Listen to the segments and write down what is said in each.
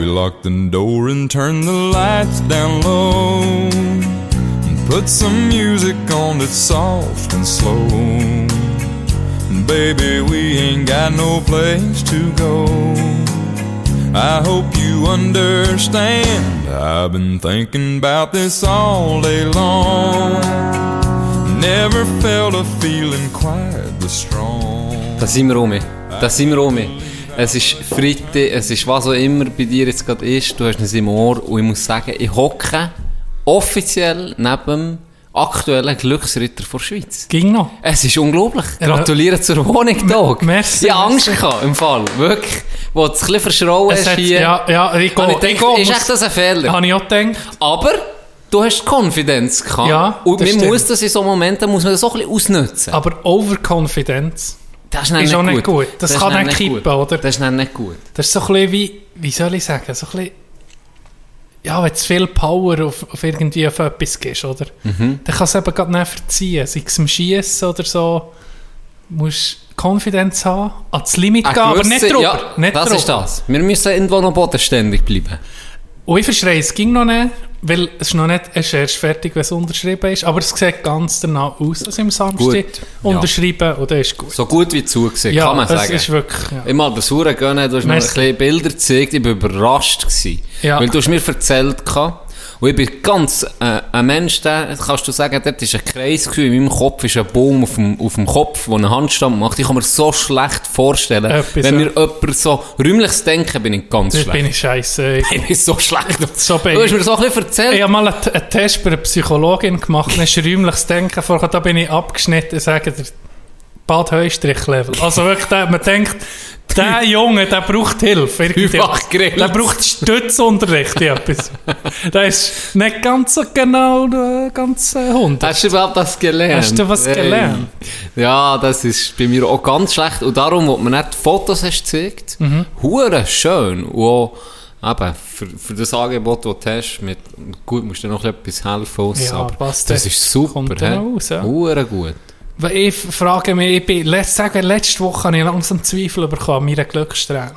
Baby, lock the door and turn the lights down low. And put some music on that's soft and slow. And baby, we ain't got no place to go. I hope you understand. I've been thinking about this all day long. Never felt a feeling quite this strong. Da sind wir um. Es ist Freitag, es ist was auch immer bei dir jetzt gerade ist. Du hast es im Ohr und ich muss sagen, ich hocke offiziell neben dem aktuellen Glücksritter der Schweiz. Ging noch. Es ist unglaublich. Gratuliere zur Wohnung, Dog. merci, Ich hatte Angst gehabt, im Fall. Wirklich. Wo du es ein bisschen verschrauen hast hier. ja, ja, ich Habe gehe. ich ich gedacht, gehe, ist echt das ein Fehler? Habe ich auch gedacht. Aber du hast Konfidenz gehabt. Ja, und das man stimmt. muss das in so Momenten muss man das auch ein bisschen ausnutzen. Aber Overconfidence das ist, ist auch nicht gut. Das, kann dann nicht kippen, gut. oder? Das ist dann nicht gut. Das ist so ein bisschen wie, wie soll ich sagen, so ein bisschen, ja, wenn du viel Power auf, auf irgendwie auf etwas gibst, oder? Mhm. Dann kannst du eben gerade nicht verziehen. Sei es im Schießen oder so. Du musst Konfidenz haben, ans Limit gehen, aber gewisser- nicht drüber. Ja, nicht das drüber. ist das. Wir müssen irgendwo noch bodenständig bleiben. Und ich verschreie, es ging noch nicht, weil es ist noch nicht, es ist erst fertig, wenn es unterschrieben ist, aber es sieht ganz danach aus, als im Samstag Gut, ja. unterschrieben und das ist gut. So gut wie zugesehen, ja, kann man das sagen. ist wirklich, ja. Ich mal das Huren gönnen, du hast mir ein bisschen Bilder gezeigt, ich war überrascht. Gewesen. Ja. Weil du hast mir erzählt gehabt, und ich bin ganz äh, ein Mensch, der, kannst du sagen, dort ist ein Kreis in meinem Kopf ist ein Baum auf dem, auf dem Kopf, der einen Handstand macht. Ich kann mir so schlecht vorstellen, Etwas, wenn ja. mir jemand so räumliches Denken bin ich ganz schlecht. bin ich scheiße. Ich, Ich bin so schlecht. So bin du hast mir so ein bisschen erzählt. ich habe mal einen, einen Test bei einer Psychologin gemacht, dann ist räumliches Denken vorher, da bin ich abgeschnitten, sagen der Bad Heustrich-Level. Also wirklich, der, man denkt, der Junge, der braucht Hilfe. irgendwie. Der braucht Stützunterricht, etwas. Der ist nicht ganz so genau äh, ganz äh, 100. Hast du überhaupt das gelernt? Hast du was Hey. gelernt? Ja, das ist bei mir auch ganz schlecht. Und darum, wo man nicht Fotos hast gezeigt, Mhm. hure schön. Und auch, eben, für, für das Angebot, das du hast, mit, gut, musst du noch etwas helfen. Aus, Ja, aber passt, das ist super. kommt dann raus, ja. Hure gut. Weil Ich frage mich, ich bin, letzt, sagen, letzte Woche habe ich langsam Zweifel bekommen an meiner Glückssträhne.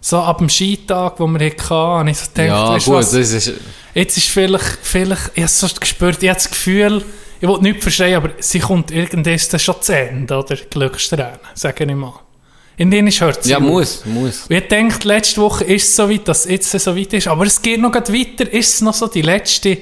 So ab dem Skitag, wo wir hatten, habe ich so gedacht, ja, gut, was, ist... jetzt ist vielleicht, vielleicht, ich habe es so gespürt, ich habe das Gefühl, ich will nicht verstehen, aber sie kommt irgendwann schon zu Ende, oder? Glückssträhne, sage ich mal. In denen hört sie Ja, auf. muss, muss. Und ich denke, letzte Woche ist es so weit, dass jetzt so weit ist. Aber es geht noch weiter. Ist es noch so die letzte,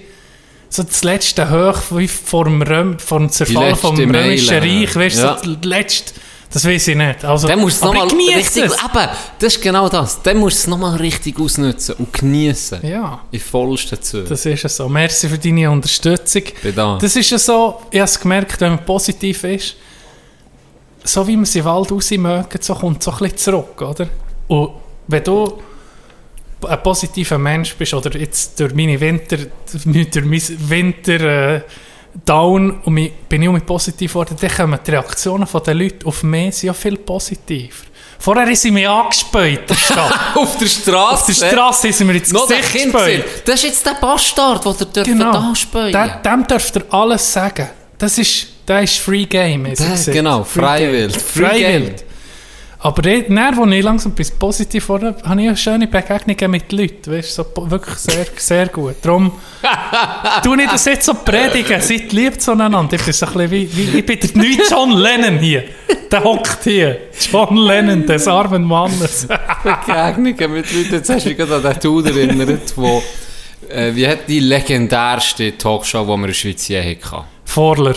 so das letzte Hoch wie vor dem, Röm, vor dem Zerfall vom Römischen Reich? Weißt du, ja. so das letzte, das weiß ich nicht. Also, Dann musst es aber nochmal ich richtig... es. Eben, das ist genau das. Dann musst du es nochmal richtig ausnutzen und genießen. Ja, In vollsten Zügen. das ist es so. Merci für deine Unterstützung. Da. Das ist ja so, ich habe es gemerkt, wenn man positiv ist, so wie man sie im Wald raus mögen, so kommt so ein bisschen zurück, oder? Und wenn du ein positiver Mensch bist, oder jetzt durch meine Winter, durch mein Winter äh, down und mi- bin ich auch mit positiv geworden, dann kommen die Reaktionen von den Leuten auf mich sind ja viel positiver. Vorher haben sie mich angespäut, der. Auf der Straße. Auf der Straße haben sie mir ins Noch der Gesicht Kind gespäut. Das ist jetzt der Bastard, den ihr dürft Genau. anspähen Der, dem dürft ihr alles sagen. Das ist, das ist Free Game. Das- gesagt. genau, freiwillig. Free Freiwillig. Aber dort, dann, als ich langsam bis positiv wurde, habe ich eine schöne Begegnungen mit Leuten. Weißt, so, wirklich sehr, sehr gut. Darum tu ich das jetzt so predigen. Seid lieb zueinander. Ich bin so ein bisschen wie, wie ich bin der neue John Lennon hier. Der hockt hier. John Lennon, des armen Mannes. Begegnungen mit Leuten. Jetzt hast du mich gerade an den Tour erinnert, wo, äh, wie hat die legendärste Talkshow, die wir in der Schweiz je hatten? Vorler.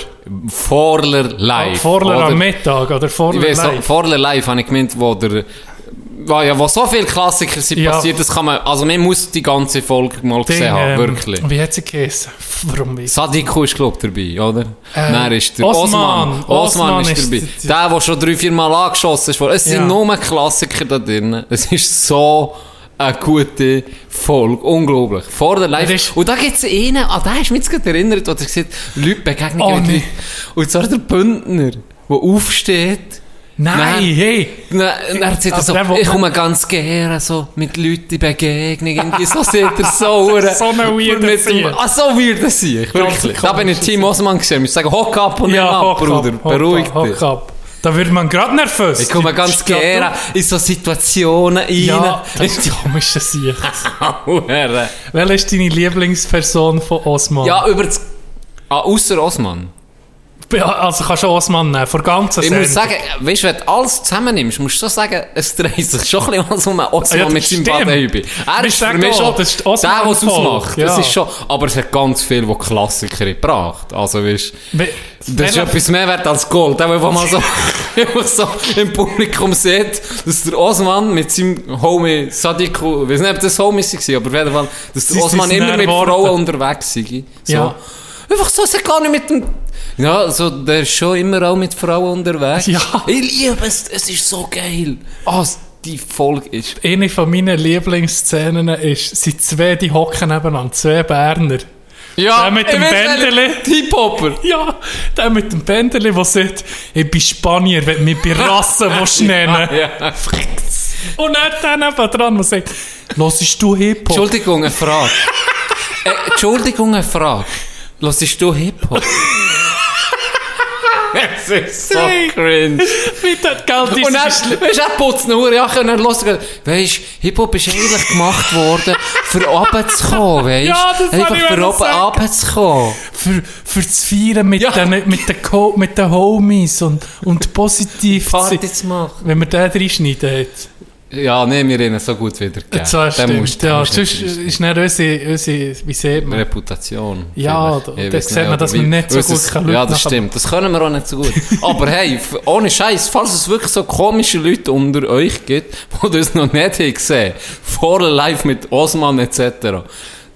Vorler Live. Vorler oder? am Mittag oder Ich Vorler weiss, so, live. Vorler Live habe ich gemeint, wo der... Ja, wo so viele Klassiker sind Ja. passiert, das kann man... Also man muss die ganze Folge mal gesehen haben, ähm, wirklich. Wie hat sie geheißen? Warum weiß Sadiko ist, glaube ich, dabei, oder? Dann ist der Osman. Osman. Osman, ist ist dabei. die- Der, der schon drei, vier Mal angeschossen ist. Es sind Ja. nur Klassiker da drin. Es ist so eine gute Folge. Unglaublich. Vor der Live. ist- Und da gibt es einen, an den hast du mich jetzt erinnert, wo er gesagt Leute begegnen Oh, nee. Und zwar der Bündner, der aufsteht. Nein, Nein. hey! Dann, dann sagt er Aber so, der, ich komme ganz gerne so mit Leuten in Begegnung. Irgendwie so sieht er so. So ein weirder mit dem- Sieg. Ah, so weird das ich, wirklich. Da bin ich. Team Osman gesehen. Ich sage, hock ab und nimm ab, Bruder. ab, hock Beruhig ab, hock dich. ab. Da wird man gerade nervös. Ich komme ganz gerne in so Situationen rein. Ja, das ist komisch, Sieg. Hure. Welche ist deine Lieblingsperson von Osman? ja, über das... Ah, ausser Osman. Also kannst du Osman nehmen, vor ganzer Ich muss sagen, weißt du, wenn du alles zusammennimmst, musst du schon sagen, es dreht sich schon ein bisschen um Osman Ja, das mit seinem. Badenhübi. Er ist für mich auch, schon das ist der, was es ausmacht. Das ja. ist schon, aber es hat ganz viel, was Klassiker gebracht. Also, weißt We- das ist etwas mehr wert als Gold. Der, der mal so, so im Publikum sieht, dass der Osman mit seinem Homie Sadiku, ich weiß nicht, ob das Homies war, aber auf jeden Fall, dass der Osman immer mit Frauen unterwegs sei. So. Ja. Einfach so, hat gar nicht mit dem... Ja, also, der ist schon immer auch mit Frauen unterwegs. Ja. Ich liebe es, es ist so geil. Ah, es- die Folge ist... Eine von meinen Lieblingsszenen ist, sind zwei, die hocken nebeneinander, zwei Berner. Ja, Der mit dem Bändeli. Hip-Hopper. Ja, der mit dem Bändeli, der sagt, ich bin Spanier, wenn mich bei Rassen willst nennen Ja. Und er dann eben dran, der sagt, hörst du Hip-Hop? Entschuldigung, eine Frage. äh, Entschuldigung, eine Frage. Hörst du Hip-Hop? Es ist so cringe. Wie das Geld Und dann, weißt du, er putzt eine Jacke und dann hörst du, weisst, Hip-Hop ist eigentlich gemacht worden, für runterzukommen, weisst? Ja, das Einfach wollte ich für oben runterzukommen. für, für das Feiern mit, Ja. den, mit, den Co mit den Homies und, und positiv Party zu machen. Wenn wir den reinschneiden jetzt. Ja, nee, wir ihnen so gut wieder Ja, das stimmt. musst- ja, musst sonst ist nicht unsere, unsere, wie sieht man? Reputation. Ja, da- da sieht man, dass man nicht so gut kann Leute Ja, das stimmt. Das können wir auch nicht so gut. Aber hey, ohne Scheiß, falls es wirklich so komische Leute unter euch gibt, die das noch nicht haben gesehen vor live mit Osman etc.,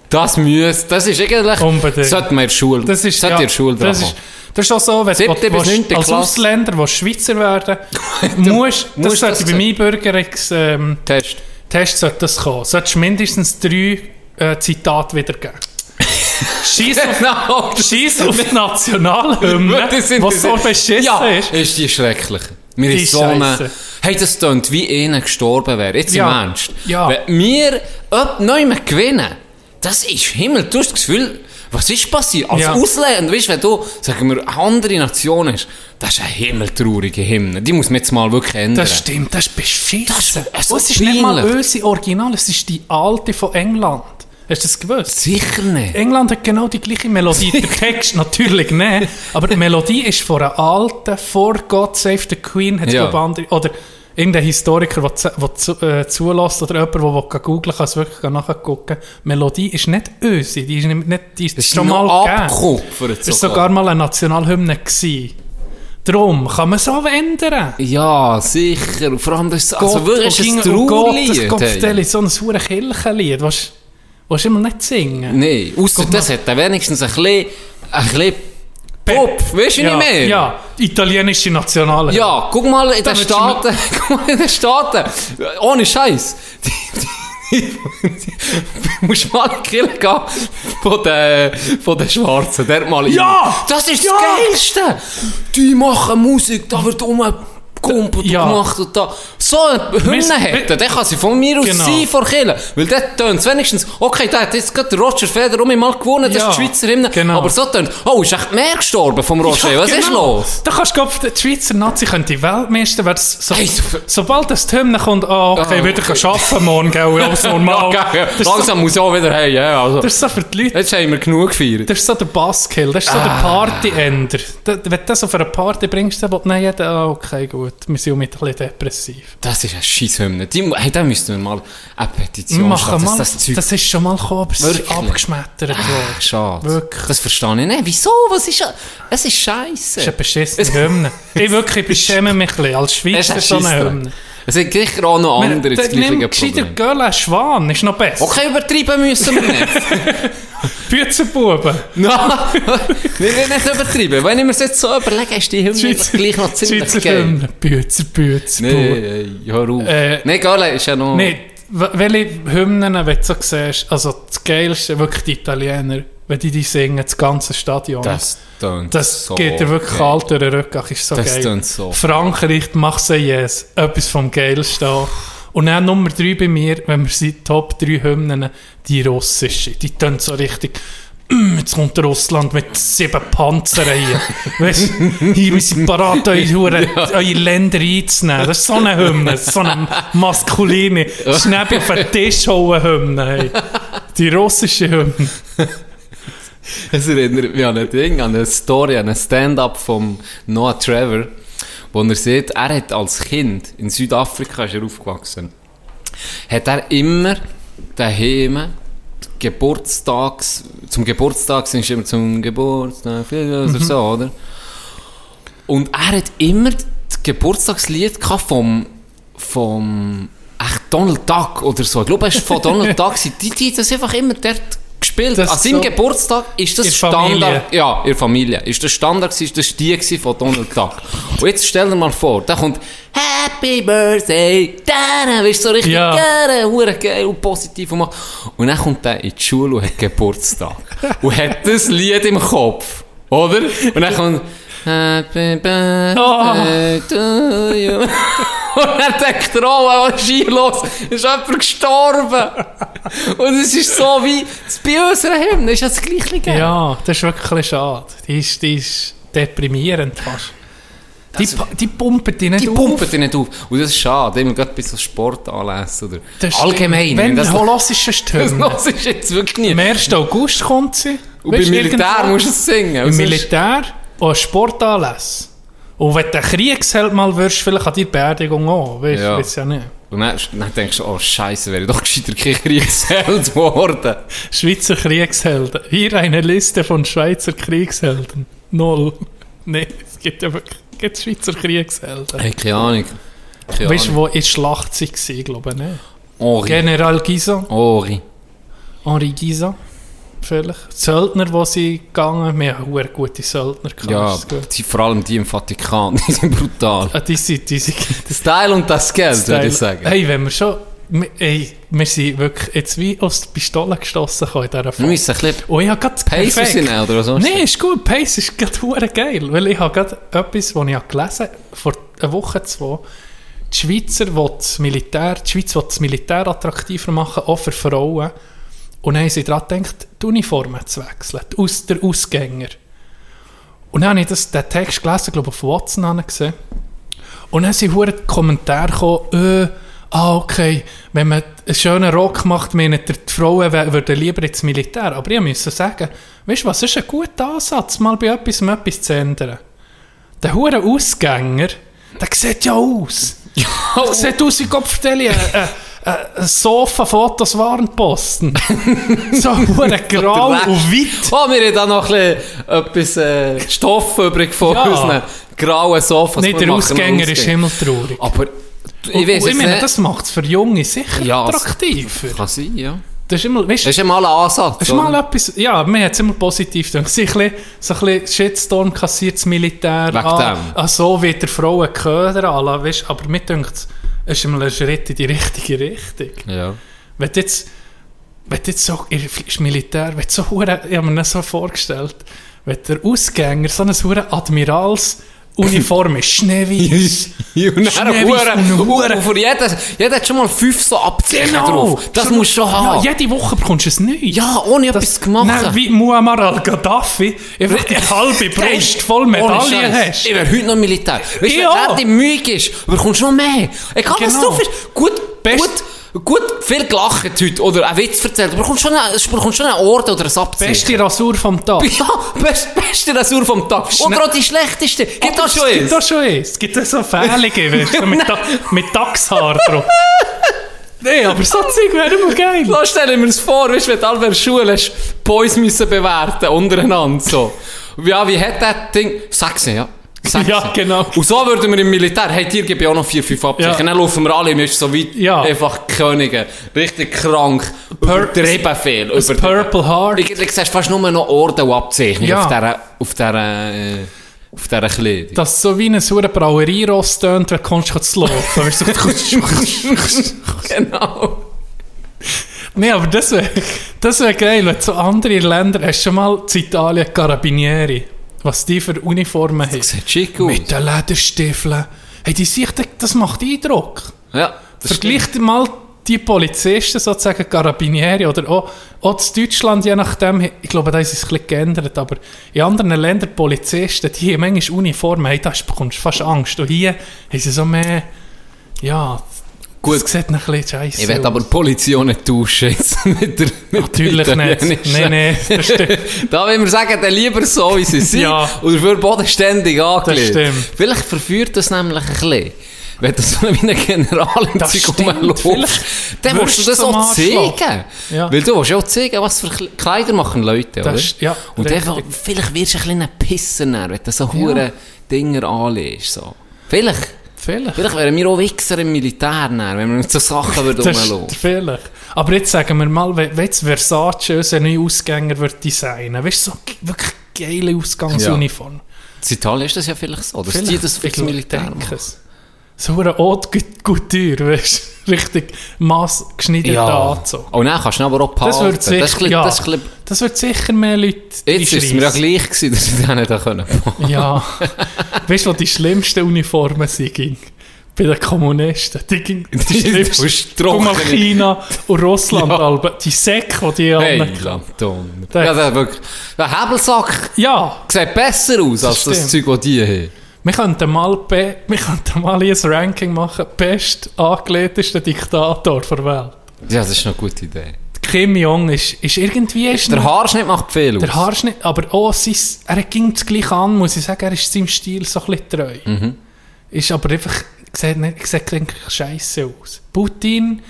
das müsst, das ist eigentlich, Unbedingt. sollte man in der Schule, Das ist, sollte ja, in der Schule dran ist, haben. Das ist auch so, wenn Siebte du willst- als Klasse. Ausländer willst Schweizer werden musst, das musst sollte das beim Einbürgerungstest ähm, Test. Test sollte das kommen. Solltest mindestens drei äh, Zitate wiedergeben. Scheiß auf, Genau. Scheiß auf die Nationalhymne, was so beschissen ja, ist. ist die schrecklich. Mir Die ist so eine, hey, das tönt wie einer gestorben wäre. Jetzt Ja. im Ernst. Ja. Wenn wir ob neu gewinnen, das ist Himmel. Du hast das Gefühl, was ist passiert? Als Ja. Ausländer, weißt wenn du, sagen wir, eine andere Nation hast, das ist eine himmeltraurige Hymne. Die muss man jetzt mal wirklich ändern. Das stimmt, das ist beschissen. Das ist so Und es ist nicht mal unsere Original, es ist die alte von England. Hast du das gewusst? Sicher nicht. England hat genau die gleiche Melodie. Der Text natürlich nicht, aber die Melodie ist von einer alten, vor God Save the Queen, hat Ja. ja. andere, oder irgendein Historiker, der zu, der zu, äh, zulässt, oder jemand, der will googeln kann, es wirklich nachgucken. Die Melodie ist nicht unsere, die ist, nicht, die ist, ist schon mal abgekupfert Es war sogar mal eine Nationalhymne. Gewesen. Darum kann man so ändern. Ja, sicher. Vor allem, das ist, also wirklich und ein und Gott, das Trauerlied. Hey. ist so ein sauer Kirchenlied. Willst du immer nicht singen? Nein, Guck das hat er wenigstens ein bisschen, ein bisschen Pop, weißt du ja, nicht mehr? Ja, italienische Nationale. Ja, guck mal in den Staaten, guck mal in den Staaten, ohne Scheiß. Du musst mal in die Kirche gehen von den, von den Schwarzen, der mal rein. Ja! Das ist Ja! das Geilste! Die machen Musik, da wird umgekumpelt Ja. gemacht und da. So eine Hymne hätten, der kann sie von mir aus Genau. sein vor Kirche. Weil der tönt wenigstens, okay, der hat jetzt gerade Roger Federer um mal gewonnen, das Ja, ist die Schweizer Hymne. genau. Aber so tönt, oh, ist echt mehr gestorben vom Roger, Ja, was ist genau. los? Da kannst du glauben, die Schweizer Nazi könnte Weltmeister werden. So, Hey, so- sobald das die Hymne kommt, ah, okay, Ah, wieder okay. arbeiten morgen, gell, alles normal. Ja, ja, das, ist so, Langsam muss ich auch wieder heim, ja. Also, das ist so für die Leute. jetzt haben wir genug gefeiert. Das ist so der Basskill, das ist so Ah. der Partyender. Wenn du das auf eine Party bringst, dann will nicht jeder, ah, okay, gut, wir sind auch mit ein bisschen depressiv. Das ist eine Scheisshymne. Die, hey, da müssten wir mal eine Petition Machen mal, das, das Zeug... ist schon mal gekommen, aber es ist abgeschmettert worden. Ah, schade. Wirklich. Das verstehe ich nicht. Wieso? Was ist... Es ist scheiße. Das ist eine beschissene Hymne. Ich wirklich, ich schäme mich ein bisschen. Als Schweizer ist so eine. Hymne. Es sind sicher auch noch andere das Nimm gleiche Problem. Göhle Schwan, ist noch besser. Okay, übertreiben müssen wir nicht. Büzenbuben. Nein, wir wollen nicht übertreiben. Wenn ich mir das jetzt so überlege, ist die Hymne gleich noch ziemlich Schweizer geil. Hymne. Nee, Buben. nee, hör auf. Äh, nee, geil, ist ja noch... Nee, welche Hymnen, wenn du so siehst, also das Geilste, wirklich die Italiener, wenn die die singen, das ganze Stadion. Das Das so geht dir wirklich geil. kalt durch den Rücken, ist so Das geil. so. Frankreich, Marseillaise, etwas vom Geilsten. Und dann Nummer drei bei mir, wenn wir sind Top 3 Hymnen, die russische, die tönt so richtig «Mm, jetzt kommt Russland mit sieben Panzern hier. weißt, hier, wir sind parat, eure, Hure- eure Länder einzunehmen. Das ist so eine Hymne, so eine maskuline, schnell auf den Tisch holen Hymne. Hey. Die russische Hymne. Es erinnert mich an ein Ding, an eine Story, an ein Stand-up von Noah Trevor, wo er sieht, er hat als Kind, in Südafrika ist er aufgewachsen, hat er immer daheim Geburtstags, zum Geburtstag sind immer zum Geburtstag, oder so, oder? Und er hat immer das Geburtstagslied vom, vom, echt Donald Duck oder so. Ich glaube, es war von Donald Duck. Die, die das einfach immer dort gespielt. Das An seinem so- Geburtstag ist das der Familie. Standard. Ja, in der Familie. Ist das Standard ist das die von Donald Duck. Und jetzt stell dir mal vor, da kommt Happy Birthday, da, weißt du, so richtig Ja. gerne, hure geil und positiv und. Und dann kommt er in die Schule und hat Geburtstag. und hat das Lied im Kopf. Oder? Und dann kommt Happy Birthday to you. Und dann denkt er, oh, was ist hier los? Ist jemand gestorben? Und es ist so wie, bei unserer Hymne ist das gleiche gegeben. Ja, das ist wirklich schade. Die ist, die ist deprimierend fast. Die, die pumpen die nicht Die auf. pumpen die nicht auf. Und das ist schade, immer gerade bei so Sportanlässen oder Das ist- allgemein. Wenn das, das holossische das Stimmen. los ist jetzt wirklich nicht. Am 1. August kommt sie. Und beim Militär musst du es singen. Im sonst- Militär und Sportanlässe. Und wenn du ein Kriegsheld mal wirst, vielleicht an die Beerdigung auch. Weißt du, Ja. ja nicht. Und dann, dann denkst du, oh Scheiße, wäre ich doch gescheiter kein Kriegsheld geworden. Schweizer Kriegshelden. Hier eine Liste von Schweizer Kriegshelden. Null. Nein, es gibt ja wirklich gibt Schweizer Kriegshelden. Hey, keine Ahnung. Keine Weißt du, wo in Schlacht sie waren, glaube ich nicht. Ori. General Guisa, Ori. Henri Guisa, vielleicht. Söldner, wo sie gegangen wir haben sehr gute Söldner gehabt. Ja, die, vor allem die im Vatikan, die sind brutal. Ah, die sind, die sind Style und das Geld, würde ich sagen. Hey, wenn wir schon... wir- Ey, wir sind wirklich jetzt wie aus der Pistole gestossen in dieser Wir Folge. müssen ein bisschen Oh, ich habe gerade Pace perfekt. rausnehmen, oder sonst? Nein, ist gut. Pace ist gerade geil. Weil ich habe gerade etwas, was ich habe gelesen vor einer Woche, zwei. Die Schweizer will das Militär, die Schweiz will das Militär attraktiver machen, auch für Frauen. Und dann haben sie daran gedacht, die Uniformen zu wechseln, die Aus, der Ausgänger. Und dann habe ich das, den Text gelesen, glaube ich, auf Watson gesehen. Und dann sind hure Kommentare gekommen, äh, ah, okay, wenn man einen schönen Rock macht, meinen die Frauen würden lieber ins Militär. Aber ich musste sagen, weißt du was, ist ein guter Ansatz, mal bei etwas, um etwas zu ändern. Der hure Ausgänger, der sieht ja aus. Der sieht aus wie Kopfstelle, ein, ein Sofa-Fotos Warenposten. so hure grau und weit. Oh, wir haben da noch ein bisschen etwas äh, Stoff übrig von Ja. unseren grauen Sofas. Nicht der Ausgänger ist himmeltraurig. Aber Ich, weiß ich meine, das macht es für Junge sicher Ja, attraktiver. Kann sein, ja. Das ist immer, weißt, Das ist mal ein Ansatz. Das ist oder? mal etwas, ja, mir hat es immer positiv gedacht. Ein bisschen, so ein bisschen Shitstorm kassiert das Militär. Wegen ah, dem. ah, so wie der Frauen alle, weißt, aber mir denkt, es ist immer ein Schritt in die richtige Richtung. Ja. Wenn du jetzt, wenn du jetzt so, ihr Militär, wenn du so ich habe mir das so vorgestellt, wenn der Ausgänger so hure Admirals Uniform ist, schneeweiß. Und dann Huren- für jeden, jeder hat schon mal fünf so Abzeichen Genau. drauf. Das Schon- musst du schon haben. Ja, jede Woche bekommst du es neu. Ja, ohne etwas zu machen. Nein, wie Muammar al-Gaddafi, einfach die halbe Brust voll Medaillen hast. Ich wäre heute noch Militär. Weißt du, Ja. wenn der Mühe ist, bekommst du noch mehr. Egal was Genau. drauf ist. Gut, Best- gut, gut, viel gelacht heute oder einen Witz erzählt. Du bekommst schon einen, schon einen Orden oder ein Abzeichen. Beste Rasur vom Tag. Ja, best, beste Rasur vom Tag. Oder auch die schlechteste. Gibt das schon Es gibt eins? das schon eins. Es gibt so Fählige, weißt du, mit, Dachshaar drauf. Nein, aber so Zeug wäre immer geil. Da stelle ich mir das vor, weißt, wenn du alle in der Schule hast, Boys müssen bewerten, untereinander, so. Ja, wie hat das Ding? Sechsen, ja. Sechsen. Ja, genau. Und so würden wir im Militär, hey, dir gebe ich auch noch vier, fünf Abzeichen. Ja. Dann laufen wir alle, wir sind so weit, Ja. einfach Könige. Richtig krank. Pur- Übertrieben viel. Das Übertrieben. Purple Heart. Eigentlich siehst fast nur noch Orden und Abzeichen Ja. auf dieser, auf dieser, äh, auf dieser Kleidung. Das ist so wie ein sauer Brauerieross tönt, wenn du kommst zu laufen. Weißt du, genau. Nee, aber das wäre das wär geil, wenn so andere Länder, hast du schon mal zu Italien Carabinieri, was die für Uniformen haben. Sieht schick aus. Mit den Lederstiefeln. Hey, die Sicht, das macht Eindruck. Ja. das Vergleicht mal die Polizisten, sozusagen Carabinieri oder auch, auch in Deutschland, je nachdem, ich glaube, da ist es ein bisschen geändert, aber in anderen Ländern Polizisten, die haben manchmal Uniformen, hey, da bekommst du fast Angst. Und hier haben sie so mehr, ja, Gut. das sieht noch ein bisschen scheiße Ich werde aber Polizei nicht tauschen jetzt mit der mit Natürlich der nicht. Nein, nein, das stimmt. Da will man sagen, dann lieber so, wie sie sind. Ja. Und dafür bodenständig angelegt. stimmt. Vielleicht verführt das nämlich ein bisschen. Wenn du so wie ein General im Das Zeug rumläufst, dann musst du das auch zeigen. Ja. Weil du willst ja auch zeigen, was für Kle- Kleider machen Leute, oder? Das- ja, Und dann, vielleicht wirst du ein bisschen ein Pisser, wenn du so hure Dinger anlegst. So. Vielleicht. Vielleicht. Vielleicht wären wir auch Wichser im Militär, dann, wenn wir mit so Sachen rumlaufen. vielleicht. Aber jetzt sagen wir mal, wenn jetzt Versace unseren neuen Ausgänger wird designen, weißt du, so wirklich geile Ausgangsuniform. In Italien ist das ja vielleicht so, dass die das fürs ich Militär machen. es. So eine Haute Couture, weißt du, richtig maßgeschneiderter Anzug. Oh nein, kannst du aber auch behalten. Das wird sicher, das bisschen- ja, das bisschen- das wird sicher mehr Leute Jetzt ist es mir ja gleich gewesen, dass ich das nicht können. Ja. weißt du, was die schlimmsten Uniformen sind? Bei den Kommunisten. Die, ging, die schlimmsten. Guck mal. China und Russland. Ja. Die Säcke, die die Hey, haben. Lanton. Der- Ja, der, wirklich, der Hebelsack Ja, sieht besser aus als das. Zeug, das die haben. Wir könnten mal, be, wir könnten mal ein Ranking machen. Best angelegtester Diktator der Welt. Ja, das ist eine gute Idee. Kim Jong ist, ist irgendwie... Ist Der Haarschnitt macht viel aus. der Haarschnitt, aber auch sein, er ging es gleich an, muss ich sagen, er ist seinem Stil so ein bisschen treu. Mhm. Ist aber einfach, sieht, nicht, sieht eigentlich scheiße aus. Putin,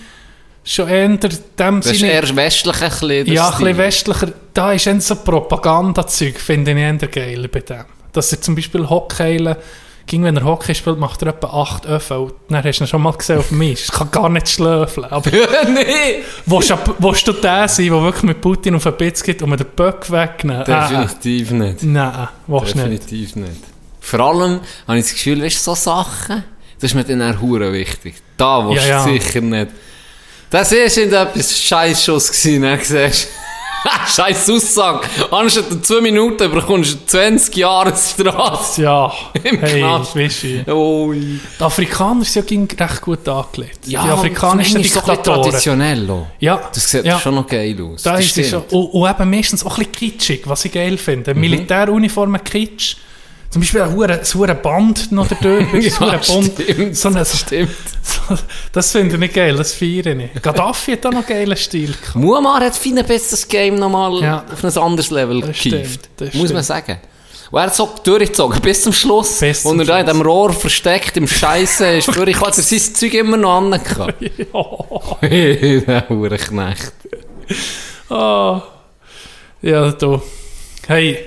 schon eher dem das ist eher westlich ein bisschen. ja, ein bisschen westlicher, da ist eher so Propagandazeug, finde ich eher geil bei dem. Dass er zum Beispiel Hockey, ging, wenn er Hockey spielt, macht er etwa 8 Öfen. Und dann hast du ihn schon mal gesehen auf Eis. Ich kann gar nicht schlöfeln. Aber nee! willst, du- willst du der sein, der wirklich mit Putin auf den Bitz geht und mir den Böck wegnehmen? Äh, äh. Definitiv nicht. Nein, willst du nicht. Definitiv nicht. Vor allem habe ich das Gefühl, weißt du, so Sachen, das ist mir dann auch hure wichtig. Da willst Ja, du ja. sicher nicht. Das war etwas Scheissschuss gewesen, ne? Siehst du? Scheiß Aussage. Anstatt 2 Minuten bekommst du 20 Jahre Straße. Ja, Im hey, Knast. du. Ui. Die Afrikaner sind ja recht gut angelegt. Ja, die afrikanischen manchmal so ein bisschen Diktatoren. traditionell auch. Ja, Das sieht ja. schon noch geil aus. Da Das ist schon. Und, und eben meistens auch ein bisschen kitschig, was ich geil finde. Mhm. Militäruniformen kitsch. Zum Beispiel ein hure Band noch da ein hure Band. stimmt. So eine, Stimmt. so, das finde ich nicht geil, das feiere ich. Gaddafi hat auch noch einen geilen Stil gehabt. Muammar hat fein besseres Game nochmal Ja. auf ein anderes Level Das gekieft. stimmt, das Muss man stimmt. sagen. Und er hat so durchgezogen, bis zum Schluss. Bis zum er da in dem Rohr versteckt, im Scheiße ist. Für ich hat er sein Zeug immer noch angehabt. Der Hurenknecht. Ah. Ja, du. Hey,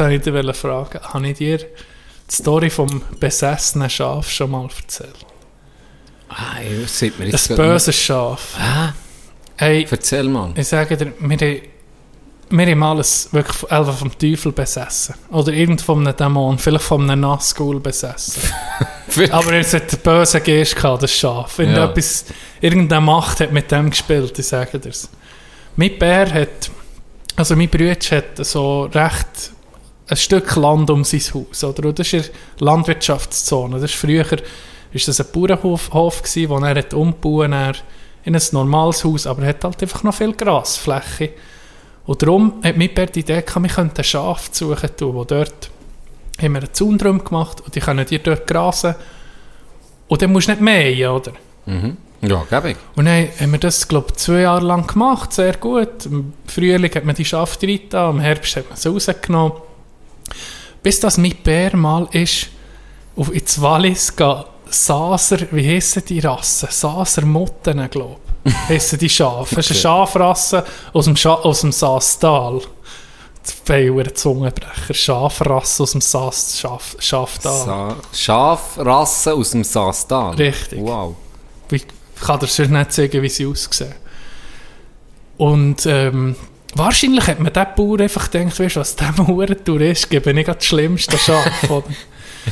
wollte ich dich fragen. Habe ich dir die Story vom besessenen Schaf schon mal erzählt? Ah, das sieht mir Das böse Schaf. Hä? Hey, Erzähl mal. ich sage dir, wir haben, wir haben alles wirklich Elva vom Teufel besessen. Oder irgend von einem Dämon, vielleicht von einem Nazgul besessen. Aber es hat einen bösen Geist gehabt, das Schaf. Wenn Ja. etwas, irgendeine Macht hat mit dem gespielt, ich sage dir's. Mein Bär hat, also mein Bruder hat so recht ein Stück Land um sein Haus, oder? Und das ist in der Landwirtschaftszone. Das ist früher ist das ein Bauernhof, Hof gewesen, wo er hat umgebaut hat in ein normales Haus, aber er hat halt einfach noch viel Grasfläche. Und darum hat Bär die Idee gehabt, wir könnten ein Schaf suchen, tun, wo dort haben wir einen Zaun drum gemacht und die können dir dort grasen. Und dann musst du nicht mähen, oder? Mhm. Ja, gebe ich. Und dann haben wir das, glaube ich, zwei Jahre lang gemacht, sehr gut. Im Frühling hat man die Schafe reingetan, im Herbst hat man sie rausgenommen. Bis das mit Bär mal ist, auf ins Wallis gehen, Saser, wie heissen die Rassen? Saser Mutten, glaube ich. heissen die Schafe. Das ist eine Schafrasse aus dem, Scha aus dem Saastal. Feier Zungenbrecher. Schafrasse aus dem Saas Schaf Schaftal. Sa Schafrasse aus dem Saastal. Richtig. Wow. Ich kann dir sonst nicht sagen, wie sie aussehen. Und ähm, wahrscheinlich hat man diesen Bauer einfach gedacht, weißt du, was diesem Huren Tourist gebe ich das schlimmste Schaf.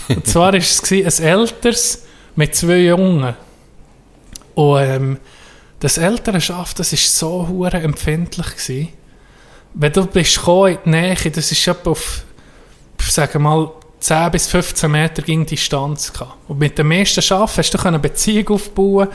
Und zwar war es ein älteres mit zwei Jungen. Und ähm, das ältere Schaf, das war so hure empfindlich. Gewesen. Wenn du bist gekommen in die Nähe, das ist etwa auf, sagen mal, 10 bis 15 Meter ging Distanz gehabt. Und mit dem meisten Schaf hast du eine Beziehung aufbauen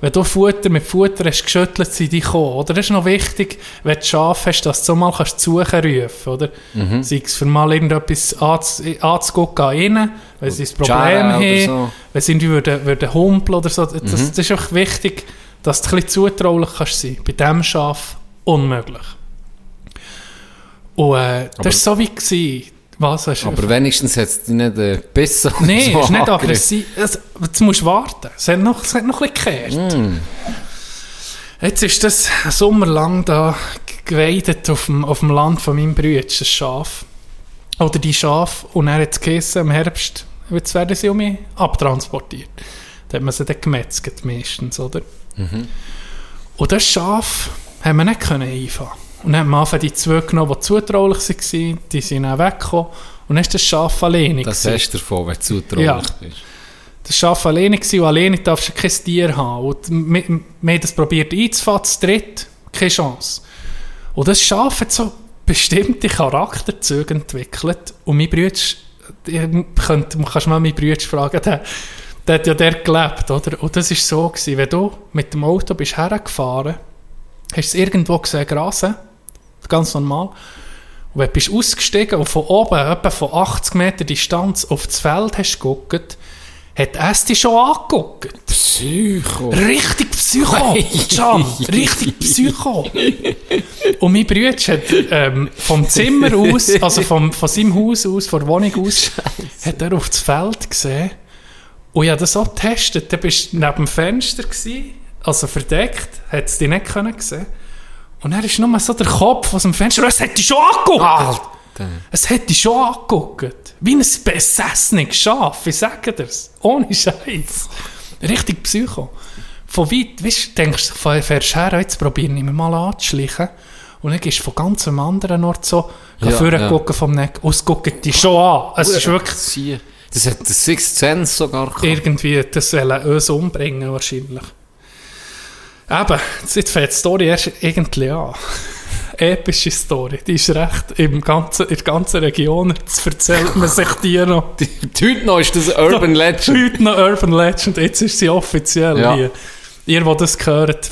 wenn du Futter mit Futter hast geschüttelt, sind die gekommen. Oder das ist noch wichtig, wenn du Schafe hast, dass du so mal kannst suchen rufen oder? Mhm. Sei es für mal irgendetwas anz- anzugucken an ihnen, wenn sie ein Problem haben, so. wenn sie irgendwie würden, würden humpeln oder so. Das, Mhm. das ist auch wichtig, dass du ein bisschen zutraulich kannst sein. Bei diesem Schaf unmöglich. Und äh, das war so wie gewesen. Was hast du? Aber wenigstens hat es nicht äh, besser Nein, so es ist nicht aggressiv. Es, jetzt musst du warten. Es hat noch, es hat noch ein bisschen gekehrt. Mm. Jetzt ist das einen Sommer lang da geweidet auf dem, auf dem Land von meinem Bruder, das Schaf. Oder die Schaf. Und er hat es geheissen, im Herbst, jetzt werden sie um mich abtransportiert. Da hat man sie dann gemetzelt meistens, oder? Mhm. Und das Schaf haben wir nicht können einfahren. Und dann haben wir die zwei genommen, die zutraulich waren, die sind dann weggekommen. Und dann ist das Schaf alleine. Das gewesen. hast du davon, wenn du zutraulich Ja. bist. Das Schaf alleine gewesen, und alleine darfst du kein Tier haben. Und wir, wir haben das probiert einzufahren, zu dritt, keine Chance. Und das Schaf hat so bestimmte Charakterzüge entwickelt. Und mein Bruder, ihr könnt, kannst mal meinen Bruder fragen, der, der hat ja dort gelebt, oder? Und das war so, gewesen, wenn du mit dem Auto bist hergefahren, hast du es irgendwo gesehen, grasen, ganz normal. Und wenn du bist ausgestiegen und von oben, etwa von 80 Meter Distanz auf das Feld hast geguckt, hat es dich schon angeguckt. Psycho. Richtig Psycho, Can, richtig Psycho. Und mein Bruder hat ähm, vom Zimmer aus, also vom, von seinem Haus aus, von der Wohnung aus, hat er auf das Feld gesehen. Und ich habe das auch getestet. Da bist du neben dem Fenster, gewesen, also verdeckt, hat es dich nicht können sehen. Und er ist nur so der Kopf aus dem Fenster, es dich schon angeguckt. Es hat dich schon angeguckt. Wie ein besessenes Schaf, ich sage dir's. Ohne Scheiß. Richtig Psycho. Von weit, weißt du, denkst du, fährst her, jetzt probieren wir mal anzuschleichen. Und dann gehst du von ganz einem anderen Ort so, Ja, vorne ja. gucken vom Neck, und es gucken dich schon an. Es ist wirklich Das hat der Sixth Sense sogar gehabt. irgendwie, das soll uns umbringen wahrscheinlich. Eben, jetzt fängt die Story erst irgendwie an. Epische Story, die ist recht im ganzen, in der ganzen Region, jetzt erzählt man sich die noch. Heute noch ist das Urban Legend. Heute noch Urban Legend, jetzt ist sie offiziell Ja. hier. Ihr, die das gehört,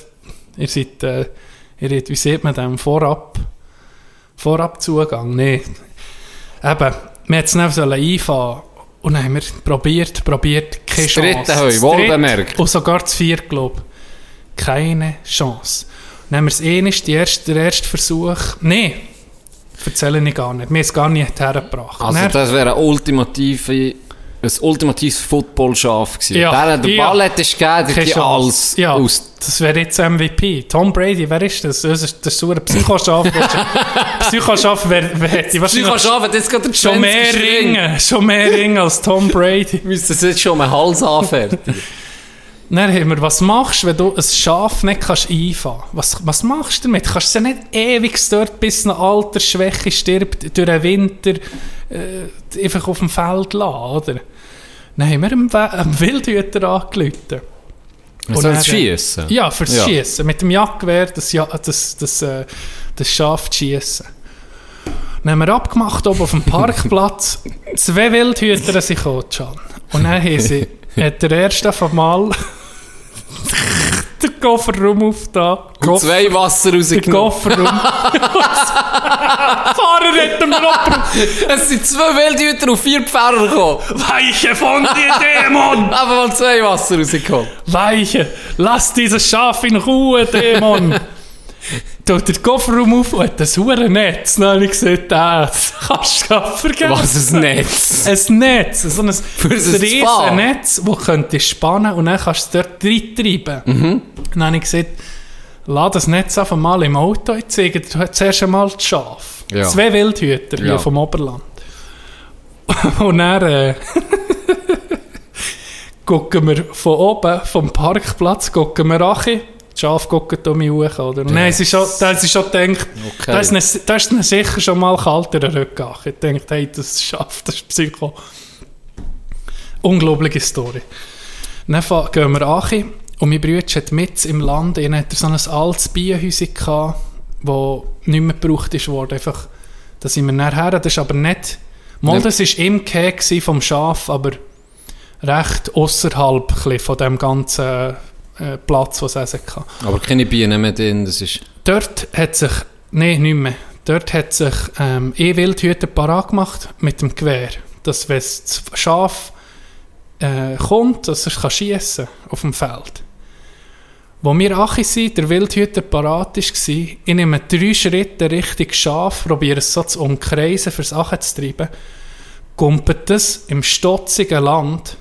ihr seid, äh, ihr seid, wie sieht man dem, Vorab, Vorabzugang, nee. Eben, wir hätten es nicht einfahren und dann haben wir probiert, probiert, keine Das dritte Chance. Das wohlbemerkt. dritte Und sogar das vierte, glaube ich. Keine Chance. Haben wir ähnlich, die erste, der erste Versuch, nee, erzähle ich gar nicht, wir haben es gar nicht hergebracht. Also Dann- das wäre ein ultimative, ein ultimatives Football-Schaf gewesen. Ja, Der, der ja. Ball hätte gegeben, hätte alles ja, aus... das wäre jetzt MVP. Tom Brady, wer ist das? Das ist, das ist so ein Psychoschaf. Psychoschaf wer hätte wahrscheinlich Psychoschaf hat jetzt gerade den schon mehr 20. Ring. Ringe, schon mehr Ringe als Tom Brady. Müsste das jetzt schon am Hals anfertigen. Dann haben wir, was machst du, wenn du ein Schaf nicht kannst einfahren kannst? Was, was machst du damit? Kannst du es ja nicht ewig dort bis eine Altersschwäche stirbt, durch den Winter äh, einfach auf dem Feld lassen, oder? Dann haben wir We- einem Wildhüter angerufen. Soll dann- es schiessen. Ja, fürs Ja. Schießen. Mit dem Jagdgewehr das, ja, das, das, äh, das Schaf zu schiessen. Dann haben wir abgemacht, oben auf dem Parkplatz. Zwei Wildhüter sind gekommen. Und dann haben sie, hat der erste auf einmal den Kofferraum aufgetan. Und zwei Wasser Den rausgenommen. Kofferraum. Fahrer hätten wir abgebracht. Es sind zwei Wildhüter und vier Pferde gekommen. Weiche von dir, Dämon! Aber mal zwei Wasser rausgekommen. Weiche, lass dieses Schaf in Ruhe, Dämon! Tut den Kofferraum auf und hat ein Hurennetz. Dann habe ich gesagt, ah, das kannst du gar vergessen. Was ein Netz. Ein Netz, so ein, das ein riesen. Netz, das könntest du spannen und dann kannst du es dort reintreiben. Mhm. Dann habe ich gesagt, lass das Netz einfach mal im Auto ich zeige dir zuerst einmal das Schaf. Ja. Zwei Wildhüter hier Ja. vom Oberland. Und dann äh, gucken wir von oben, vom Parkplatz, gucken wir an. Die Schafe gucken um mich hoch, oder? Und dann schon, dann haben sie schon gedacht, Okay. da ist ihnen- da ist ihnen sicher schon mal kalt in den Rücken. Ich dachte, hey, das schafft, das ist Psycho. Unglaubliche Story. Dann gehen wir an und mein Bruder hat mit im Land, er hat so ein altes Bienenhäuschen gehabt, das nicht mehr gebraucht ist worden. Einfach, da sind wir nachher, das ist aber nicht, mal Ja. das war im Käse vom Schaf, aber recht außerhalb von dem ganzen äh, Platz, was es kann. Aber keine Bienen mehr drin, das ist... Dort hat sich, nein, nicht mehr, dort hat sich ähm, eh Wildhüter parat gemacht mit dem Gewehr, dass wenn das Schaf äh, kommt, dass er kann schiessen auf dem Feld. Wo wir Achi sind, der Wildhüter parat war, ich nehme drei Schritte Richtung Schaf, probiere es so zu umkreisen, fürs Achi zu treiben, kumpelt es im stotzigen Land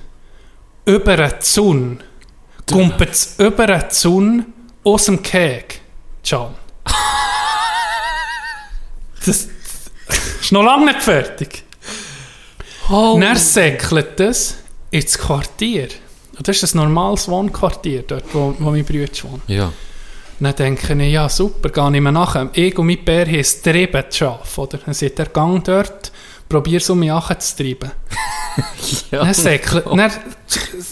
über eine Zunge, kumpelt es über eine Zunge aus dem Keg, John. Das ist noch lange nicht fertig. Oh. Dann säckelt es ins Quartier. Und das ist ein normales Wohnquartier, dort wo, wo mein Bruder wohnt. Ja. Dann denke ich, ja super, gehe ich mir nachher. Ich und mein Bär haben es zu schaffen, oder? Dann sieht der Gang dort, probier es um mich zu treiben. ja. Dann säckelt, dann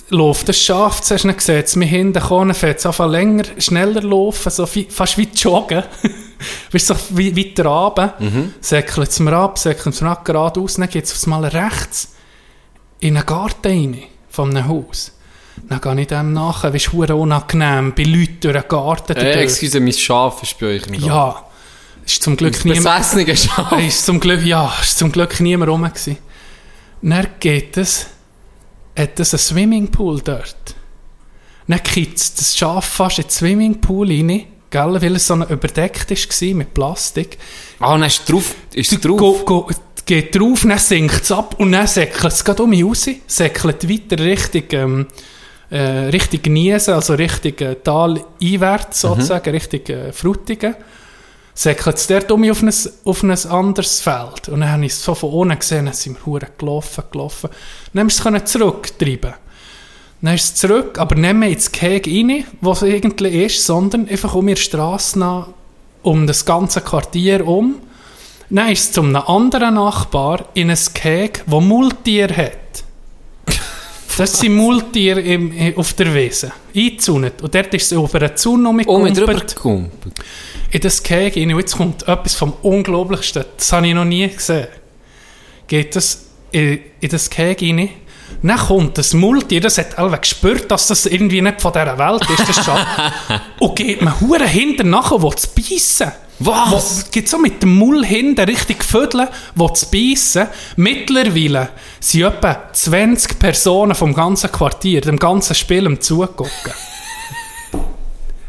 läuft das Schaf, zuerst dann sieht es mich hinten kommen, dann fährt es einfach länger, schneller laufen, so wie, fast wie joggen. Weißt du, so wie, weiter runter, Mhm. säckelt es mir ab, säckelt es mir ab, geradeaus, dann geht es Mal rechts in einen Garten rein, von einem Haus. Dann gehe ich dem nachher, weißt du, verdammt unangenehm, bei Leuten durch den Garten. Äh, excuse, mein Schaf ist bei euch im Garten. Ja, ist zum Glück niemand... besessene Schaf. Hey, ist zum Glück, ja, ist zum Glück niemand rum gewesen. Dann geht es, hat es einen Swimmingpool dort. Dann kippt das Schaf fast in den Swimmingpool rein, gell, weil es so überdeckt war mit Plastik. Ah, dann ist es drauf. Ist es drauf? Go, go, geht drauf, dann sinkt es ab und dann säckelt es gerade um mich raus, säckelt weiter Richtung, ähm, äh, Richtung Niesen, also Richtung äh, Tal einwärts sozusagen, Richtung äh, Frutigen. Säckelt es dort um auf ein, auf ein anderes Feld. Und dann habe ich es so von unten gesehen, dann sind wir hure gelaufen, gelaufen. Dann haben wir es zurücktreiben. Dann ist es zurück, aber nicht mehr ins Gehege rein, wo es eigentlich ist, sondern einfach um ihre Straße nach, um das ganze Quartier um. Dann ist es zu einem anderen Nachbar in ein Gehege, das Multier hat. Das sind Multier im, auf der Wiese. Eingezäunt. Und dort ist es über eine Zunge Oh, mit drüber umgekumpelt. gekumpelt. In das Gehege rein. Und jetzt kommt etwas vom Unglaublichsten. Das habe ich noch nie gesehen. Geht das in, in das Gehege rein. Dann kommt das Multier, das hat alle gespürt, dass das irgendwie nicht von dieser Welt ist, das Schaf. und geht mir hure hinten nachher, wo zu beißen. Was? Wo, geht so mit dem Mull hinten richtig vödeln, wo zu beißen. Mittlerweile sind etwa 20 Personen vom ganzen Quartier, dem ganzen Spiel am Zugucken.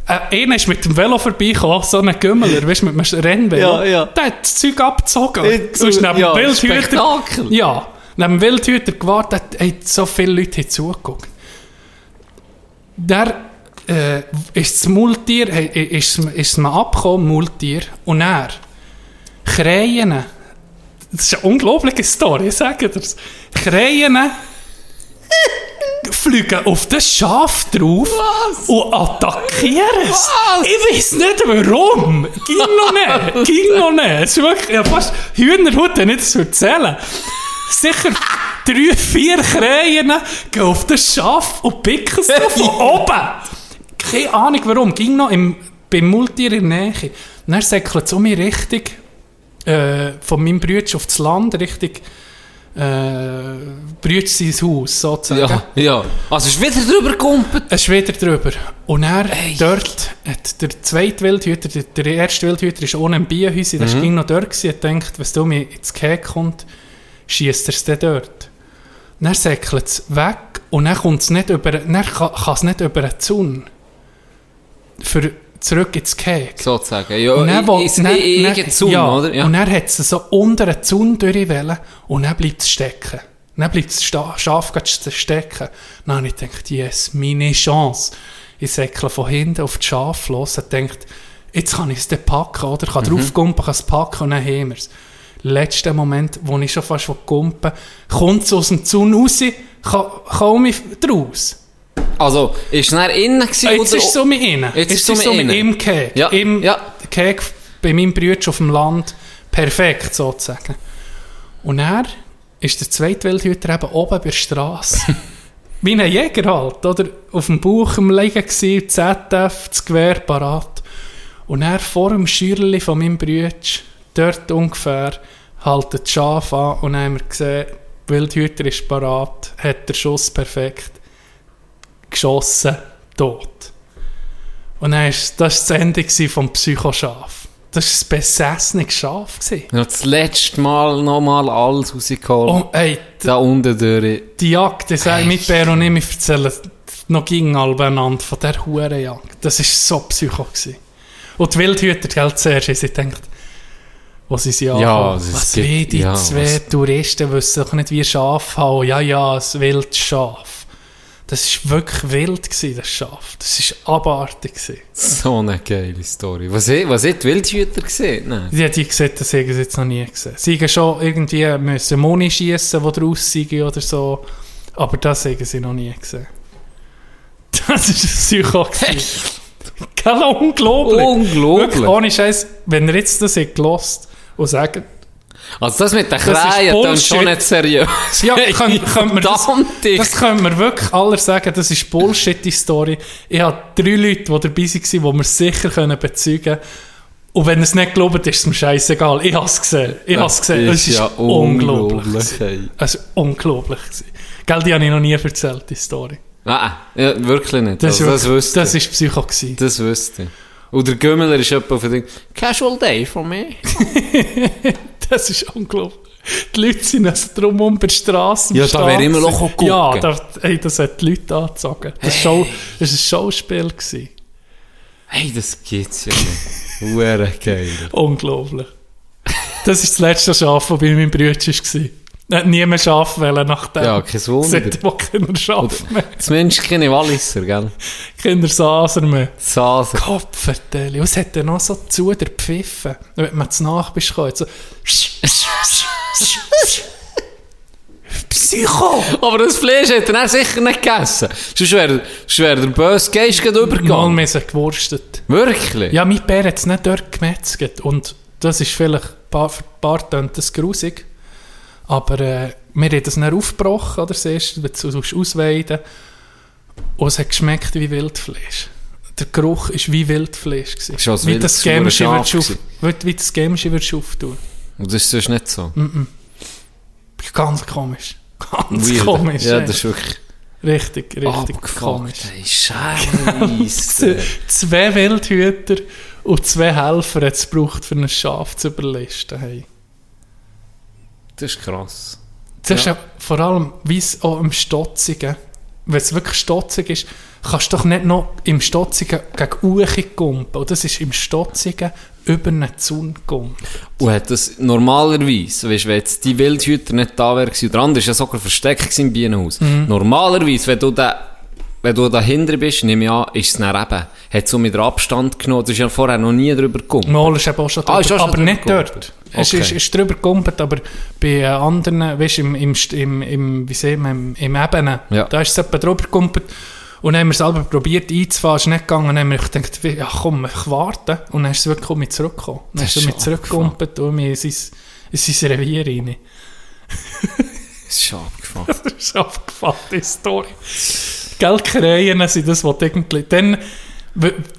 Äh, einer ist mit dem Velo vorbeigekommen, so ein Gümmeler, weißt du, mit einem Rennvelo. Ja, ja. Der hat das Zeug abgezogen. Äh, Und ist neben ja. Spektakel. Ja, neben dem Wildhüter gewartet, haben so viele Leute zugeguckt. Der äh, ist das Multier, ist, ist mir abgekommen, Multier, und er, Krähen, das ist eine unglaubliche Story, ich sage das. Krähen fliegen auf das Schaf drauf und attackieren es. Ich weiß nicht warum. Ging noch nicht. Ging noch nicht. Es ist wirklich, ja, fast Hühnerhut, ich das erzählen. Sicher drei, vier Krähen gehen auf das Schaf und picken es so von oben. Keine Ahnung warum. Ging noch im, beim Multier in der Nähe. Dann säckelt es um mich Richtung äh, von meinem Bruder auf das Land, Richtung äh, Brütsch sein Haus, sozusagen. Ja, ja. Also ist wieder drüber gekumpelt. Es ist wieder drüber. Und er dort hat der zweite Wildhüter, der, der erste Wildhüter ist ohne ein Bienhäuschen, der Mhm. ging noch dort gewesen, und denkt, wenn du mir ins Gehege kommt, schießt er es dann dort. Dann säckelt es weg und dann kommt es nicht über, dann kann, kann es nicht über eine Zunge. Für zurück ins Gehege. Sozusagen. Ja, Und dann, wo, ich, dann- ich, dann- ich, Zoom, ja, oder? Ja. Und dann hat es so unter der Zunge durchwählen und dann bleibt es stecken. Dann bleibt das Schaf stecken. Dann habe ich gedacht, yes, meine Chance. Ich säckle von hinten auf das Schaf los und denkt, jetzt kann ich es dann packen, oder? Ich kann Mhm. draufkumpen, kann es packen und dann haben wir es. Letzter Moment, wo ich schon fast kumpen kommt es aus dem Zaun raus, kann mich draus. Also, ist er innen gewesen? Ah, Jetzt oder- ist es so mit innen. Jetzt Jetzt ist es so mit im Keg. Ja, Im ja. Keg bei meinem Bruder auf dem Land. Perfekt, sozusagen. Und er ist der zweite Wildhüter eben oben bei der Straße. Wie ein Jäger halt, oder? Auf dem Bauch am Liegen gewesen, ZF, das Gewehr parat. Und er vor dem Schürli von meinem Bruder, dort ungefähr, haltet das Schaf an und haben wir gesehen, der Wildhüter ist parat, hat den Schuss perfekt geschossen, tot. Und dann ist das war das Ende vom Psychoschaf. Das war das besessene Schaf. habe das letzte Mal nochmal alles rausgeholt. Oh, ey, Da unten durch. die Jagd, das hey, mit Bär und ich, erzählen noch gegen einander von dieser Hurenjagd. Das war so psycho. Gewesen. Und die Wildhüter, gell, zuerst, haben sie gedacht, wo sie sie Ja, Was wie die ja, zwei was- Touristen wissen doch nicht, wie Schaf haben. Ja, ja, ein wildes Schaf. Das war wirklich wild, gewesen, das Schaf. Das war abartig. Gewesen. So eine geile Story. Was, he- was hat die Wildhüter gesehen? Nein. Hat die gesehen, das haben sie jetzt noch nie gesehen. Sie haben schon irgendwie müssen Moni schiessen, die draus sind oder so. Aber das haben sie noch nie gesehen. Das ist ein Psycho. Gell, unglaublich. Unglaublich. Wirklich, ohne Scheiß, wenn ihr jetzt das habt gelost und sagt, Also das mit den Das ist dann schon nicht seriös. ja, könnt, könnt man das, das können wir wirklich alle sagen, das ist Bullshit, die Story. Ich habe drei Leute, die dabei waren, die mir sicher können bezeugen können. Und wenn ihr es nicht glaubt, ist es mir scheißegal. Ich habe es gesehen. Ich habe es gesehen. Es ist ja unglaublich. unglaublich. Es ist unglaublich. Gell, die habe ich noch nie erzählt, die Story. Nein, ja, wirklich nicht. Das, also, das wirklich- wüsste das ist Psycho. Gewesen. Das wüsste ich. Und der Gümmeler ist etwa auf den Casual Day for me. Das ist unglaublich. Die Leute sind also drum um bei der Straße. am Ja, da wäre immer noch gucken. Ja, da, ey, das hat die Leute angezogen. Das war war ein Schauspiel. Gewesen. Hey, das gibt's ja nicht. Hure geil. Unglaublich. Das ist das letzte Schaf, das bei meinem Bruder war. Hat nie mehr Schaf wollen nach dem. Ja, kein Wunder. Seitdem auch keine Schaf mehr. Zumindest keine Walliser, gell? Kinder Saser mehr. Saser. Kopfverteilung. Was hat er noch so zu der Pfiffen? Wenn man zu nach bist, so... Psycho! Aber das Fleisch hat er sicher nicht gegessen. Sonst wäre, wäre der böse Geist gerade Mal übergegangen. müssen gewurstet. Wirklich? Ja, mein Bär hat es nicht dort gemetzelt. Und das ist vielleicht, ein paar, für ein paar tönt das grusig. Aber äh, wir haben das nicht aufgebrochen, oder? Wenn du es ausweiden Und es hat geschmeckt wie Wildfleisch. Der Geruch war wie Wildfleisch. gewesen. Wie, das du Schaf auf, wie, das würdest du auftun. Und das ist sonst nicht so. Ganz komisch. Ganz Weird. komisch. Ja, ey. das ist wirklich richtig, richtig abgefuckt. komisch. Ey, Scheiße. Zwei Wildhüter und zwei Helfer hat es gebraucht, für ein Schaf zu überlisten. Hey. Das ist krass. Das Ja. vor allem, wie es auch im Stotzigen, wenn es wirklich stotzig ist, kannst du doch nicht noch im Stotzigen gegen Uche gumpen. Das ist im Stotzigen über einen Zaun gumpen. Und hat das normalerweise, weißt, wenn jetzt die Wildhüter nicht da wäre, gewesen, der andere ist ja sogar versteckt im Bienenhaus. Mhm. Normalerweise, wenn du da, wenn du dahinter bist, nehme ich an, ist es dann eben, hat so mit Abstand genommen, du hast ja vorher noch nie drüber gekommen. Mal ist eben auch schon Ah, drüber, auch schon aber drüber nicht gegumpelt. dort. Es Okay. ist, ist drüber gegumpelt, aber bei anderen, weißt du, im, im, im, im, wie sehen wir, im, im Ebenen, Ja. da ist es etwa drüber gegumpelt. Und dann haben wir es selber probiert einzufahren, ist nicht gegangen. Dann haben wir gedacht, ja komm, ich warte. Und dann ist es wirklich mit zurückgekommen. Dann ist es ist mit zurückgegumpelt und wir in sein, in sein Revier rein. Das ist abgefuckt. Das ist eine abgefuckte Story. Gell, Krähen sind das, was irgendwie... Dann,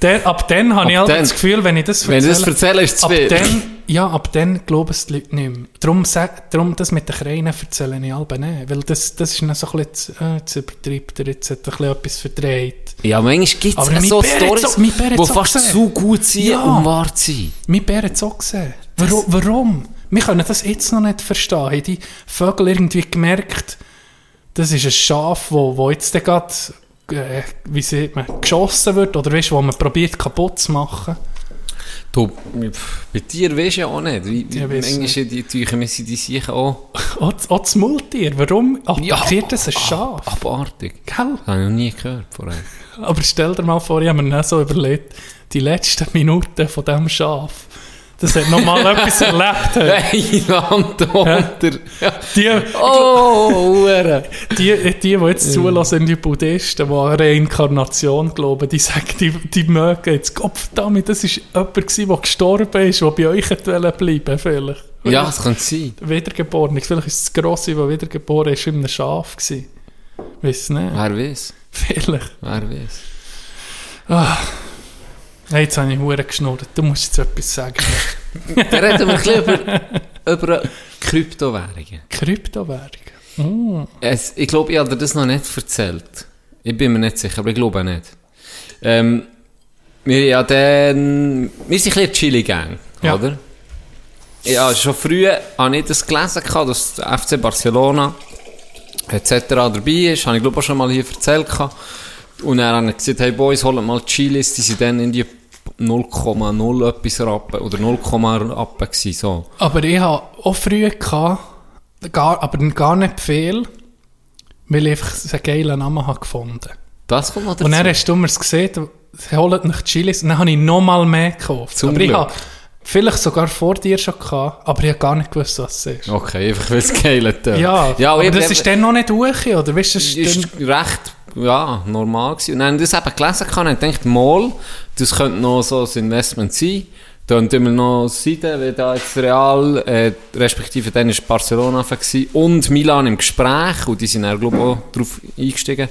dann, ab dann habe ich halt das Gefühl, wenn ich das Wenn ich das erzähle, ist es ab dann, ja, ab dann glauben es die Leute nicht mehr. Darum, darum das mit den Krähen erzähle ich alle nicht. Weil das, das ist dann so ein bisschen, zu- äh, jetzt übertreibt er, jetzt hat er ein bisschen etwas verdreht. Ja, manchmal gibt es mein so Storys, die so fast gesehen. zu gut sind, Ja. um wahr zu sein. Mein Bär hat es auch gesehen. Warum? warum? Wir können das jetzt noch nicht verstehen. Haben die Vögel irgendwie gemerkt, das ist ein Schaf, wo, wo jetzt gerade, äh, wie sieht man, geschossen wird oder weißt, wo man probiert kaputt zu machen? Du, bei dir weisst du ja auch nicht. Wie, wie Ja, manchmal die Tücher, sind die sicher auch Auch, das- auch das Multier, warum attackiert das ein Schaf? abartig. Gell? Habe ich noch nie gehört vorher. Aber stell dir mal vor, ich habe mir so überlegt, die letzten Minuten von diesem Schaf, das hat nochmal etwas erlebt. hey. Hey, Land unter. Ja. Die, Oh, die, die, die jetzt zulassen, die Buddhisten, die an Reinkarnation glauben, die sagen, die, die mögen jetzt, Gott verdammt, das war jemand, der gestorben ist, der bei euch bleiben vielleicht. Ja, das könnte sein. Wiedergeboren. Vielleicht ist es das Grosse, das wiedergeboren ist, in einem Schaf gewesen. Weiss nicht. Wer weiß. Vielleicht. Wer weiß. Ah. Hey, jetzt habe ich Huren geschnurrt. Du musst jetzt etwas sagen. Dann reden wir ein bisschen über, über Kryptowährungen. Kryptowährung. Mm. Es, ich glaube, ich habe dir das noch nicht erzählt. Ich bin mir nicht sicher, aber ich glaube nicht. Ähm, Wir, ja, dann, wir sind ein bisschen Chili-Gang, Ja. oder? Ja, schon früh habe ich das gelesen, dass der FC Barcelona etc. dabei ist. Habe ich glaube auch schon mal hier erzählt. Und dann habe ich gesagt, hey Boys, holt mal Chilis, die sind dann in die 0,0 etwas Rappen oder 0, Rappen gewesen, so. Aber ich habe auch früher gehabt, gar, aber gar nicht viel, weil ich einfach einen geilen Namen habe gefunden Das kommt noch dazu. Und dann hast du mir gesehen, sie holen nach Chilis, und dann habe ich noch mal mehr gekauft. Zum aber ich Glück. habe vielleicht sogar vor dir schon gehabt, aber ich habe gar nicht gewusst, was es ist. Okay, einfach weil es geil tönt. Ja, ja aber ich das ist dann noch nicht durch, oder? Weißt das ist ist recht ja, normal gewesen. Und dann habe ich das eben gelesen und gedacht, mal, das könnte noch so ein Investment sein. Dann tun wir noch Seiten, wie da jetzt Real, äh, respektive dann ist Barcelona gewesen, und Milan im Gespräch, und die sind dann, glaube ich, auch drauf eingestiegen.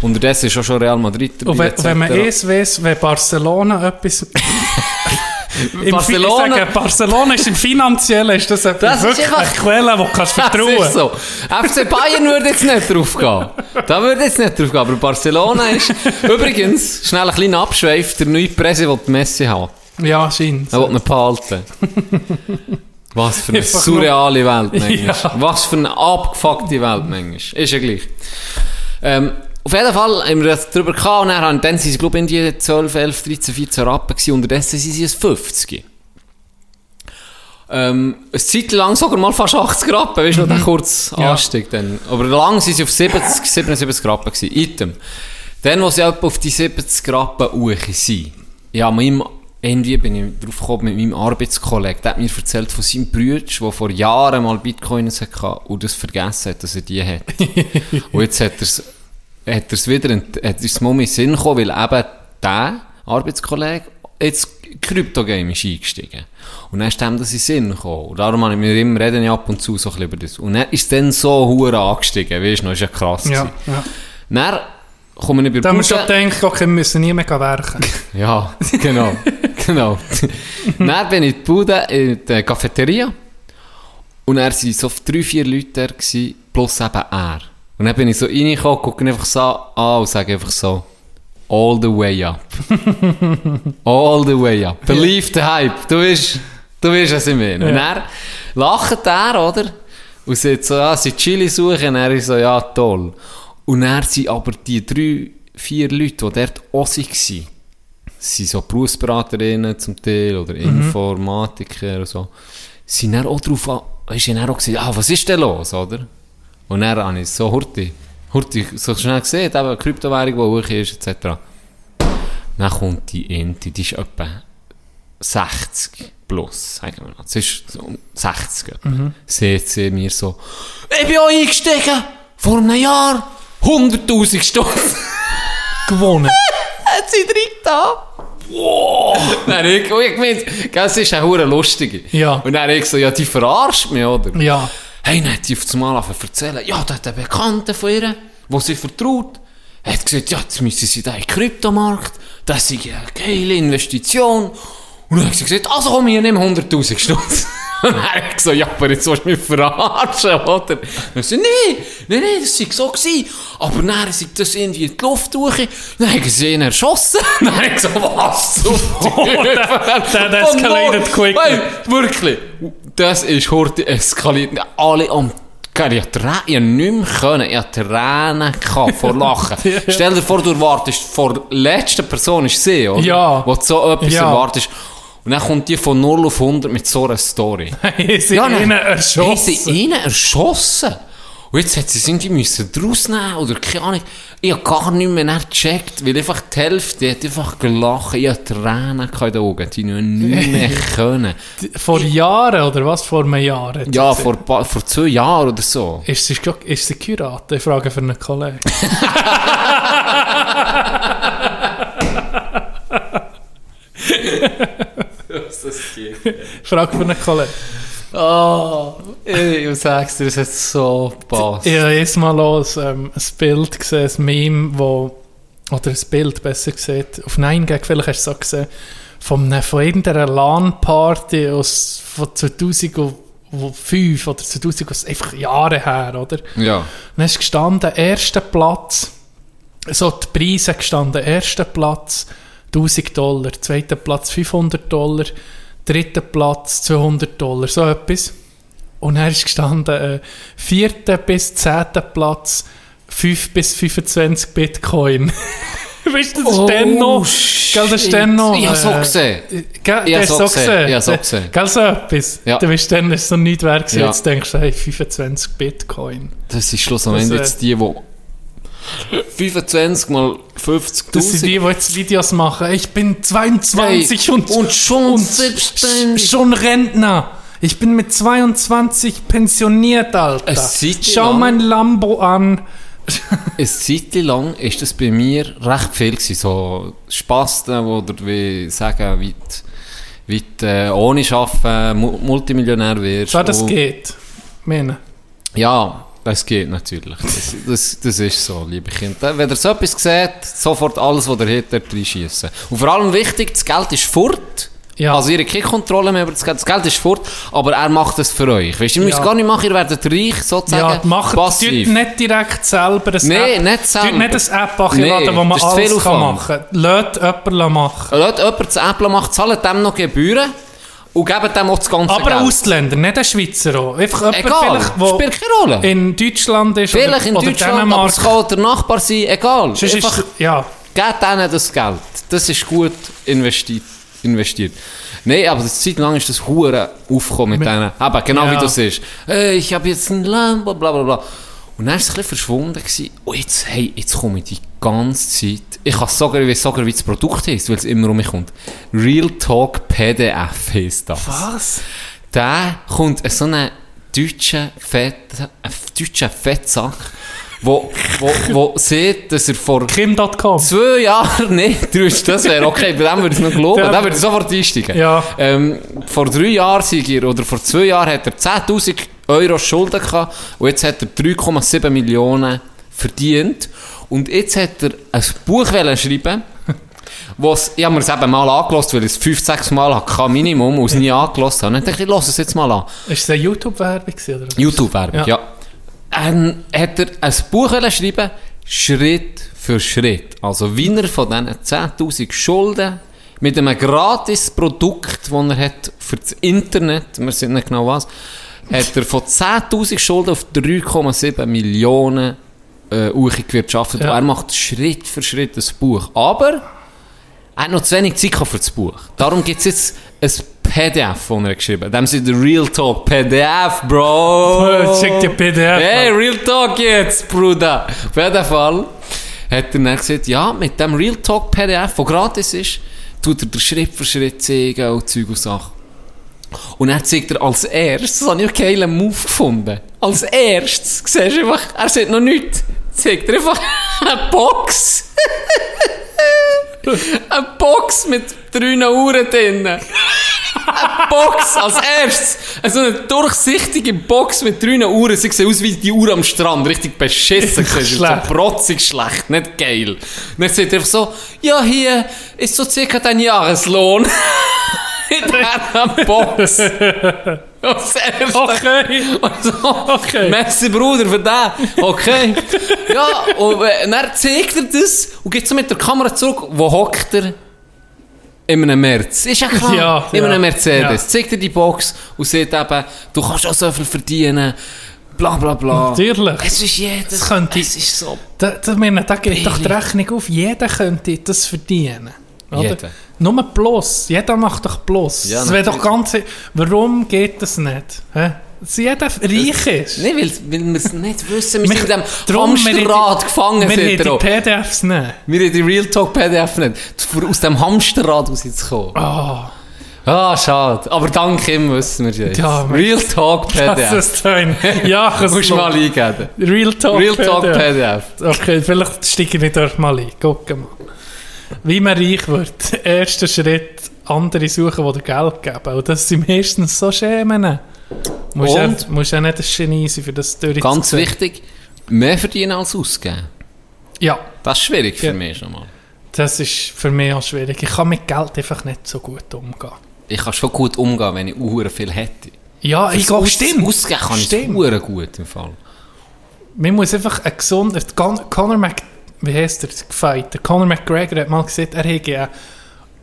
Unterdessen ist auch schon Real Madrid dabei. und wenn, wenn man es weiss, wenn Barcelona etwas... Barcelona- sage, Barcelona ist im Finanziellen ist das, Das ist wirklich einfach- eine Quelle, die du kannst vertrauen Das ist so. FC Bayern würde jetzt nicht drauf gehen. Da würde jetzt nicht drauf gehen. Aber Barcelona ist, übrigens, schnell ein kleiner Abschweif, der neue Präsident will Messi haben. Ja, scheint. Er will ihn behalten. Was für eine Einfach surreale Welt manchmal. Ja. Was für eine abgefuckte Welt manchmal. Ist ja gleich. Ähm, auf jeden Fall haben wir darüber gehabt und dann, haben- dann sind sie, glaube ich, in die 12, 11, 13, 14 Rappen gewesen. Unterdessen sind sie ein 50. Ähm, eine Zeit lang sogar mal fast 80 Rappen, weißt du, noch der kurz Ja. Anstieg dann. Aber lang sind sie auf 70, 77 Rappen gewesen. Item. Dann, wo sie etwa auf die 70 Rappen hoch sind, ja, meinem, irgendwie bin ich drauf gekommen mit meinem Arbeitskollegen, der hat mir erzählt von seinem Bruder, der vor Jahren mal Bitcoins hatte und das vergessen hat, dass er die hat. und jetzt hat er es hat er es wieder, hat er es mal in den Sinn gekommen, weil eben der Arbeitskollege jetzt Kryptogame ist eingestiegen. Und dann ist dem das in den Sinn gekommen. Und darum habe ich mir immer reden ab und zu so ein bisschen über das. Und dann ist es dann so hure angestiegen, weißt du, noch, ist ja krass Ja, ja. Dann komme ich bei Da wir schon Bude- gedacht, okay, wir müssen nie mehr werken. ja, genau. genau. dann bin ich in die Bude, in der Cafeteria. Und er waren so drei, vier Leute da, plus eben er. Und dann bin ich so reingekommen, gucke ihn einfach so an und sage einfach so, all the way up. all the way up. Believe the hype. Du weißt, du weißt, was ich meine. Und er lacht er, oder? Und sagt so, ja, sie Chili suchen. Und er ist so, ja, toll. Und er sind aber die drei, vier Leute, die dort auch waren, sind so Berufsberaterinnen zum Teil oder Informatiker oder so, sind dann auch drauf an, dann auch gesagt, ah, was ist denn los, oder? Und dann habe ich so Hurti, Hurti, so schnell gesehen, eben Kryptowährung, die hoch ist, etc. Dann kommt die Ente, die ist etwa 60 plus, sagen wir mal. Das ist so um 60 etwa. Seht sie mir so, ich bin auch eingestiegen, vor einem Jahr, 100'000 Stunden. Gewonnen. hat sie drin da. Wow! Dann ich, und ich gell, das ist eine hure lustige. Ja. Und dann ich so, ja, die verarscht mich, oder? Ja. Hey, dann hat die auf einmal angefangen erzählen, ja, da hat ein Bekannter von ihr, wo sie vertraut, hat gesagt, ja, jetzt müssen sie da in den Kryptomarkt, das ist eine geile Investition. Und dann hat sie gesagt, also komm, hier, nimm 100'000 Stutz. Und dann habe ich gesagt, ja, aber jetzt willst du mich verarschen, oder? Und ich so, nee, nee, nee, das war so gewesen. Aber dann ist das irgendwie in die Luft durch. Dann haben sie ihn erschossen. Dann habe ich gesagt, was zum Teufel? that Von escalated null- quickly. Hey, wirklich. Das ist heute eskaliert. Alle am Ich hatte Tränen, ich hab nicht mehr können. Ich hatte Tränen gehabt vor Lachen. Stell dir vor, du erwartest, vor der letzten Person ist sie, oder? Ja. Wo du so etwas Ja. erwartest. Und dann kommt die von 0 auf 100 mit so einer Story. Haben sie Ja, ihn erschossen? Haben sie ihn erschossen? Und jetzt hat sie es irgendwie müssen draus nehmen oder keine Ahnung. Ich habe gar nicht mehr gecheckt, weil einfach die Hälfte hat einfach gelacht. Ich hatte Tränen in den Augen, die nicht mehr können. Vor Jahren, oder was? Vor einem Jahr? Ja, vor, paar- vor zwei Jahren oder so. Ist sie, ist sie geheiratet? Ich frage für einen Kollegen. Ich frage für einen Kollegen. Oh, ich sag's dir, es hat so gepasst. Ich habe jetzt mal ein, ähm, ein Bild gesehen, ein Meme, wo, oder ein Bild besser gesagt, auf Nein Gag, vielleicht hast du es auch gesehen, von, einer, von irgendeiner LAN-Party aus von 2005 oder 2000, also einfach Jahre her, oder? Ja. Dann ist gestanden, erster Platz, so die Preise gestanden, erster Platz, 1000 Dollar, zweiter Platz 500 Dollar, dritter Platz 200 Dollar, so etwas. Und er ist gestanden, äh, vierter bis zehnter Platz 5 bis 25 Bitcoin. weißt du, das ist dann noch... Gell, das ist dann noch... Ich habe so äh, gesehen. Gell, Ich so gesehen. Ich habe so gesehen. Gell, so etwas. Ja. Du bist dann ist so nicht wert gewesen. Ja. Jetzt denkst du, hey, 25 Bitcoin. Das ist schlussendlich Das, äh, jetzt die, die 25 mal 50'000... Das sind die, die jetzt Videos machen. Ich bin 22 und, und schon und selbstständig. schon Rentner. Ich bin mit 22 pensioniert, Alter. Schau lang- mein Lambo an. Eine Zeit lang ist das bei mir recht viel gewesen, so Spasten, oder wie sagen, wie wie äh, ohne Arbeiten Mu- Multimillionär wirst. Schau, das geht. Meine. Ja, das geht natürlich. Das, das, das ist so, liebe Kinder. Wenn ihr so etwas seht, sofort alles, was ihr habt, dort reinschiessen. Und vor allem wichtig, das Geld ist fort. Ja. Also ihr keine Kontrolle mehr über das Geld. Das Geld ist fort, aber er macht es für euch. Weißt, ihr müsst Ja. gar nicht machen, ihr werdet reich, sozusagen Ja, macht passiv. nicht direkt selber ein Nee, App. nicht selber. Nicht ein App machen, Nee, wo man das alles kann machen kann. Lasst jemanden machen. Lasst jemand das Apple macht, zahlt dem noch Gebühren und gebt dem auch das ganze Aber Geld. Ausländer, nicht ein Schweizer auch. Einfach Egal, spielt keine Rolle. in Deutschland ist Vielleicht in oder, oder Deutschland, aber Dänemark. es kann der Nachbar sein, egal. Sonst Einfach ist, ja, gebt denen das Geld. Das ist gut investiert. investiert. Nein, aber das Zeit lang ist das Hure aufgekommen mit denen. Aber genau Ja. wie du siehst. Hey, ich habe jetzt ein Lambo, bla bla bla. Und dann war es ein bisschen verschwunden. Gewesen. Und jetzt, hey, jetzt komme ich die ganze Zeit. Ich kann sogar, ich weiß sogar, wie das Produkt heisst, weil es immer um mich kommt. Real Talk PDF heisst das. was? Da kommt so ein deutscher Fett, ein deutscher Fettsack, wo, wo, wo sieht, dass er vor Kim.com. zwei Jahren, nee, du hast- das wäre okay, bei dem würde ich noch glauben, Ja. da würde ich sofort einsteigen. Ja. Ähm, vor drei Jahren, er, oder vor zwei Jahren hat er 10'000 Euro Schulden gehabt und jetzt hat er 3,7 Millionen verdient und jetzt hat er ein Buch schreiben was, ich habe mir es eben mal angelost, weil ich es fünf, sechs Mal hatte, Minimum, und es nie angelost habe. Und dann dachte ich, ich lasse es jetzt mal an. Ist es eine YouTube-Werbung? YouTube-Werbung, ja. Ja. Dann hat er ein Buch schreiben, Schritt für Schritt. Also wie er von diesen 10'000 Schulden mit einem gratis Produkt, das er hat für das Internet, wir sind nicht genau was, hat er von 10'000 Schulden auf 3,7 Millionen äh, gewirtschaftet. Ja. Er macht Schritt für Schritt das Buch. Aber er hat noch zu wenig Zeit für das Buch. Darum gibt es jetzt ein PDF, das er geschrieben hat. Dem sind Real Talk PDF, Bro. Schick dir PDF. Hey, Real Talk jetzt, Bruder. Auf jeden Fall hat er dann gesagt, ja, mit dem Real Talk PDF, der gratis ist, tut er dir Schritt für Schritt zeigen und Zeug und Sachen. Und er zeigt er als erstes, das habe ich einen geilen Move gefunden. Als erstes, siehst du einfach, er sieht noch nichts, zeigt er einfach eine Box. eine Box mit drei Uhren drin. Eine Box als erstes. Also eine durchsichtige Box mit drei Uhren. Sie sehen aus wie die Uhr am Strand. Richtig beschissen. du. so protzig schlecht. Nicht geil. Und dann sagt er einfach so, ja, hier ist so circa dein Jahreslohn. In dieser Box. Als erstes. Okay. Und so, Okay. Merci, Bruder, für den. Okay. ja, und äh, dann zeigt er das und geht so mit der Kamera zurück. Wo hockt er? In einem Merz. Ist ja klar. Ja, in einem ja, Mercedes. ja. Zeigt er die Box und sieht eben, du kannst auch so viel verdienen. Bla bla bla. Natürlich. Es ist jedes. Das könnte- es ist so. Da, da, da geht doch die. Rechnung auf. Jeder könnte das verdienen. Oder? Jeder. Nur Plus. Jeder macht doch Plus. Ja, das wäre doch ganz... Warum geht das nicht? Hä? Jeder reich ist. Nein, weil, weil wir es nicht wissen. Wir Wir- sind in diesem wir Hamsterrad gefangen. Wir haben die PDFs nicht. Wir haben die Real Talk PDF nicht. Aus dem Hamsterrad rauszukommen. Ah, Ah, schade. Aber dank ihm wissen wir es jetzt. Ja. Real Talk das PDF. ist ein... Ja, Musst du mal eingeben. Real Talk Real Talk PDF. Okay, vielleicht steige ich dort mal ein. Gucken mal. Wie man reich wird. Erster Schritt, andere suchen, die dir Geld geben. Und das sind meistens so Schemen. Musst ja, Und? musst ja nicht ein Genie sein, für das durchzuziehen. Ganz wichtig, mehr verdienen als ausgeben. Ja, Das ist schwierig für Ja. mich schon mal. das ist für mich auch schwierig. Ich kann mit Geld einfach nicht so gut umgehen. Ich kann schon gut umgehen, wenn ich Uhren viel hätte. Ja, ich glaube, stimmt. Ausgeben kann ich Stimmt. Uhren gut im Fall. Man muss einfach ein gesunder... Con Conor Mc... Wie heißt der Fighter? Conor McGregor hat mal gesagt, er hätte einen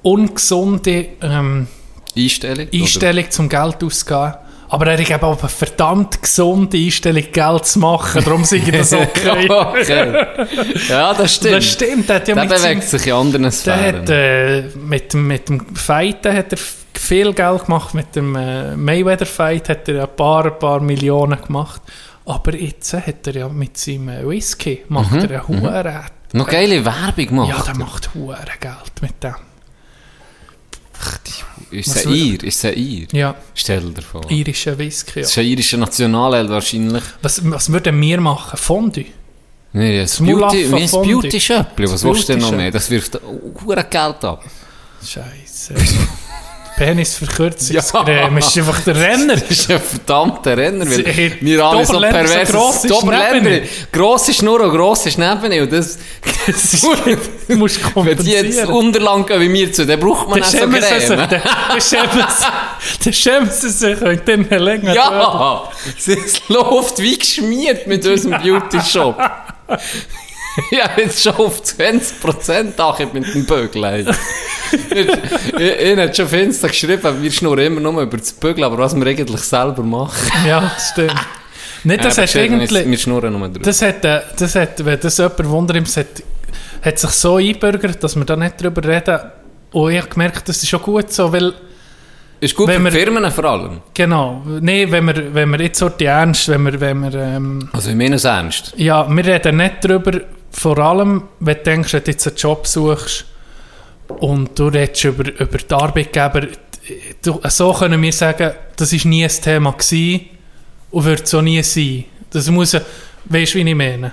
ungesunde ähm, Einstellung? oder? Einstellung zum Geld auszugeben. Aber er hat eben auch eine verdammt gesunde Einstellung, Geld zu machen. Darum sage ich das okay. okay. Ja, das stimmt. Das stimmt. Der, ja Der mit seinem- bewegt sich in anderen der Sphären. hat, äh, mit, dem- mit dem Fighten hat er viel Geld gemacht. Mit dem äh, Mayweather-Fight hat er ein paar, ein paar Millionen gemacht. Aber jetzt hat er ja mit seinem Whisky macht Mhm, er eine Hure. Noch geile Werbung gemacht. Ja, der macht Hure Geld mit dem. Ist ein Ir? Ist ein Ir? Ja, Stell dir vor. irischer Whisky. Das Ja. ist ein irischer Nationalheld wahrscheinlich. Was, was würden wir machen? Fondue? Nee, das Mulaffen Beauty, mein. Beauty-Schöppli. Was Das willst du denn noch mehr? Das wirft hure Geld ab. Scheiße. Penisverkürzungscreme ist einfach der Renner. Das ist ein verdammter Renner. Weil Sie- wir alle die so Oberländer so pervers gross ist Die ist nur und gross ist neben ihm. Und das, das Du musst wenn die jetzt kompensieren. unterlang gehen wie mir zu, dann braucht man Dann so sie sich. Creme. Dann dann schämen sie- dann schämen sie sich und dann länger. Ja, es läuft wie geschmiert mit unserem Beauty-Shop. Ja, jetzt schon auf 20% Achtung mit dem Bügel. ey. ich, ich habe schon auf Insta geschrieben, wir schnurren immer nur über das Bügel, aber was wir eigentlich selber machen. Ja, stimmt. Nicht, das Ja, hat eigentlich... Wir schnurren nur drüber. Das hat, äh, das hat, wenn das jemand wundert, das hat, hat sich so einbürgert, dass wir da nicht drüber reden. Und ich habe gemerkt, das ist schon gut so, weil, ist gut wenn für wir- Firmen vor allem. genau, nee, wenn wir, wenn wir jetzt heute ernst, wenn wir, wenn wir, ähm, Also ich meine es ernst. ja, wir reden nicht drüber, vor allem, wenn du denkst, wenn du jetzt einen Job suchst und du redest über, über die Arbeitgeber, du, so können wir sagen, das ist nie ein Thema gewesen und wird so nie sein. Das muss, weißt du, wie ich meine?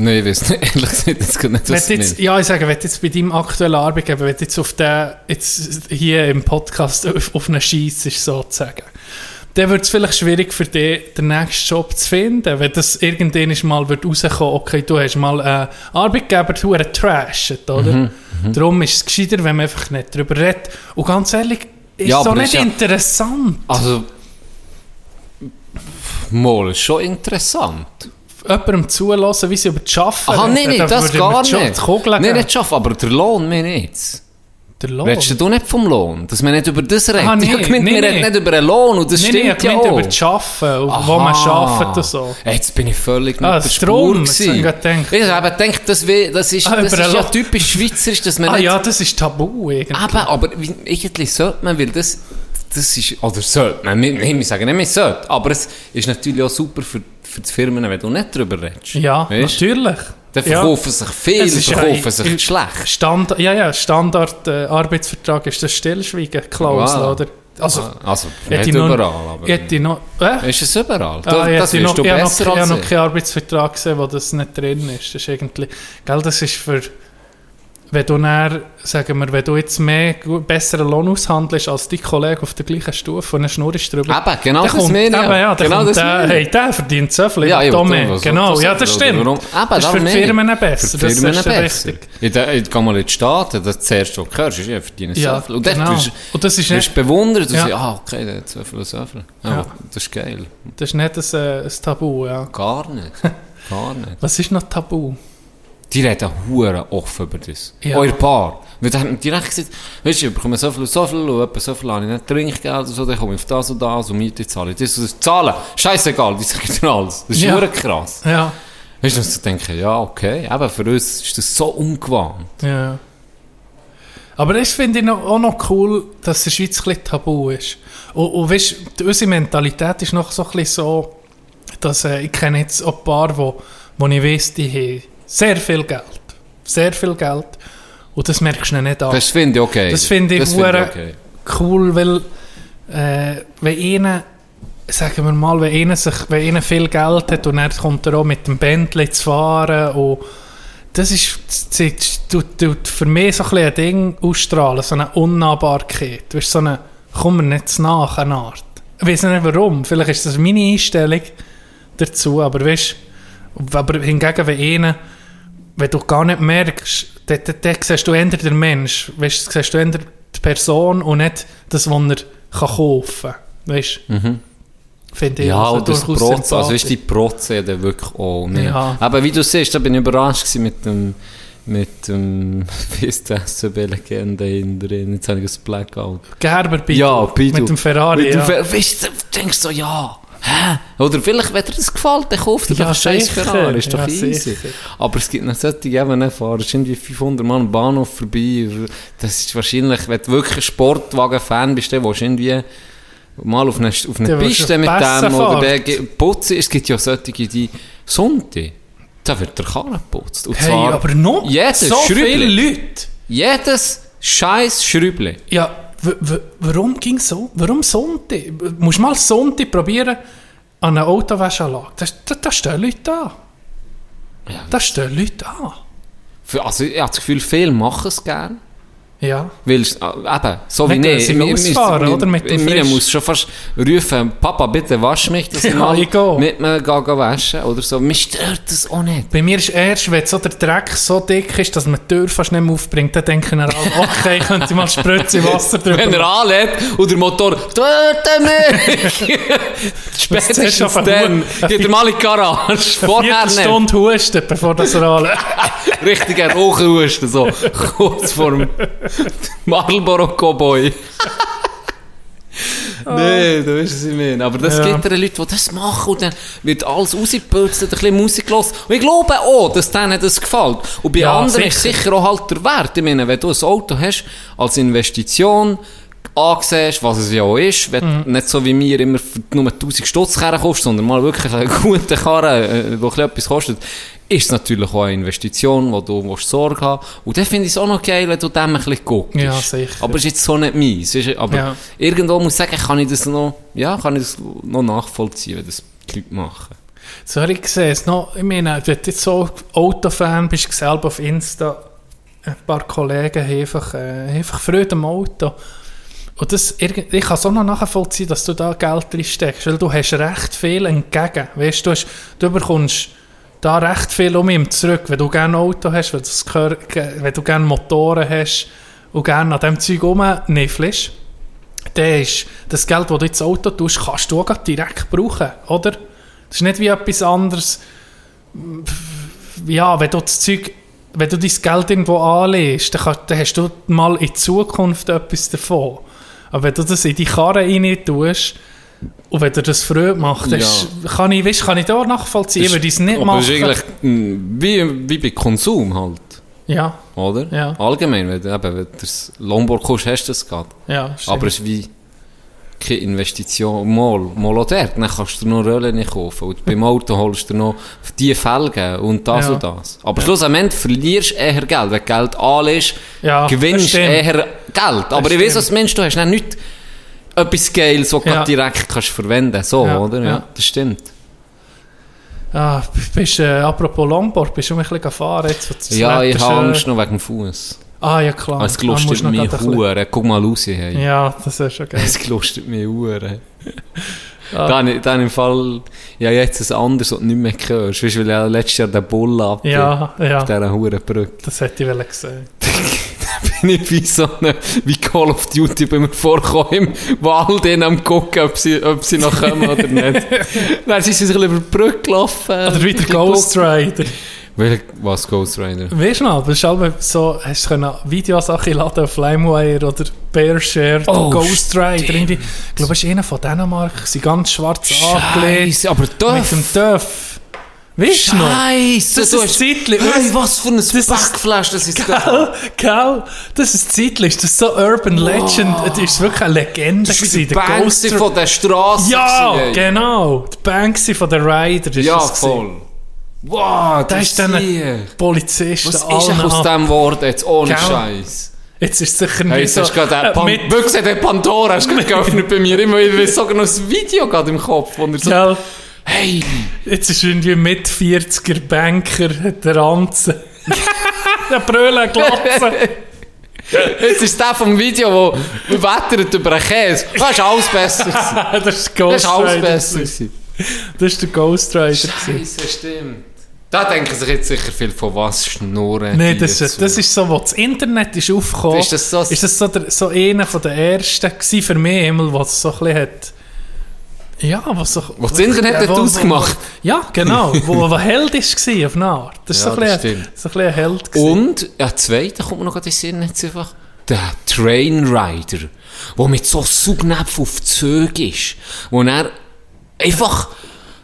Nein, ich weiß nicht, ehrlich gesagt, jetzt kann nicht das du jetzt, ja, ich sage, wenn du jetzt bei deinem aktuellen Arbeitgeber, wenn du jetzt auf den, jetzt hier im Podcast auf, auf einen Scheiss ist, sozusagen, dann wird es vielleicht schwierig für dich, den nächsten Job zu finden, wenn das irgendwann mal wird rauskommen, okay, du hast mal einen Arbeitgeber, du einen trashet, oder? Mhm, Darum ist es gescheiter, wenn man einfach nicht darüber redet. Und ganz ehrlich, ist Ja, aber nicht ja- interessant, Also, mal, ist schon interessant. jemandem zulassen, wie sie über das Arbeiten Aha, nein, nein, Da das gar nicht. die Nein, nicht schaffen, aber der Lohn, mir nicht. Der Lohn. Redest du nicht vom Lohn? Dass man nicht über das redet? Ah, nee, ich gemeint, nee, wir nee. reden nicht über einen Lohn und das nein, stimmt ich ja meine auch. über das Arbeiten, und wo man Aha. arbeitet und so. Jetzt bin ich völlig Ah, mit der das Spur drum, ich. Ich habe gedacht, das, das ist, Ah, das ist ja typisch schweizerisch, dass man Ah nicht... ja, das ist tabu. Eben, aber wie- irgendwie sollte man, weil das, das ist, oder sollte man, wir sagen nicht, man sollte, aber es ist natürlich auch super für, für die Firmen, wenn du nicht drüber redest. Ja, Weißt? natürlich. Dann Ja. verkaufen sich viele, Es ist ja- verkaufen sich ich- schlecht. Stand, ja, ja, Standard äh, Arbeitsvertrag ist das Stillschweigen-Klausel, Wow. oder? Also, Also, hätte nicht ich noch- überall, aber... hätte noch, äh? Ist es überall? Ah, ich das hätte noch, du noch, besser ich habe noch ich. keinen Arbeitsvertrag gesehen, wo das nicht drin ist. Das ist irgendwie, gell, das ist für, wenn du dann, sagen wir, wenn du jetzt mehr, besseren Lohn aushandelst als dein Kollege auf der gleichen Stufe und dann schnurrst du drüber. Eben, genau das kommt, meine ich. eben, ja, Genau kommt das der, meine ich. hey, der verdient so viel, Ja, ich da mehr. was- Genau, was- ja, das stimmt. warum- Eben, das ist für die ich. Firmen besser. Für das die Firmen ist besser. richtig. Ich, ich gehe mal in die Staaten, das zuerst, was du hörst, ist, ja, verdienen Ja, so viel. Und genau. du Und das ist wirst nicht, bewundert und Ja. sagst, ah, okay, der hat so viel so viel. Ja, Ja. Das ist geil. das ist nicht ein, äh, ein Tabu, ja. Gar nicht. Gar nicht. Was ist noch Tabu? Die reden hure offen über das. Ja. Euer Paar. Da haben wir direkt gesagt, weißt du, ich bekomme so viel und so viel und etwa so viel habe ich nicht Trinkgeld und so, dann komme ich auf das und das und Miete zahle ich das und das. Zahlen, scheißegal, die sagen dir alles. Das ist Ja. krass. Ja, Weißt du, und denke ja, okay, aber für uns ist das so ungewohnt. ja. Aber das finde ich noch, auch noch cool, dass der Schweiz ein bisschen tabu ist. Und, und weißt, du, unsere Mentalität ist noch so ein bisschen so, dass äh, ich kenne jetzt auch ein paar, wo, wo ich weiss, die haben sehr viel Geld. Sehr viel Geld. Und das merkst du nicht an. Das finde ich okay. Das finde ich das hure- ich okay. cool, weil äh, wenn einer, sagen wir mal, wenn einer, sich, wenn einer viel Geld hat und dann kommt er auch mit dem Bentley zu fahren und das ist das, tut, für mich so ein, ein Ding ausstrahlen, so eine Unnahbarkeit. Weißt, so eine, komm mir nicht zu nach, eine Art. Ich weiß nicht warum, vielleicht ist das meine Einstellung dazu, aber weißt, aber hingegen, wenn einer, wenn du gar nicht merkst, dann, dann, dann siehst du eher den Mensch, weißt, siehst du eher die Person und nicht das, was er kann kaufen kann. Weißt du? Finde ich Ja, also und das Protze, also ist die Protze dann wirklich auch nicht. Ja. Aber wie du siehst, da bin ich überrascht mit dem, Mit dem, wie ist das, SCB-Legende drin, jetzt habe ich ein Blackout. Gerber Bidu. Ja, Bidu. Mit dem Ferrari, Mit dem ja. Fer weißt du, du denkst so, ja, hä? Oder vielleicht, wenn dir das gefällt, dann kauft er Ja, doch scheiß. Ferrari, ist doch Ja, easy. sicher. Aber es gibt noch solche eben ist irgendwie 500 Mann am Bahnhof vorbei. Das ist wahrscheinlich, wenn du wirklich ein Sportwagen-Fan bist, dann willst du irgendwie mal auf eine, auf eine Piste mit dem oder der putzen. Es gibt ja solche, die Sonntag, da wird der Karren geputzt. Und Hey, aber noch jedes so viele Schrübli. Leute. jedes scheiß Schrübli. Ja, warum ging so? Warum Sonntag? Musst mal Sonntag probieren an einer Autowäschanlage. Da, da, da stehen Leute an. Ja. Da stehen Leute an. Für- Also ich habe das Gefühl, viele machen es gerne. Ja. Weil, äh, eben, so wie sie mir- ausfahren, mir- oder? Mit dem Mir muss schon fast rufen, Papa, bitte wasch mich, dass ich Ja, mal ich gehe. mit mir gehen waschen oder so. Mir stört das auch nicht. Bei mir ist erst, wenn so der Dreck so dick ist, dass man die Tür fast nicht mehr aufbringt, dann denke ich dann auch, okay, ich könnte mal Spritze Wasser drüber Wenn er anlädt und der Motor «Töte mich!» Spätestens dann geht er mal in die Garage. Vorher nicht. Stunde husten, bevor das er anlegt. Richtiger Rauchhusten, so kurz vor dem Marlboro Cowboy. Nee, du weißt, was ich meine. Aber das Ja. gibt ja Leute, die das machen und dann wird alles rausgeputzt und ein bisschen Musik los. Und ich glaube auch, dass denen das gefällt. Und bei Ja, anderen ist sicher. sicher auch halt der Wert. Ich meine, wenn du ein Auto hast, als Investition, ansiehst, was es ja auch ist, wenn du nicht so wie mir immer nur 1000 Stutz Karren kaufst, sondern mal wirklich einen guten Karren, äh, bisschen etwas kostet, ist es natürlich auch eine Investition, wo du musst Sorge haben Und dann finde ich es auch noch geil, wenn du dem ein bisschen guckst. Ja, sicher. Aber es ist jetzt so nicht meins. Aber Ja. irgendwo muss ich sagen, kann ich das noch, ja, kann ich das noch nachvollziehen, wenn das die Leute machen. So habe ich gesehen, es noch, ich meine, wenn du jetzt so Autofan bist, selber auf Insta, ein paar Kollegen haben einfach, äh, einfach Freude am Auto. Und das, ich kann es auch noch nachvollziehen, dass du da Geld drin steckst, weil du hast recht viel entgegen. Weißt du, hast, du bekommst da recht viel um ihm zurück, wenn du gerne Auto hast, wenn, das gehör- ge- wenn du gerne Motoren hast und gerne an diesem Zeug rumniffelst, dann ist das Geld, das du ins Auto tust, kannst du auch direkt brauchen, oder? Das ist nicht wie etwas anderes. Ja, wenn du das Zeug, wenn du dein Geld irgendwo anlegst, dann hast du mal in Zukunft etwas davon. Aber wenn du das in die Karre rein tust, und wenn dir das Freude macht, dann Ja. ist- kann ich, weißt, kann ich da nachvollziehen, ich würde es nicht Aber machen. das ist eigentlich wie, wie bei Konsum halt, ja, oder? Ja. Allgemein, wenn du eben, wenn du das Lombard kaufst, hast du das gerade. ja, stimmt. Aber es ist wie keine Investition. Mal, mal auch dort. Dann kannst du noch Röllchen nicht kaufen. Und beim Auto holst du noch die Felgen und das Ja. und das. Aber schlussendlich verlierst du eher Geld. Wenn du Geld anlegst, Ja, gewinnst du eher Geld. Aber ich weiß, was du meinst. Du hast dann nicht etwas Geiles, was du Ja. direkt kannst verwenden So, Ja, oder? Ja, das stimmt. Ah, bist, äh, apropos Longboard, bist du ein bisschen gefahren jetzt? das ja, ich habe Angst noch wegen dem Fuß. Ah, ja klar. Es Ah, noch mich Huren. Guck mal raus. Hey. Ja, das ist schon geil. Es gelustert mich Huren. Ah. Dann, dann im Fall, ja, jetzt ein anderes, du nicht mehr hörst. Weißt du, weil ja letztes Jahr der Bull ab Ja, ja, auf dieser Hurenbrücke. das hätte ich gesehen. bin ich wie so eine, wie Call of Duty bei mir vorgekommen, im Wald in am gucken, ob sie, ob sie noch kommen oder nicht. Dann sind sie sich über die Brücke gelaufen. Oder wie der Ein Ghost Rider. Welcher, was Ghost Rider? Weißt du noch, das ist halt so, hast du können Videos auch laden auf LimeWire oder Bearshare, Oh, Ghost Rider. stimmt. Irgendwie. Ich glaube, es ist einer von Dänemark, sie ganz schwarz angelegt. Aber Mit Dörf. dem Töff. Weißt du noch? Scheiße, Das du ist hast... Zeitli- Hey, was für ein ist- Backflash, das ist da. Gell, das ist zeitlich, das ist so Urban Legend, das ist wirklich eine Legende Das gewesen, war der Banksy von der Straße. Ja, gewesen, genau, der Banksy von der Rider ist Ja, das gewesen. voll. Wow, Da das ist dann ein Polizist Was ist aus dem geworden jetzt, ohne? Scheiß? Jetzt ist es sicher Hey, nicht jetzt hast du gerade äh, Pan mit, Büchse, den Pandora hast du geöffnet bei mir. Immer wieder sogar noch ein Video gerade im Kopf. Wo er so, gell, hey, jetzt ist irgendwie mit 40er Banker der Ranzen. der Brüllen Glatze. jetzt ist der vom Video, wo wettert über einen Käse. Das ist alles besser. das ist Das Ghost ist alles besser. gewesen. Das ist der Ghost Rider. Scheiße, stimmt. Da denken sich jetzt sicher viel von was schnurren. Nein, das, ist- das ist so, wo das Internet ist aufgekommen. Ist das so- ist das so, der, so einer von der ersten gewesen für mich, einmal, was so ein bisschen hat Ja, was so... Was das Internet hat wo- wo- ausgemacht. Ja, genau. wo, wo Held war auf eine Art. Das ist Ja, so, ein bisschen, so ein bisschen ein Held. gewesen. Und, ja, zweite kommt mir noch in den Sinn, jetzt einfach, der Train Rider, der mit so Saugnäpfen auf Züge ist, wo er einfach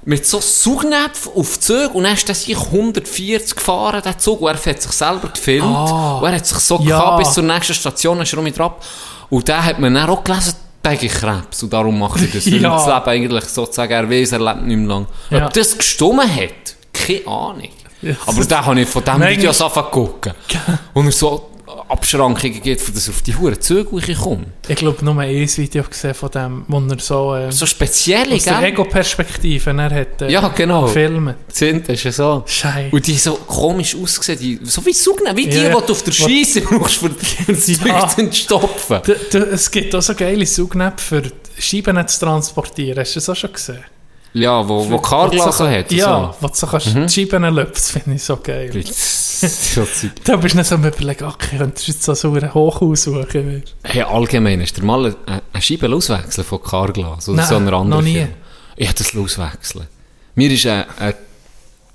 mit so Saugnäpfen auf Züge und dann ist er sich 140 gefahren, der Zug, und er hat sich selber gefilmt, Ah. und er hat sich so Ja. gehabt, bis zur nächsten Station ist er mit ab, und da hat man dann auch gelesen, Peggy Krebs, und darum macht er das, Ja. das Leben eigentlich sozusagen, er weiß, er lebt nicht mehr lang. Ja. Ob das gestummen hat, keine Ahnung. Ja. Aber da habe ich von diesem Manchmal- Video angefangen zu gucken. Und er so Abschrankungen gibt, für das er auf die Huren Züge kommt. Ich glaube, nur ein Video gesehen von dem, wo er so... Äh, So spezielle, aus der gell? Ego-Perspektive er hat, äh, Ja, genau. gefilmt. Sind, ist ja so. Scheiße. Und die so komisch ausgesehen, die, so wie Sugnen, wie die, Ja, die ja. du auf der Scheisse brauchst, die Ja. Züge zu stopfen. Es gibt auch so geile Saugnäpfe für Scheiben zu transportieren. Hast du das auch schon gesehen? Ja, wo, wo Carglass so hat. Ja, wo du so kannst die Scheiben löpst, finde ich so geil. So. so. Da bist du nicht so am überlegen, okay, könntest du jetzt so sauren Hochhaus suchen? Hey, allgemein, hast du mal eine, eine Scheibe auswechseln von Carglass oder Nein, so einer anderen noch nie. Ich hätte das auswechseln. Mir ist ein, ein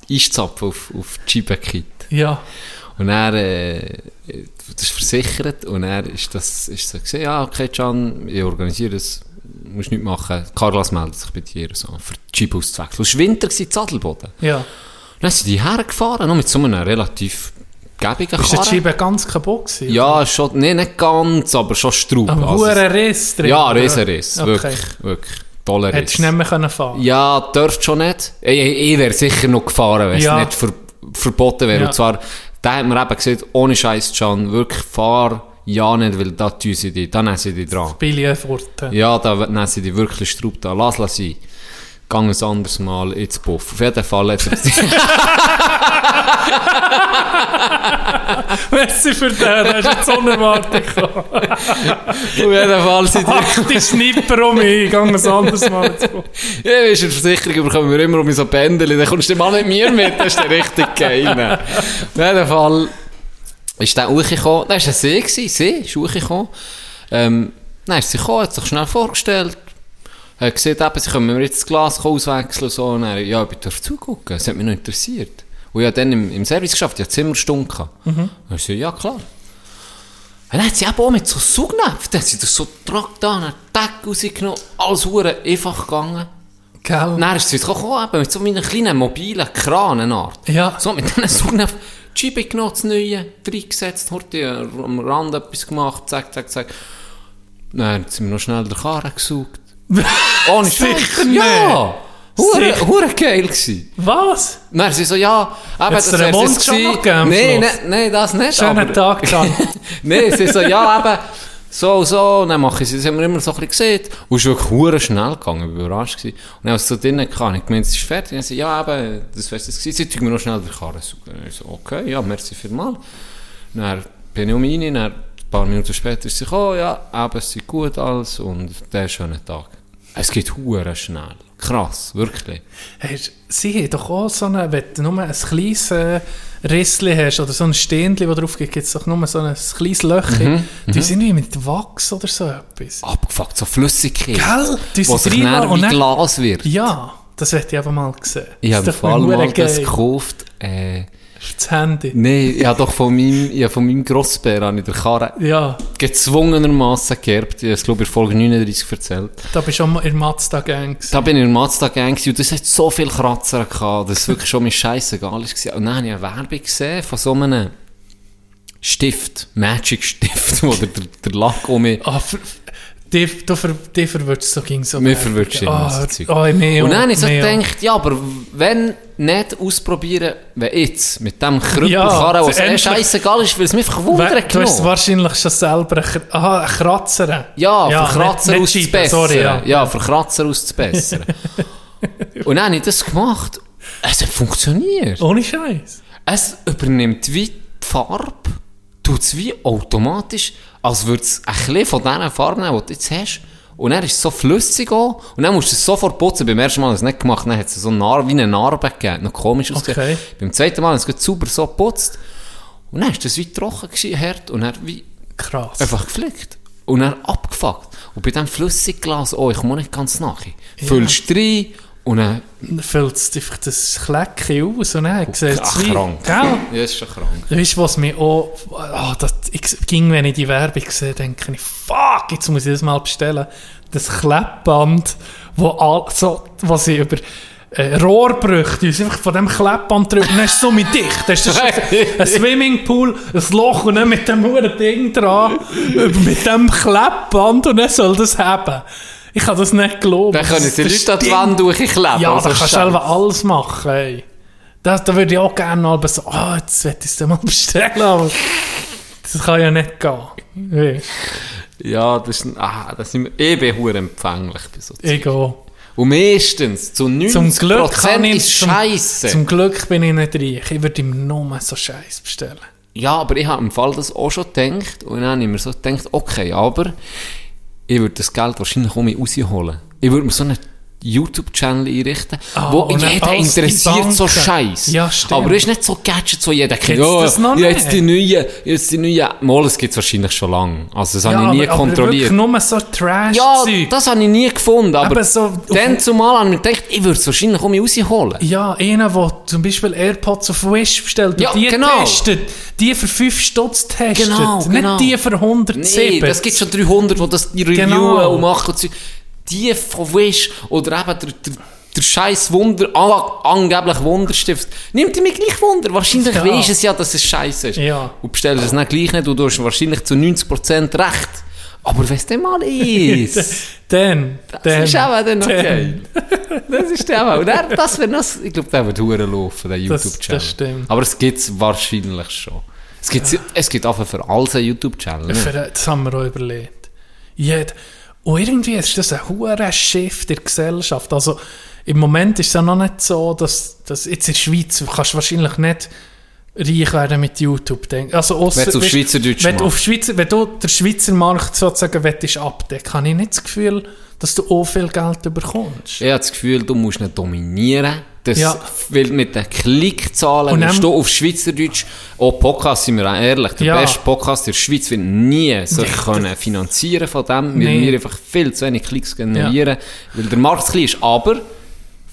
Eiszapfen auf, auf die Scheibe gekippt. Ja. Und er, äh, das ist versichert und er ist das, ist so gesehen, ja, okay, Can, ich organisiere das, musst nichts machen. Carglass meldet sich bei dir, so, für die Scheibe auszuwechseln. Es war Winter, gewesen, Zadelboden. Ja. Dann sind die hergefahren, noch mit so einem relativ gäbigen Ist die Karren. Scheibe ganz kaputt gewesen? Ja, schon, nee, nicht ganz, aber schon Straub. Am Also, Riss drin? ja, oder? Riesenriss, Okay. wirklich, wirklich. Toller Hättest Riss. du nicht mehr können fahren Ja, dürft schon nicht. Ich, ich, ich wäre sicher noch gefahren, wenn Ja. es nicht ver, verboten wäre. Ja. Und zwar, da hat man eben gesagt, ohne Scheiß, Can, wirklich fahr ja nicht, weil da tun sie dich, da nehmen sie dich dran. Billige fort. Ja, da nehmen sie dich wirklich Straub da. Lass lass sein. Gang ein anderes Mal ins Buff. Auf jeden Fall hat er Merci für den, das ist jetzt unerwartet gekommen. Auf jeden Fall sind die... Ach, die Schnipper um mich, ich gehe ein anderes Mal zu. Ja, weisst du, eine Versicherung bekommen wir immer um so Pendel. Dann kommst du mal mit mir mit, das ist der richtig geil. Auf jeden Fall ist der hochgekommen. Es war ein See, gewesen. See ist hochgekommen. Ähm, dann ist sie gekommen, hat sich schnell vorgestellt. Hat gesagt, eben, sie können mir jetzt das Glas auswechseln und so. Und dann, ja, ich darf zugucken. Das hat mich noch interessiert. Und ich habe dann im, im Service geschafft, ich hatte Zimmerstunde. gehabt. Mhm. Dann ich so, ja klar. Und dann hat sie eben auch mit so Saugnäpfen, dann hat sie das so getragt, einen Deck rausgenommen, alles einfach gegangen. Gell? Dann ist es wieder gekommen, mit so einer kleinen mobilen Kranenart. Ja. So mit diesen Saugnäpfen, die Scheibe genommen, das Neue, reingesetzt, hat die am Rand etwas gemacht, zack, zack, zack. Dann sind wir noch schnell den Karren gesaugt. Ohne Sicher nicht. Ja! Hure, geil gewesen. Was? Dann sie so, ja, eben, Hat's das jetzt schon gewesen. Nein, nein, nein, das nicht. Schönen aber- Tag, Can. Nein, sie so, ja, eben, so und so, und dann mache ich sie, das haben wir immer so ein bisschen gesehen. Und es ist wirklich schnell gegangen, ich war überrascht gewesen. Und dann, als es so drinnen kam, ich gemeint, es ist fertig, dann sie, ja, eben, das wär's jetzt gewesen, sie tun mir noch schnell den Karren suchen. Ich so, okay, ja, merci vielmals. Dann bin ich um rein, dann, ein paar Minuten später ist sie gekommen, ja, eben, es ist gut alles, und der ist schöner Tag. Es geht hure schnell. Krass, wirklich. Hey, sie haben doch auch so eine, wenn du nur ein kleines äh, Rissli hast oder so ein Ständchen, das drauf geht, gibt es doch nur so ein kleines Löchchen. Mhm, Die sind wie mit Wachs oder so etwas. Abgefuckt, so Flüssigkeit. Gell? Die sind sich dann und wie dann- Glas wird. Ja, das hätte ich einfach mal gesehen. Ich habe im Fall mal das gekauft, äh, Das Handy. Nein, ich habe doch von meinem, ich von meinem Grossbär ich der Karre Ja, gezwungenermassen geerbt. Ich habe es, glaube ich, in Folge 39 erzählt. da bist du schon mal in Mazda-Gang. Da bin ich in Mazda-Gang und das hat so viele Kratzer gehabt, dass es wirklich schon mir scheißegal war. Und dann habe ich eine Werbung gesehen von so einem Stift, Magic-Stift, wo der, der, der Lack um mich... Ah, die, du ver, die verwirrst so. Mir verwirrst du Ah, Zeug. oh, Neo, Und dann habe ich so gedacht, ja, aber wenn nicht ausprobieren, wenn jetzt, mit dem Krüppelkarren, Ja, was eh scheißegal ist, weil es mich einfach wundern Du hast wahrscheinlich schon selber einen, aha, Kratzer. Ja, Ja, für Kratzer nicht- auszubessern. Sorry, ja. ja. für Kratzer auszubessern. Und dann habe ich das gemacht. Es hat funktioniert. Ohne Scheiß. Es übernimmt wie die Farbe, tut es wie automatisch, als würde es ein bisschen von diesen Farben nehmen, die du jetzt hast. Und dann ist es so flüssig auch. Und dann musst du es sofort putzen. Beim ersten Mal habe ich es nicht gemacht. Dann hat es so Narbe, wie eine Narbe gegeben. Noch komisch ausgesehen. Okay. Beim zweiten Mal habe ich es sauber so geputzt. Und dann ist das wie trocken gewesen, hart. Und dann wie Krass. einfach geflickt. Und dann abgefuckt. Und bei diesem Flüssigglas, oh, ich komme nicht ganz nach. Füllst rein und dann... Füllt es einfach das Kleckchen aus und dann sieht es wie... krank. Gell? Ja, ist schon krank. Weißt du, was mir auch. Oh, das, ich ging, wenn ich die Werbung sehe, denke ich, fuck, jetzt muss ich das mal bestellen. Das Kleppband, wo, all, so, was ich über äh, Rohrbrüche, die ist einfach von dem Kleppband drüber, dann ist es so mit dicht. Das ist ein Swimmingpool, ein Loch und dann mit dem Ding dran, mit dem Kleppband und dann soll das haben. Ich kann das nicht glauben. Dann können Das Leute an die. Wand durchkleben. Ja, also da kannst du selber alles machen, ey. Da, da würde ich auch gerne mal so, ah, jetzt will ich es mal bestellen, aber das kann ja nicht gehen. Weißt Ja, das ist... Ah, das sind wir... Ich bin hure empfänglich bei so Ich gehe. Und meistens, zu 90% Zum Glück kann ich ist zum, Scheiße. Zum Glück bin ich nicht reich. Ich würde ihm nur so Scheiß bestellen. Ja, aber ich habe im Fall das auch schon gedacht. Und dann habe ich mir so gedacht, okay, aber ich würde das Geld wahrscheinlich auch mir rausholen. Ich würde mir so einen YouTube-Channel einrichten, Ah, wo und jeder interessiert so. Scheiß. Ja, stimmt. Aber es ist nicht so Gadgets, wo jeder kennt. Gibt's das noch ja, jetzt nicht? die neuen, jetzt die neuen, mal, es gibt es wahrscheinlich schon lange. Also das habe ich nie aber, aber kontrolliert. wirklich nur so trash ja, das habe ich nie gefunden, aber, Aber so dann zumal habe ich mir gedacht, ich würde es wahrscheinlich auch mir rausholen. Ja, einer, der zum Beispiel AirPods auf Wish bestellt und Ja, die genau. testet, die für 5 Stutz testet, Genau, nicht genau. die für 107. Nee, das gibt schon 300, die das die reviewen Genau. und machen. Und die von Wish oder eben der, der, der scheiß Wunder, an, angeblich Wunderstift, nimmt mir gleich Wunder. Wahrscheinlich Ja. weisst es ja, dass es scheiße ist. Ja. Und bestellst es nicht gleich nicht und du hast wahrscheinlich zu 90% recht. Aber wenn es dann mal ist, Dann, das dann, ist auch dann okay. das ist dann auch. Und er- das wäre noch, ich glaube, der wird hure laufen, der YouTube-Channel. das stimmt. Aber es gibt es wahrscheinlich schon. Es gibt, es gibt einfach für alles einen YouTube-Channel. Ne? das haben wir auch überlegt. Jed und irgendwie ist das ein hoher Shift in der Gesellschaft. Also im Moment ist es ja noch nicht so, dass, dass jetzt in der Schweiz kannst du wahrscheinlich nicht reich werden mit YouTube. Denk. Also ausser, Wenn du auf Schweizerdeutsch wenn auf. Schweizer, wenn du den Schweizer Markt sozusagen willst abdecken habe ich nicht das Gefühl, dass du auch viel Geld bekommst. Ich habe das Gefühl, du musst nicht dominieren. Das, Ja. Weil mit den Klickzahlen Und musst du auf Schweizerdeutsch, auch Podcast, sind wir auch ehrlich, der Ja. beste Podcast in der Schweiz wird nie sich können finanzieren von dem, weil Nee. wir einfach viel zu wenig Klicks generieren, weil der Markt klein ist. Aber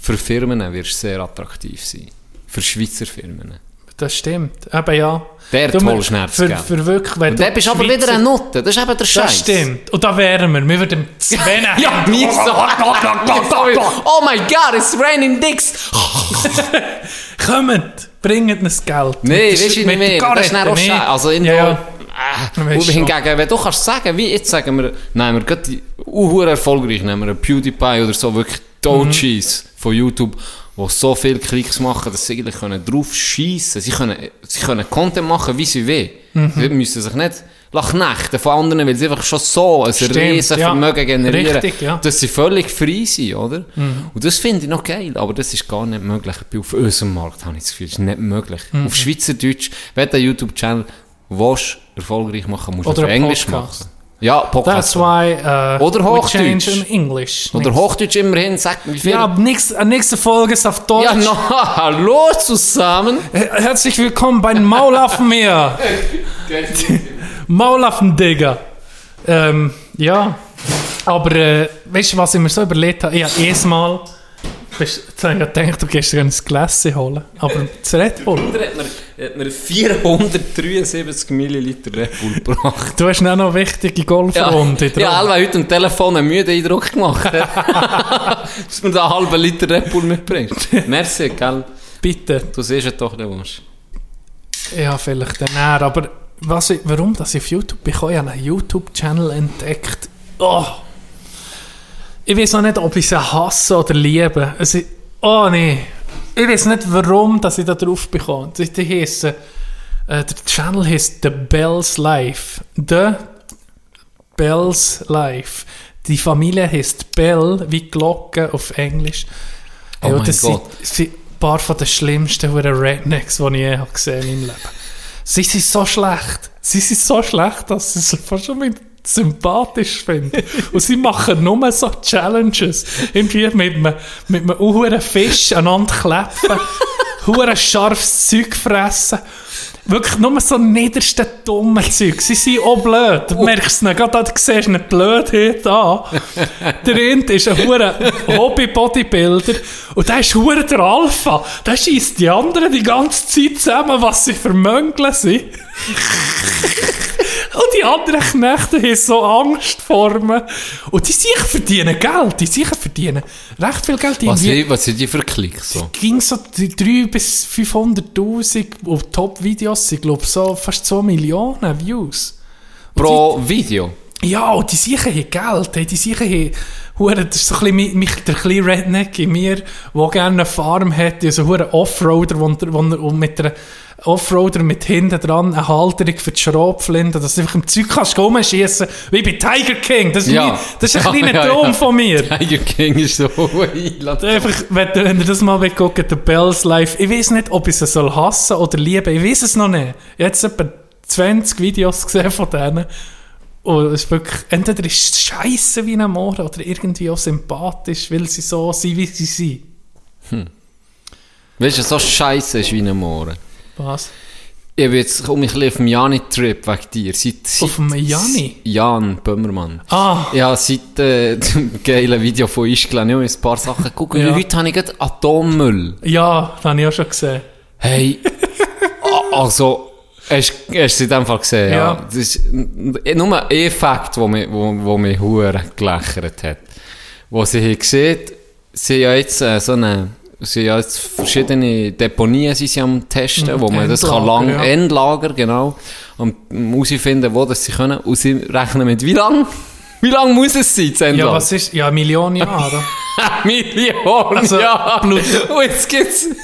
für Firmen wird es sehr attraktiv sein. Für Schweizer Firmen. Das stimmt. Eben ja. Der Du, toll Schmerz, für, für wirklich, wenn Und dann bist aber wieder eine Note. Das ist eben der Scheiß. Das stimmt. Und da wären wir. Wir würden Sven Ja, wir so. oh my God, it's raining dicks. Kommt, bringt uns Geld. Nee, der- weißt du nicht mehr. der Das ist dann auch. Also irgendwo... Ja, ja. Äh, hingegen, wenn du kannst sagen, wie jetzt sagen wir, nehmen wir gerade die erfolgreich, nehmen wir PewDiePie oder so, wirklich Dogees Mhm. von YouTube, die so viele Klicks machen, dass sie eigentlich können drauf schiessen Sie können, sie können Content machen, wie sie wollen. Mhm. Sie müssen sich nicht knechten von anderen, weil sie einfach schon so ein Stimmt, riesen ja. Vermögen generieren, Richtig, ja. Mhm. dass sie völlig frei sind, oder? Und das finde ich noch geil, aber das ist gar nicht möglich. Auf unserem Markt habe ich das Gefühl, das ist nicht möglich. Mhm. Auf Schweizerdeutsch, wenn du einen YouTube-Channel willst, erfolgreich machen, musst du auf Englisch Podcast. machen. Ja, Podcast. That's why uh, Oder Hochdeutsch. in English. Oder Hochdeutsch immerhin, sag wie viel. Ja, nächste, nächste Folge ist auf Deutsch. ja no, hallo zusammen. Her- Herzlich willkommen bei Maulaffen hier. Maulaffen, Digga. Ähm, ja. Aber äh, weißt du, was ich mir so überlegt habe? Ja, jedes Mal. Bist, jetzt habe ich ja gedacht, du gehst dir ein Glas holen. Aber das Red Bull. Oder hat mir, hat mir 473 Milliliter Red Bull gebracht. Du hast noch wichtige Golfrunde ja, Alva hat heute am Telefon einen müden Eindruck gemacht. Dass du mir da einen halben Liter Red Bull mitbringst. Merci, gell? Bitte. Du siehst es doch, der Wunsch. Ja, vielleicht dann eher, aber was ich, warum dass ich auf YouTube bin, ich habe einen YouTube-Channel entdeckt. Oh. Ich weiß noch nicht, ob ich sie hasse oder liebe. Es ist, oh nee. Ich weiß nicht, warum dass ich da drauf bekomme. Die, die heissen, äh, der Channel heißt The Bells Life. The Bells Life. Die Familie heißt Bell, wie Glocke auf Englisch. Oh mein das Gott. Sind, sind ein paar von den schlimmsten Rednecks, die ich je habe gesehen in meinem Leben. Sie sind so schlecht. Sie sind so schlecht, dass sie fast schon mit sympathisch finde. Und sie machen nur so Challenges. Irgendwie mit einem, mit einem uhuren Fisch aneinander klepfen. hure scharfes Zeug fressen. Wirklich nur so niederste dumme Zeug. Sie sind auch blöd. Du merkst es gerade, du siehst eine Blödheit an. Der Rind ist ein hure Hobby-Bodybuilder und der ist hure der Alpha. Der schießt die anderen die ganze Zeit zusammen, was sie für Möngle sind. Und die anderen Knechte haben so Angst vor mir. Und die sich verdienen Geld. Die sich verdienen recht viel Geld. Die Was, sind- was sind die für Klicks? So? ging so 3 bis 500'000 auf Top-Videos. Ich glaube, so fast 2 Millionen Views. Pro Video? Ja, und die Sicher haben Geld. Die Sicher haben... Das ist so ein bisschen mi- mich, der kleine Redneck in mir, der gerne eine Farm hätte, so ein Offroader, wo, wo, wo mit einer Offroader mit hinten dran eine Halterung für die Schrotflinte, dass du einfach im Zeug kannst rumschiessen, wie bei Tiger King. Das ist, Ja. mein, das ist ein Ja, kleiner Traum ja. von mir. Tiger King ist so. Einfach, wenn, wenn ihr das mal guckt, der Bells Live, ich weiß nicht, ob ich es soll hassen oder lieben, ich weiß es noch nicht. Ich habe jetzt etwa 20 Videos gesehen von denen. Und es ist wirklich, entweder ist es scheisse wie ein Moor oder irgendwie auch sympathisch, weil sie so sind, wie sie sind. Weißt du, so scheiße ist wie ein Mohren. Was? Ich bin jetzt ich ein bisschen auf dem Jani-Trip wegen dir. Seit, seit, Auf dem Jani? Jan Böhmermann. Ah, Ja, seit äh, dem geilen Video von Ischgl habe ich ein paar Sachen geguckt. Und Ja. heute habe ich gerade Atommüll. ja, das habe ich auch schon gesehen. Hey, a- also, hast hast du es in dem Fall gesehen? Ja. Ja. Das ist nur ein Fakt, der mich, wo, wo mich hure gelächert hat. Wo sie haben gesehen, sie ja jetzt äh, so eine, sie haben ja jetzt verschiedene Deponien sind sie am testen, wo man das kann Endlager, lang, ja. Endlager, genau, und herausfinden, wo das sie können. Und sie rechnen mit, wie lang, wie lang muss es sein, das Ja, Endlager? was ist, ja, eine Million Jahre. Millionen Also, Jahre. Und jetzt gibt's...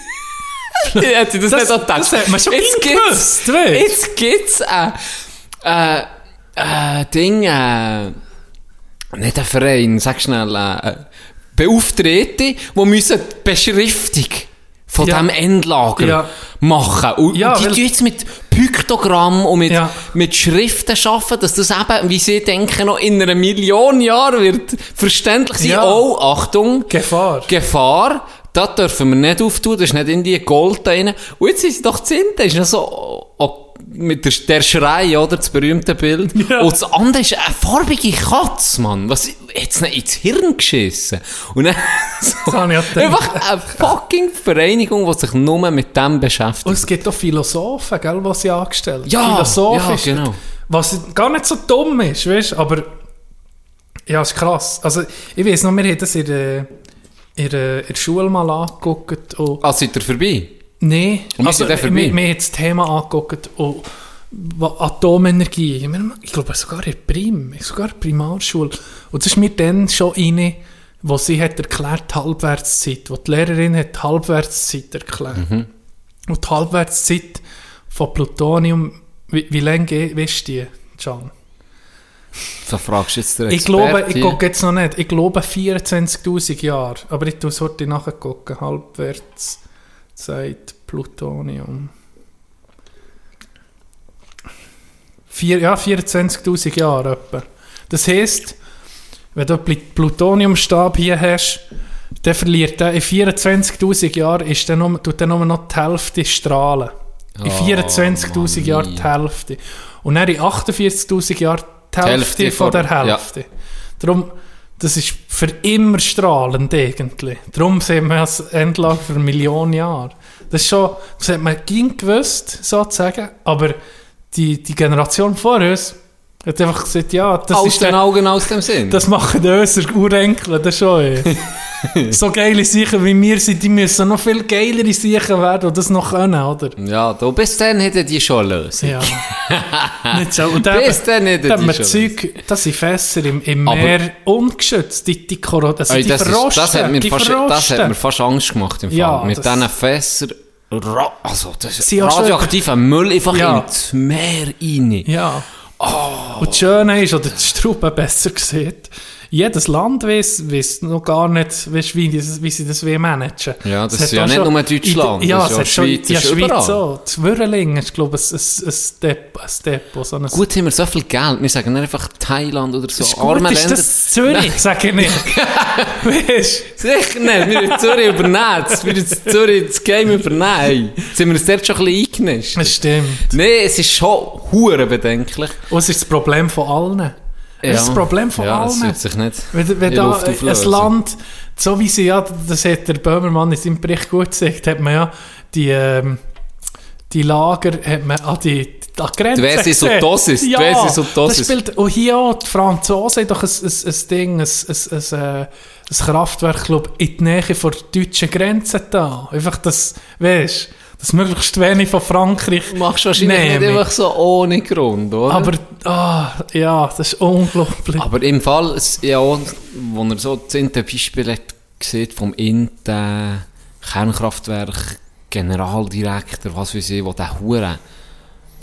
Ich hätte das, Das- nicht gedacht. das hat man schon Jetzt gewusst, gibt's- du? Jetzt gibt's ein... Äh, äh, Ding... Äh, nicht ein Verein, sag schnell... Äh, Beauftragte, die müssen die Beschriftung von Ja. diesem Endlager Ja. machen. Und Ja, die tun jetzt mit Piktogramm und mit, Ja. mit Schriften arbeiten, dass das eben, wie sie denken, noch in einer Million Jahren wird verständlich sein. Ja. Oh, Achtung, Gefahr. Gefahr, das dürfen wir nicht auftun, das ist nicht in die Gold rein. Und jetzt ist es doch Zinte, ist noch so, oh, mit der, der Schrei, oder, das berühmte Bild. Ja. Und das andere ist eine farbige Katze, Mann. Was, jetzt nicht ins Hirn geschissen. Und dann, so, einfach eine fucking Vereinigung, die sich nur mit dem beschäftigt. Und es gibt auch Philosophen, gell, die sie angestellt Ja, Philosophisch. ja, genau. Was gar nicht so dumm ist, weißt du, aber ja, ist krass. Also, ich weiß noch, wir haben das in der, in der, in der Schule mal angeguckt. Und, Ah, seid ihr vorbei? Nee, Und wir wir, wir haben das Thema angeguckt und Atomenergie. Ich glaube sogar in Prim, sogar in Primarschule. Und das ist mir dann schon rein, wo sie hat erklärt, die Halbwertszeit, wo die Lehrerin hat die Halbwertszeit erklärt. Mhm. Und die Halbwertszeit von Plutonium, wie, wie lange weisst du die, Can? So fragst du jetzt den Ich glaube, ich gucke jetzt noch nicht, ich glaube 24'000 Jahre, aber ich tue es heute nachgucken, Halbwertszeit Plutonium. Vier, ja, 24'000 Jahre etwa. Das heisst, wenn du einen Pl- Plutoniumstab hier hast, dann verliert der in 24'000 Jahren, ist der nur, tut der nur noch die Hälfte strahlen. In Oh, 24'000 Mann, Jahren die Hälfte. Und dann in 48'000 Jahren die Hälfte, Hälfte von der von- ja. Hälfte. Darum, das ist für immer strahlend eigentlich. Darum sehen wir das Endlager für eine Million Jahre. Das ist schon, das hat man ging gewusst, sozusagen, aber die, die Generation vor uns hat einfach gesagt, ja, das aus ist den der, Augen, aus dem Sinn. das machen unsere Urenkel, das schon. so geile Sachen wie wir sind, die müssen noch viel geilere Sachen werden und das noch können, oder? ja, du, bis dann hätten die schon lösen. Ja. Nicht so. Und dann, Bis dann hätten die wir schon Zeug, das sind Fässer im, im Aber- Meer ungeschützt, die, die Corona, also Ey, die das, ist, verrosten, das, hat mir die fast, das verrosten. hat mir fast Angst gemacht im Fall. Ja, Mit das- diesen Fässern. Also, das ist radioaktiver Müll einfach Ja. ins Meer rein. Ja. Oh. Und das Schöne ist, oder die Strube besser gesagt, jedes Land weiss, weiss noch gar nicht, weiss, wie, wie sie das wie managen. Ja, das ist ja nicht nur Deutschland, Ja, das ist ja Schweiz, ja, Schweiz überall. so. Zwirrling ist, glaube ich, ein, ein, ein, Dep, ein Depot, so ein Gut haben wir so viel Geld, wir sagen nicht einfach Thailand oder so. ist Arme gut, ist Länder. das Zürich, sage ich nicht. weißt Sicher nicht, wir in Zürich übernehmen. Wir in Zürich das Game übernehmen. Jetzt sind wir uns dort schon ein bisschen eingenischt. das stimmt. Nein, es ist schon hure bedenklich. Und es ist das Problem von allen. Das ist das Problem von ja, allen. wird sich nicht Wenn, wenn da ein. Land, so wie sie ja, das hat der Böhmermann in seinem Bericht gut gesagt, hat man ja die, ähm, die Lager hat man an die, an die Grenze Die Versus und. Dosis, Ja, Versus und Dosis. das spielt, und hier auch, die Franzosen haben doch ein, ein, ein Ding, ein, ein, ein, äh, ein Kraftwerk, glaub, in die Nähe der deutschen Grenze da. Einfach das, weißt das möglichst wenig von Frankreich Du machst wahrscheinlich nehmen. nicht einfach so ohne Grund, oder? Aber, ah, ja, das ist unglaublich. Aber im Fall, ja, wo er so zehnte Beispiel hat gesehen vom Inten Kernkraftwerk Generaldirektor, was weiß ich, wo der Hure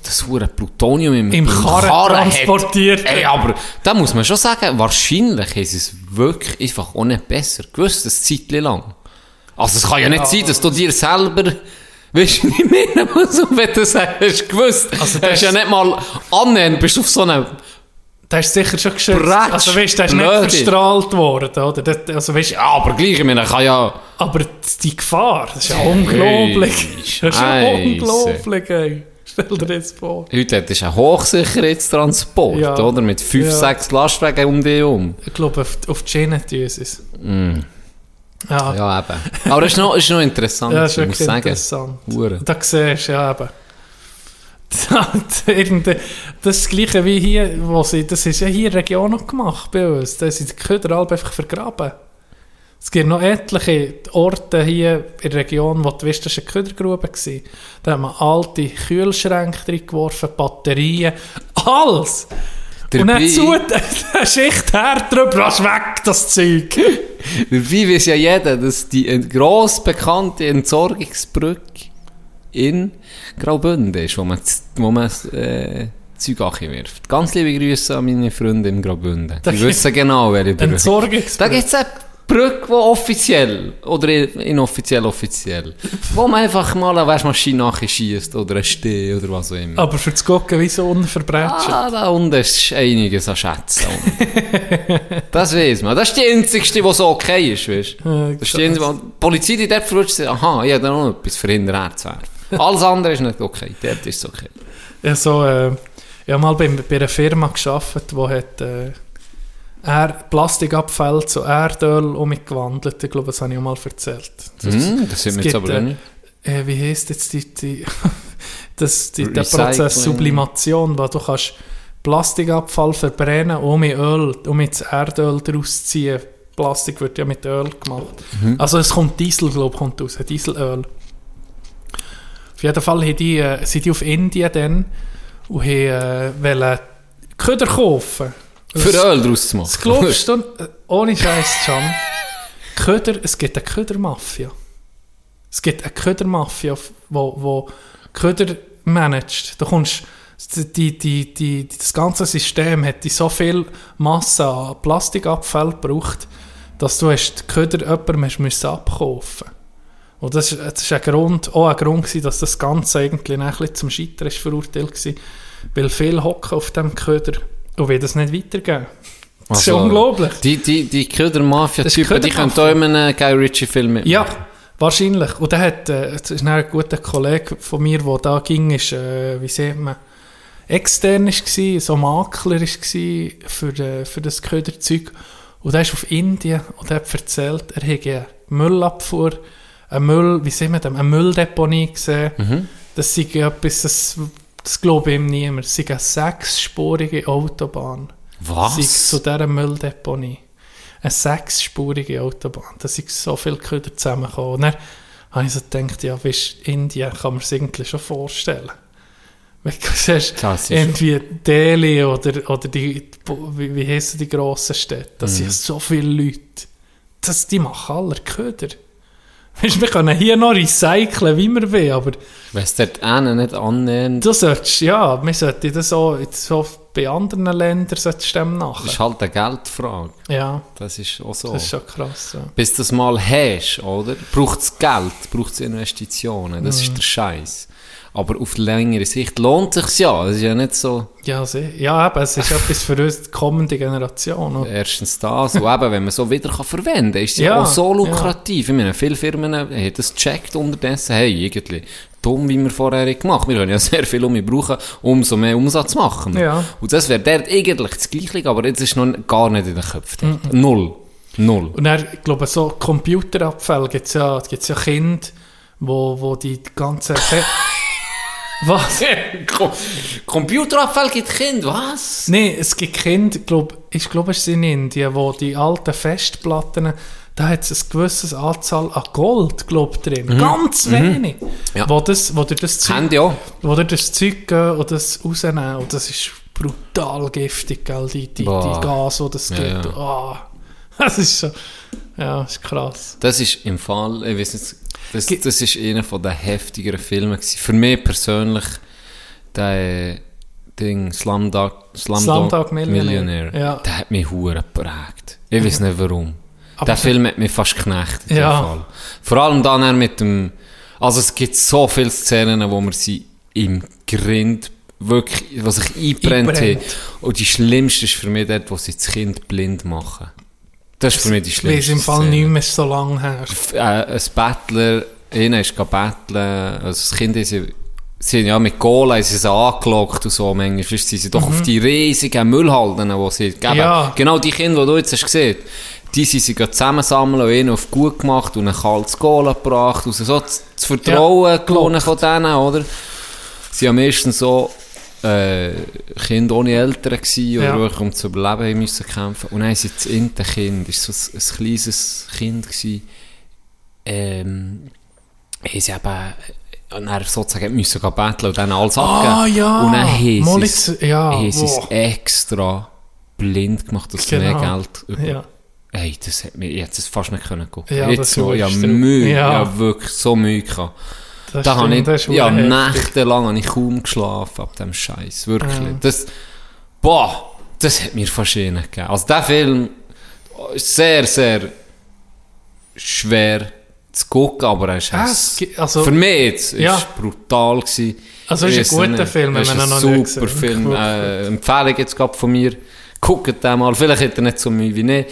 das hure Plutonium im, Im Karren transportiert. Ey, aber da muss man schon sagen, wahrscheinlich ist es wirklich einfach auch nicht besser gewusst, eine Zeit lang. Also es kann ja nicht sein, dass du dir selber Weißt du, wie ich meine? Also, wenn du sagst, hast du gewusst, Also, hast das- du ja nicht mal annähernd, bist du auf so einem Der ist sicher schon geschützt. Bratsch, Also weißt, der ist nicht verstrahlt worden, oder? Das, also, weißt, Ja, aber gleich, ich meine, kann ja... aber die Gefahr, das ist ja unglaublich. Das ist ja unglaublich, ey. Stell dir das vor. Heute hat es einen Hochsicherheitstransport, Ja. oder? Mit fünf, Ja. sechs Lastwagen um dich herum. Ich glaube, auf, auf die Schiene tun sie es. Ja, ja, Ja, eben. Aber es ist noch, ist noch interessant, das ist ich muss wirklich sagen. interessant. Da siehst du ja eben. Das ist Gleiche wie hier, wo sie, das ist ja hier in der Region noch gemacht bei uns. Da sind die Köder alle einfach vergraben. Es gibt noch etliche Orte hier in der Region, wo du weißt, das war eine Ködergrube. Da hat man alte Kühlschränke drin geworfen, Batterien, alles! Und Dabei- dann zu, eine Schicht her drüber, lass weg, das Zeug! Dabei weiß ja jeder, dass die gross bekannte Entsorgungsbrücke in Graubünden ist, wo man, wo man äh, Zeug wirft. Ganz liebe Grüße an meine Freunde im Graubünden. Da Die gibt- wissen genau, wer ich bin. Da Entsorgungsbrücke. gibt es eine Brücke, die offiziell oder inoffiziell offiziell, wo man einfach mal eine Waschmaschine nachschießt oder einen Steh oder was auch immer. Aber für das Gucken wie so unverbrechen. Ah, da unten ist einiges an Schätzen. das weiß man. Das ist die einzigste, die so okay ist, weißt du? Das ist die einzige, die Polizei, die dort verrutscht, sagt, aha, ich habe da noch etwas verhindert herzuwerfen. Alles andere ist nicht okay. Dort ist es okay. Ja, so, äh, ich habe mal bei, bei einer Firma gearbeitet, die hat, äh, er Plastikabfälle zu Erdöl umgewandelt. Ich glaube, das habe ich auch mal erzählt. Das, Hm, das sind wir jetzt aber nicht. äh, wie heisst jetzt die, die, das, die, der. Prozess Sublimation, wo du kannst Plastikabfall verbrennen, um in Öl, um jetzt Erdöl daraus ziehen. Plastik wird ja mit Öl gemacht. Also es kommt Diesel, glaube ich, kommt raus, Dieselöl. Auf jeden Fall haben die, äh, sind die auf Indien dann und haben äh, Köder kaufen. Für Öl draus zu Das machen. glaubst du, ohne Scheiß, Can. Köder, es gibt eine Ködermafia. Es gibt eine Ködermafia, wo, wo Köder managt. Du kommst, die, die, die, das ganze System hat so viel Masse an Plastikabfall gebraucht, dass du hast die Köder jemandem hast müssen abkaufen und das, ist- das ist ein Grund, auch ein Grund gewesen, dass das Ganze eigentlich ein bisschen zum Scheitern ist verurteilt war. Weil viele hocken auf dem Köder und will das nicht weitergeben. Das ist Also, unglaublich. Die, die, die ist Köder-Mafia-Typen, die können da in einem Guy Ritchie-Film mitmachen. Ja, wahrscheinlich. Und der hat, äh, das ist dann ein guter Kollege von mir, der da ging, ist, äh, wie sieht man, extern war, so Makler war für, äh, für das Köderzeug. Und der ist auf Indien und hat erzählt, er hätte eine Müllabfuhr, eine Müll, wie sieht man das, eine Mülldeponie gesehen. Mhm. Das sei etwas, das, das glaube ich ihm niemand. Das sei eine sechsspurige Autobahn. Was? Sei zu dieser Mülldeponie. Eine sechsspurige Autobahn. Da sind so viele Köder zusammengekommen. Und dann habe ich so gedacht, ja, weißt, Indien kann man sich irgendwie schon vorstellen. Wenn du siehst, ist- irgendwie Delhi oder, oder die, wie, wie heissen die grossen Städte, das Mhm. sind so viele Leute. Das, die machen alle Köder. Weißt, wir können hier noch recyceln, wie wir wollen, aber Wenn es dort einen nicht annähernd... Du solltest, ja, wir sollten das so, jetzt bei anderen Ländern solltest du dem Das nachher. ist halt eine Geldfrage. Ja, Das ist auch so. das ist schon krass. Ja. Bis du das mal hast, oder? Braucht es Geld, braucht es Investitionen. Das Mhm. ist der Scheiß. Aber auf längere Sicht lohnt es ja. Das ist ja nicht so Ja, sie- ja eben, es ist etwas für uns, die kommende Generation. oder? erstens das. Und eben, wenn man so wieder kann verwenden kann, ist es ja, Ja, auch so ja. lukrativ. Ich meine, viele Firmen haben das gecheckt unterdessen. Hey, irgendwie dumm, wie wir vorher haben gemacht Wir können ja sehr viel um brauchen, umso mehr Umsatz machen. wir. Ja. Und das wäre dort eigentlich das Gleiche, aber jetzt ist noch gar nicht in den Köpfen. Mhm. Null. Null. Und dann, ich glaube, so Computerabfälle gibt es ja, gibt's ja Kinder, wo, wo die ganzen... Was? Com Computerabfall gibt Kind, was? Nein, es gibt Kinder, glaub, ich glaube, es ist in Indien, wo die alten Festplatten, da hat es eine gewisse Anzahl an Gold, glaub, drin. Ganz wenig. Mhm. Ja. Wo, das, wo dir das Zeug, auch. wo dir das Zeug und das rausnehmen. Und das ist brutal giftig, gell, die, die, die. Gas, die das Ja, gibt. ja. Ah, das ist so, ja, das ist krass. Das ist im Fall, ich weiß nicht, das, das ist einer von den heftigeren Filmen gewesen. Für mich persönlich, der äh, Ding, Slumdog, Slumdog, Slumdog Millionaire. Millionaire, Ja. der hat mich hure geprägt. Ich weiß nicht warum. Aber der Film hat mich fast geknechtet. in dem Ja. Fall. Vor allem dann er mit dem, also es gibt so viele Szenen, wo man sie im Grind wirklich, was sich einbrennt, hat. Und die schlimmste ist für mich dort, wo sie das Kind blind machen. Das ist für mich die Ich weiß schlimmste im Fall nicht mehr so lange her. Äh, ein Bettler, einer ist betteln, also das Kind ist sie, ja mit Cola haben sie sie angelockt und so, manchmal sind sie doch auf die riesigen Müllhalden, die sie geben. Mhm. Ja. Genau die Kinder, die du jetzt hast gesehen, die sind sie zusammensammeln und einen auf gut gemacht und ein kaltes Cola gebracht, und so das Vertrauen Ja, gewonnen von denen, oder? Sie haben meistens so äh, Kinder ohne Eltern gewesen, oder Ja. um zu überleben müssen kämpfen. Und dann haben sie das inte Kind, war so ein, ein kleines Kind, gewesen, ähm, haben sie eben und dann sozusagen müssen gehen betteln und dann alles Ah, abgeben. ja. Und dann haben sie jetzt- es ja, haben sie es extra blind gemacht, dass Genau. mehr Geld über... Ja. Hey, das hat hätte es fast nicht können gucken. Ja, Jetzt das so, ist wirklich- Mühe, Ja. habe wirklich so Mühe gehabt. Das Da habe stimmt, ich, ist ja, nächtelang habe ich kaum geschlafen ab dem Scheiß. Wirklich. Ja. Das, boah, das hat mir fast eh nicht gegeben. Also der Film ist sehr, sehr schwer zu gucken, aber er ist Ah, es also- für mich jetzt ist Ja. brutal gewesen. Also es ist ein guter nicht. Film, wenn ist man ihn ein noch nicht super gesehen Film. Wirklich. Äh, Empfehlung jetzt gerade von mir. Guckt den mal. Vielleicht hat er nicht so Mühe wie ich.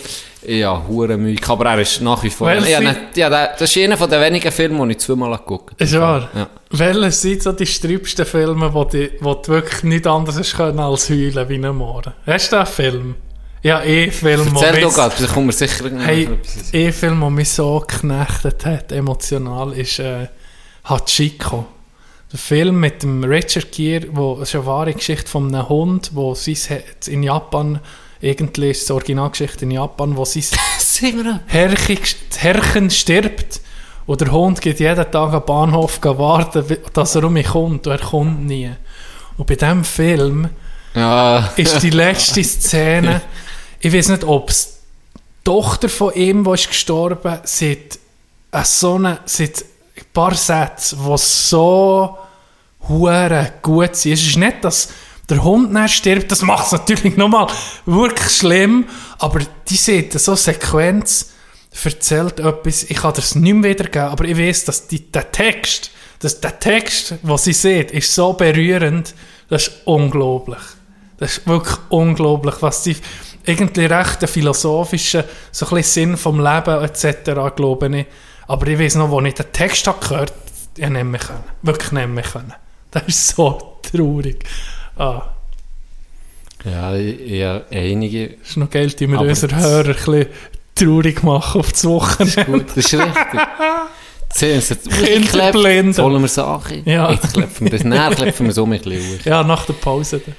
Habe hure gehabt, aber er ist nach wie vor... Ja, nicht, ja, der- das ist einer von den wenigen Filmen, die ich zweimal geguckt habe. Ist wahr? Ja. Welche sind so die sträubsten Filme, wo, die, wo du wirklich nicht anders hast können als heulen wie ein Morgen? Hast du einen Film? Ja, Film, wo Erzähl doch gerade, vielleicht kommt mir sicher Hey, etwas. ein Film, der mich so geknechtet hat, emotional, ist äh, Hachiko. Der Film mit dem Richard Gere, wo es ist eine wahre Geschichte von einem Hund, Herz in Japan, irgendwie ist es Originalgeschichte in Japan, wo sein. Herrchen, Herrchen stirbt und der Hund geht jeden Tag am Bahnhof warten, dass er um mich kommt und er kommt nie. Und bei diesem Film Ja. ist die letzte Szene, ich weiß nicht, ob es die Tochter von ihm, die ist gestorben, seit eine so eine, seit ein paar Sätze, die so hure gut sind. Es ist nicht, dass der Hund dann stirbt, das macht es natürlich nochmal wirklich schlimm, aber die sieht so Sequenz, erzählt etwas, ich kann das nicht mehr wiedergeben, aber ich weiß, dass die, der Text, dass der Text, was sie sieht, ist so berührend, das ist unglaublich. Das ist wirklich unglaublich, was sie irgendwie recht philosophischen, so ein bisschen Sinn vom Leben etc. glaube ich. Aber ich weiß noch, wo ich den Text habe gehört ich nicht mehr können. Wirklich nicht mehr können. Das ist so traurig. Ah, Ja, ja, einige. das ist noch geil, die wir Aber unsere das- Hörer ein bisschen traurig machen auf das Wochenende. Gut, das ist richtig. Sehen Sie, Kinderblinde. Sollen wir sagen? Ja. Jetzt klepfen wir das. Nein, klepfen wir so ein bisschen. Ja, nach der Pause. dann.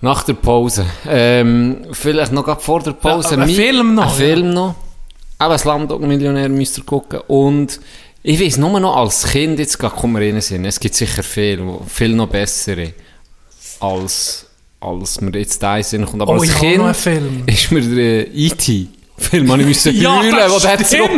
Nach der Pause. Ähm, vielleicht noch gerade vor der Pause. Ja, ein Film noch, Ein. Film noch. Aber Slumdog-Millionär müsst ihr gucken. Und ich weiß nur noch als Kind, jetzt kommen wir rein es gibt sicher viel, wo- viel noch bessere, als, als wir jetzt da sind. Aber Oh, als Kind ist mir der äh, E.T. Film, ich müssen Ja, heulen, wo der zurück...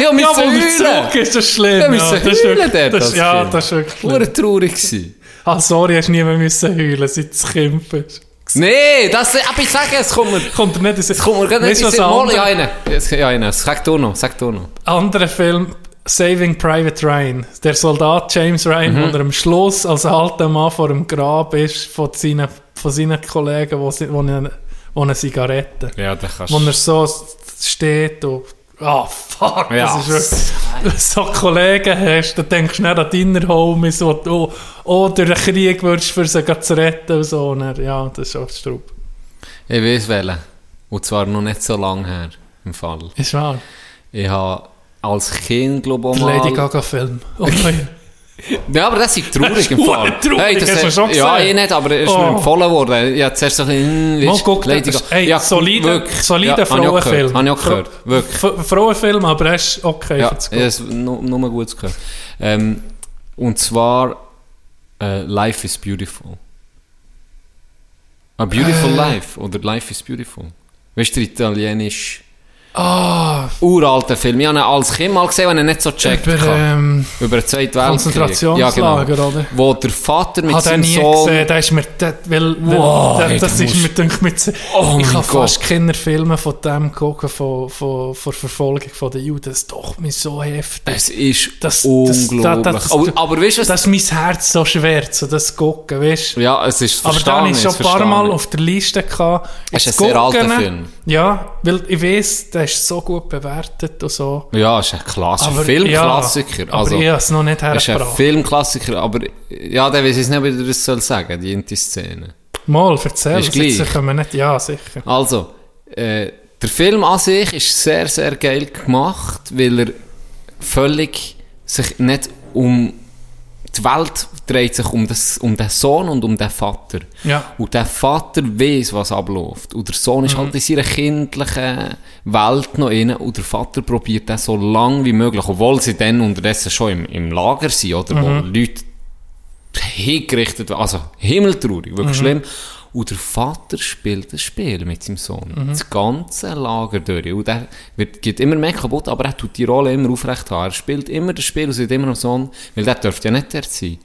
Ja, musste wo heulen. zurück ist das schlimm. Ja, Ja, das ist wirklich- das, Ja, das ist wirklich schlimm. Hure traurig gewesen. Ah, sorry, hast nie mehr müssen heulen, seit du Kind bist. Nee, das, aber ich sage, es kommt mir... Kommt er nicht Es kommt mir gerade Weißt nicht in was Sinn. Mal, andere- Ja, einen. Ja, einen. Sag du noch, sag du noch. anderer Film, Saving Private Ryan. Der Soldat James Ryan, Mhm. der am Schluss als alter Mann vor dem Grab ist von seinen, von seinen Kollegen, wo, sie, wo, eine, wo eine Zigarette. Ja, da kannst Wo er so steht und Ah, fuck, Ja. das ist wirklich... Wenn du so Kollegen hast, dann denkst du nicht an deine Homies, die du oh, oh, durch den Krieg würdest, für sie zu retten und so. Und ja, das ist schon Strub. Ich weiß welchen. Und zwar noch nicht so lange her, im Fall. Ist wahr. Ich habe als Kind, glaube ich, mal... Lady Gaga-Film. Oh mein Ja, aber das ist traurig im Das Fall. traurig, das hast du schon Ja, ich nicht, aber es ist Oh. mir empfohlen worden. Habe zuerst so ein bisschen, hm, Mal guck, Lady das ist, Gaga- ey, Ja, solider, wirklich. solider Ja, Frauenfilm. Habe ich auch gehört, wirklich. Frauenfilm, aber er ist okay Ja, ich habe nur, nur gut gehört. Ähm, und zwar äh, Life is Beautiful. A Beautiful Äh. Life oder Life is Beautiful. Weißt du, italienisch Ah, uralter Film. Ich habe ihn als Kind mal gesehen, wenn er nicht so checkt über ähm, Über den Zweiten Weltkrieg. Konzentrationslager, Ja, genau. oder? Wo der Vater mit Hat er seinem nie Sohn... gesehen, der ist mir, der, weil, Wow, der, hey, das ist mir, denke mit, Oh ich kann fast keine Filme von dem gucken, von, von, von Verfolgung von den Juden, das ist doch mir so heftig. Es ist Das- das- unglaublich. das- das- aber, aber weißt du? Das ist mein Herz so schwer, so das zu gucken, weißt du? ja, es ist Aber da verstanden. habe ich schon ein paar Mal auf der Liste gehabt. Es ist ein sehr alter. Film. Ja, weil ich weiß, der ist so gut bewertet und so. Ja, es ist ein Klassiker. Aber, Filmklassiker. Ja, also, aber ich habe es noch nicht es ist ein hergebracht. Filmklassiker, aber ja, der weiß ich nicht, wie ich das soll sagen, die Inti-Szene. Mal, erzähl. Ist Jetzt können wir nicht, ja, sicher. Also, äh, der Film an sich ist sehr, sehr geil gemacht, weil er völlig sich nicht um die Welt dreht sich um, das, um den Sohn und um den Vater. Ja. Und der Vater weiß, was abläuft. Und der Sohn ist halt in seiner kindlichen Welt noch inne und der Vater probiert das so lang wie möglich, obwohl sie dann unterdessen schon im, im Lager sind, oder? Wo Leute hingerichtet werden. Also himmeltraurig, wirklich schlimm. Und der Vater spielt ein Spiel mit seinem Sohn. Das ganze Lager durch. Und er wird, geht immer mehr kaputt, aber er tut die Rolle immer aufrecht haben. Er spielt immer das Spiel und sagt immer noch Sohn, weil der dürfte ja nicht der sein.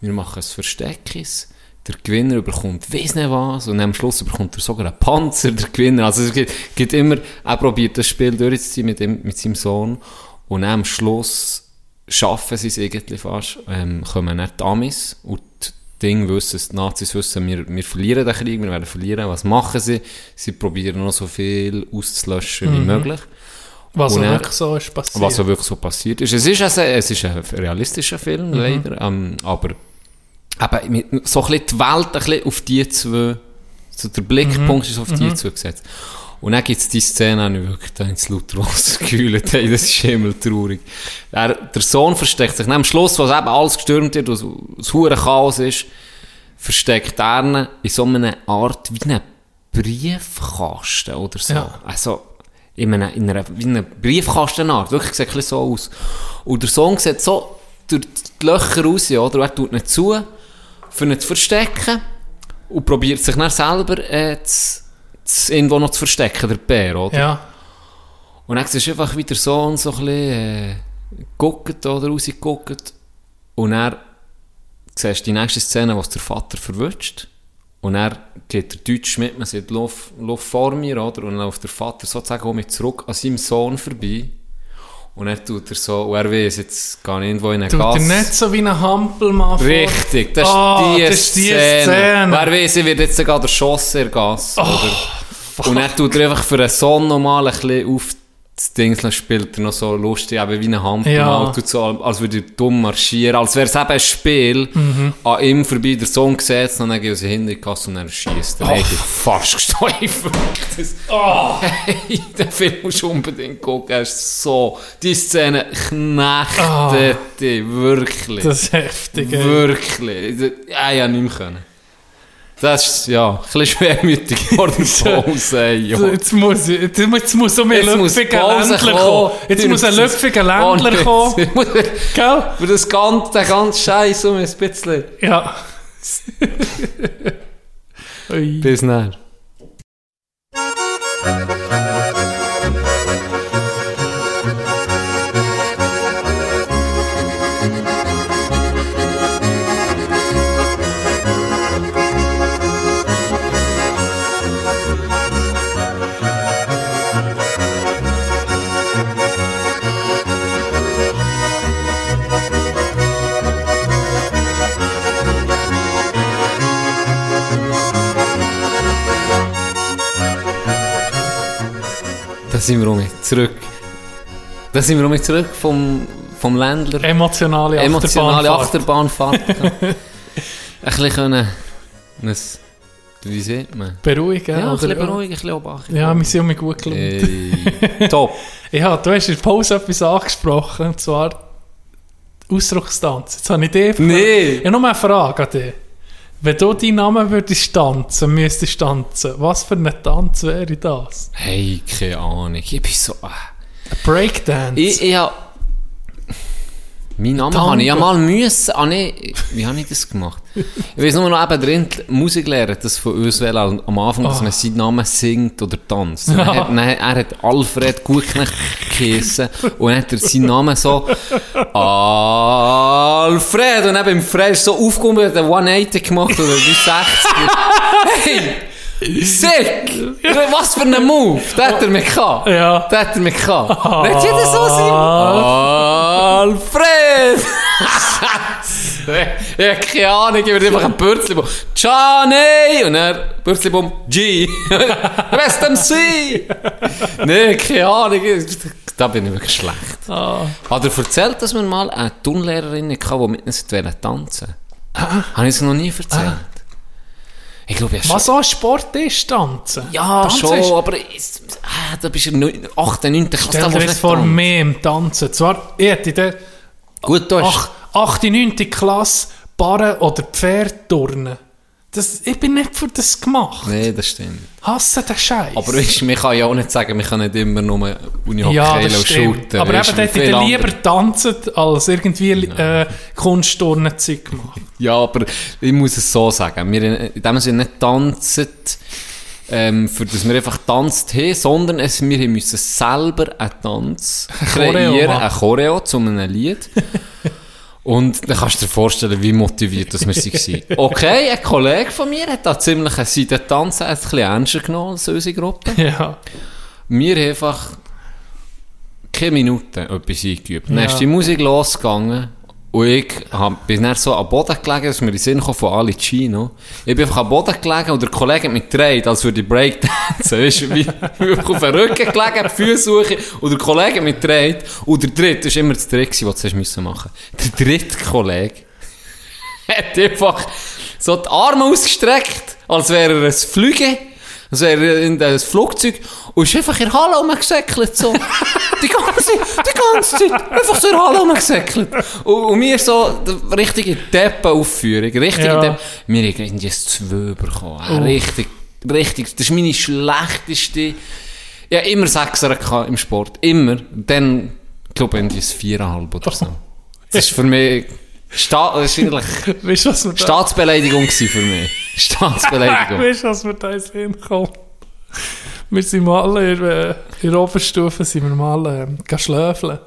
Wir machen ein Versteckis. Der Gewinner bekommt weiss nicht was und am Schluss bekommt er sogar einen Panzer, der Gewinner. Also es gibt, gibt immer, er probiert das Spiel durchzuziehen mit, dem, mit seinem Sohn und am Schluss schaffen sie es irgendwie fast, ähm, kommen dann die Amis und die Dinge wissen, die Nazis wissen, wir, wir verlieren den Krieg, wir werden verlieren. Was machen sie? Sie probieren noch so viel auszulöschen wie möglich. Was auch wirklich so ist passiert. Was wirklich so passiert ist. Es ist ein, es ist ein realistischer Film, leider, ähm, aber eben, mit- so ein bisschen die Welt ein bisschen auf die zwei, so der Blickpunkt ist auf die zwei gesetzt. Und dann gibt es die Szene, die ich wirklich da ins laut rausgekühlt hey, das ist himmeltraurig. Der, der Sohn versteckt sich, am Schluss, was eben alles gestürmt wird, was das hure Chaos ist, versteckt er ihn in so einer Art, wie einem Briefkasten oder so. Ja. Also, in einer, in einer, wie einer Briefkastenart. Wirklich, sieht ein so aus. Und der Sohn sieht so durch die Löcher raus, oder? Und er tut nicht zu, für ihn zu verstecken. Und probiert sich dann selber äh, zu, irgendwo noch zu verstecken, der Bär, oder? Ja. Und dann siehst du einfach, wie der Sohn so ein bisschen äh, guckt oder rausguckt. Und er siehst die nächste Szene, wo es der Vater verwünscht. Und er geht der Deutsche mit, man sieht, lauf, lauf vor mir, oder? Und dann läuft der Vater sozusagen auch mit zurück an seinem Sohn vorbei. Und er tut er so, und er weiß, jetzt gehe ich irgendwo in eine Tut er Gasse. nicht so wie ein Hampelmann vor- Richtig, das ist Ah, die das ist die Szene. Szene. Wer weiß, ich wird jetzt sogar erschossen in der Gasse, oder? Und er tut er einfach für einen Sohn nochmal ein bisschen auf das Ding, dann spielt er noch so lustig, eben wie eine Hand, Ja. tut so, als würde er dumm marschieren, als wäre es eben ein Spiel, Mhm. an ihm vorbei, der Sohn sieht und dann geht er hinter in die Kasse und er schießt. Dann Oh. ich fast gestäufelt. Das, hey, den Film musst du unbedingt gucken, er ist so, die Szene knechtet dich, wirklich. Das ist heftig. Wirklich. Ja, ja, nicht mehr können. Das ist, ja, ein bisschen schwermütig vor der Pause, ja. Jetzt muss, ich- jetzt muss, jetzt muss so muss Lüpfiger Ländler kommen. Jetzt muss ein Lüpfiger Ländler Oh, kommen. Gell? Für das ganze, den ganzen Scheiß um ein bisschen. Ja. Bis näher. sind wir um zurück. Da sind wir um zurück vom, vom Ländler. Emotionale Emotionale Achterbahnfahrt. Achterbahnfahrt. ein bisschen können. Wie sieht man? Beruhigen. Ja, ein bisschen beruhigen, ein bisschen obachten. Ja, wir sind immer gut gelangt. Ey, top. Ja, du hast in der Pause etwas angesprochen, und zwar Ausdruckstanz. Jetzt habe ich dir... Nee. Ich habe noch eine Frage an dich. Wenn du deinen Namen würdest tanzen, müsstest tanzen, was für ein Tanz wäre das? Hey, keine Ahnung. Ich bin so. Äh. Ein Breakdance? Ich, ich hab, Mein Name Tango. habe ich ja mal müssen. Ah, nee, wie habe ich das gemacht? Ich weiß nur noch eben drin, Musiklehrer, das von uns will, am Anfang, dass Ah. man seinen Namen singt oder tanzt. Und Er, hat, er hat Alfred Gutknecht geheissen und hat er seinen Namen so Alfred und dann beim Fred ist so aufgekommen, hat er 180 gemacht oder 360. hey! Sick! Was für ein Move! Das hat er mich gehabt. Ja. Das hat er mich gehabt. Dann hat jeder so sein. Alfred! ich habe keine Ahnung, ich würde einfach ein Bürzlibum. Johnny! Und dann Bürzlibum G. Best MC! Nein, keine Ahnung. Da bin ich wirklich schlecht. Ah. Hat er erzählt, dass wir mal eine Turnlehrerin hatten, die mit uns wollte tanzen Habe ich es noch nie erzählt? Ich glaube, ich habe Was auch Sport ist, tanzen. ja, tanzen schon, Ist, aber ist, ah, da bist du 8, 9. Klasse, stell dir jetzt vor, tanzen. mehr im Tanzen. Zwar, ich hätte in der Gut, du hast... 8, 9. Klasse Barren oder Pferdturnen. Das, ich bin nicht für das gemacht. Nee, das stimmt. Hasse den Scheiß. Aber weißt, du, man kann ja auch nicht sagen, man kann nicht immer nur Unihockey ja, und shooten. Aber weisst eben, dort ich lieber andere- tanzen, als irgendwie äh, Kunstturnen-Zeug gemacht. Ja, aber ich muss es so sagen. Wir in dem Sinne nicht tanzen, ähm, für das wir einfach tanzt haben, sondern es, wir müssen selber einen Tanz kreieren, ein Choreo zu einem Lied. Und dann kannst du dir vorstellen, wie motiviert das wir waren. Okay, ein Kollege von mir hat da ziemlich einen Seitentanz ein bisschen ernster genommen als unsere Gruppe. Ja. Wir haben einfach keine Minute etwas eingeübt. Dann Ja. ist die Musik losgegangen und ich hab, bin dann so am Boden gelegen, dass mir in den Sinn kam von Ali Chino. Ich bin einfach am Boden gelegen und der Kollege hat mich gedreht, als würde ich Breakdancen. Weißt du, wie, ich auf den Rücken gelegen, die Füße suche und der Kollege hat mich gedreht und der dritte, das war immer das Trick, was du zuerst machen Der dritte Kollege hat einfach so die Arme ausgestreckt, als wäre er ein Flüge, als wäre er in ein Flugzeug und ist einfach in der Halle rumgesäckelt, so. die ganze, die ganze Zeit, einfach so in der Halle rumgesäckelt. Und, und mir so, richtige Deppen-Aufführung, richtige Ja. Deppen. Wir haben irgendwie ein 2 bekommen. Oh. Richtig, richtig, das ist meine schlechteste, ja, immer Sechser im Sport, immer. Dann, ich glaube, irgendwie ein Viereinhalb oder so. Das ist für mich, Sta das ist eigentlich Weißt was da, Staatsbeleidigung gewesen für mich. Staatsbeleidigung. weißt, du, was mir da in den Sinn kommt? Wir sind mal in, äh, in der Oberstufe sind wir mal ähm, gegangen schlöfeln.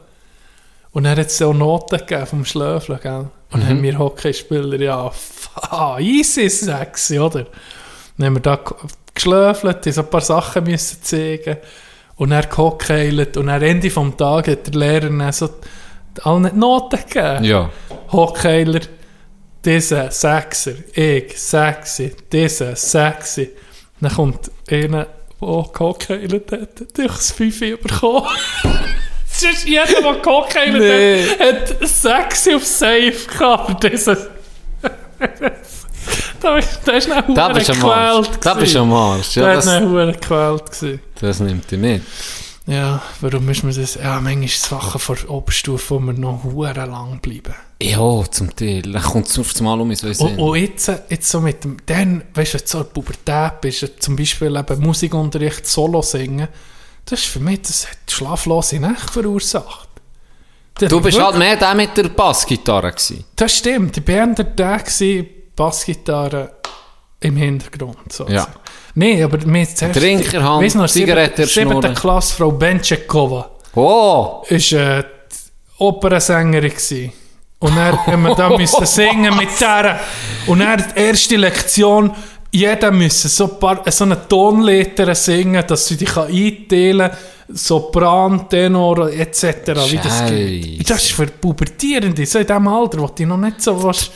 Und dann hat es auch Noten gegeben vom Schlöfeln, gell? Und dann haben wir Hockeyspieler, ja, f- easy sexy, oder? Dann haben wir da ge- geschlöfelt, haben so ein paar Sachen müssen zeigen und dann gehockeyilt und am Ende vom Tag hat der Lehrer dann so allen die Noten gegeben. Ja. Hockkeiler, dieser Sechser, ich, Sechsi, dieser Sechsi. Dann kommt einer, der gehockeilt hat, hat das Fünfe bekommen. Das ist jeder, der gehockeilt Nee. hat, hat Sechsi auf Safe gehabt, aber dieser... Da ist, da ist eine Hure gequält. Da bist du am Arsch. Ja, Da das, ist eine Hure gequält das nimmt dich mit. Ja, warum müssen wir das... Ja, manchmal Sachen vor der Oberstufe, wo wir noch hure lang bleiben. Ja, zum Teil. Dann kommt es auf das Mal um, ich weiß Und, und jetzt, jetzt so mit dem, dann, weißt du, der Pubertät bist, zum Beispiel eben Musikunterricht, Solo singen, das ist für mich, das hat schlaflose Nächte verursacht. Das Du bist wirklich- halt mehr der mit der Bassgitarre gewesen. Das stimmt, ich war eher der gewesen, Bassgitarre im Hintergrund. So Ja. Nein, aber mir zuerst... Trinkerhand, weiss noch, Zigarette siebte- siebte. Klasse, Frau Benchekova. Oh! ist äh, Opernsängerin. Und dann haben wir da müssen singen mit der. Und dann die erste Lektion, jeder müsse so, ein paar, so eine Tonleiter singen, dass sie kann einteilen kann. Sopran, Tenor etc. Wie das geht. Scheiße. Das ist für Pubertierende, so in diesem Alter, wo die noch nicht so was.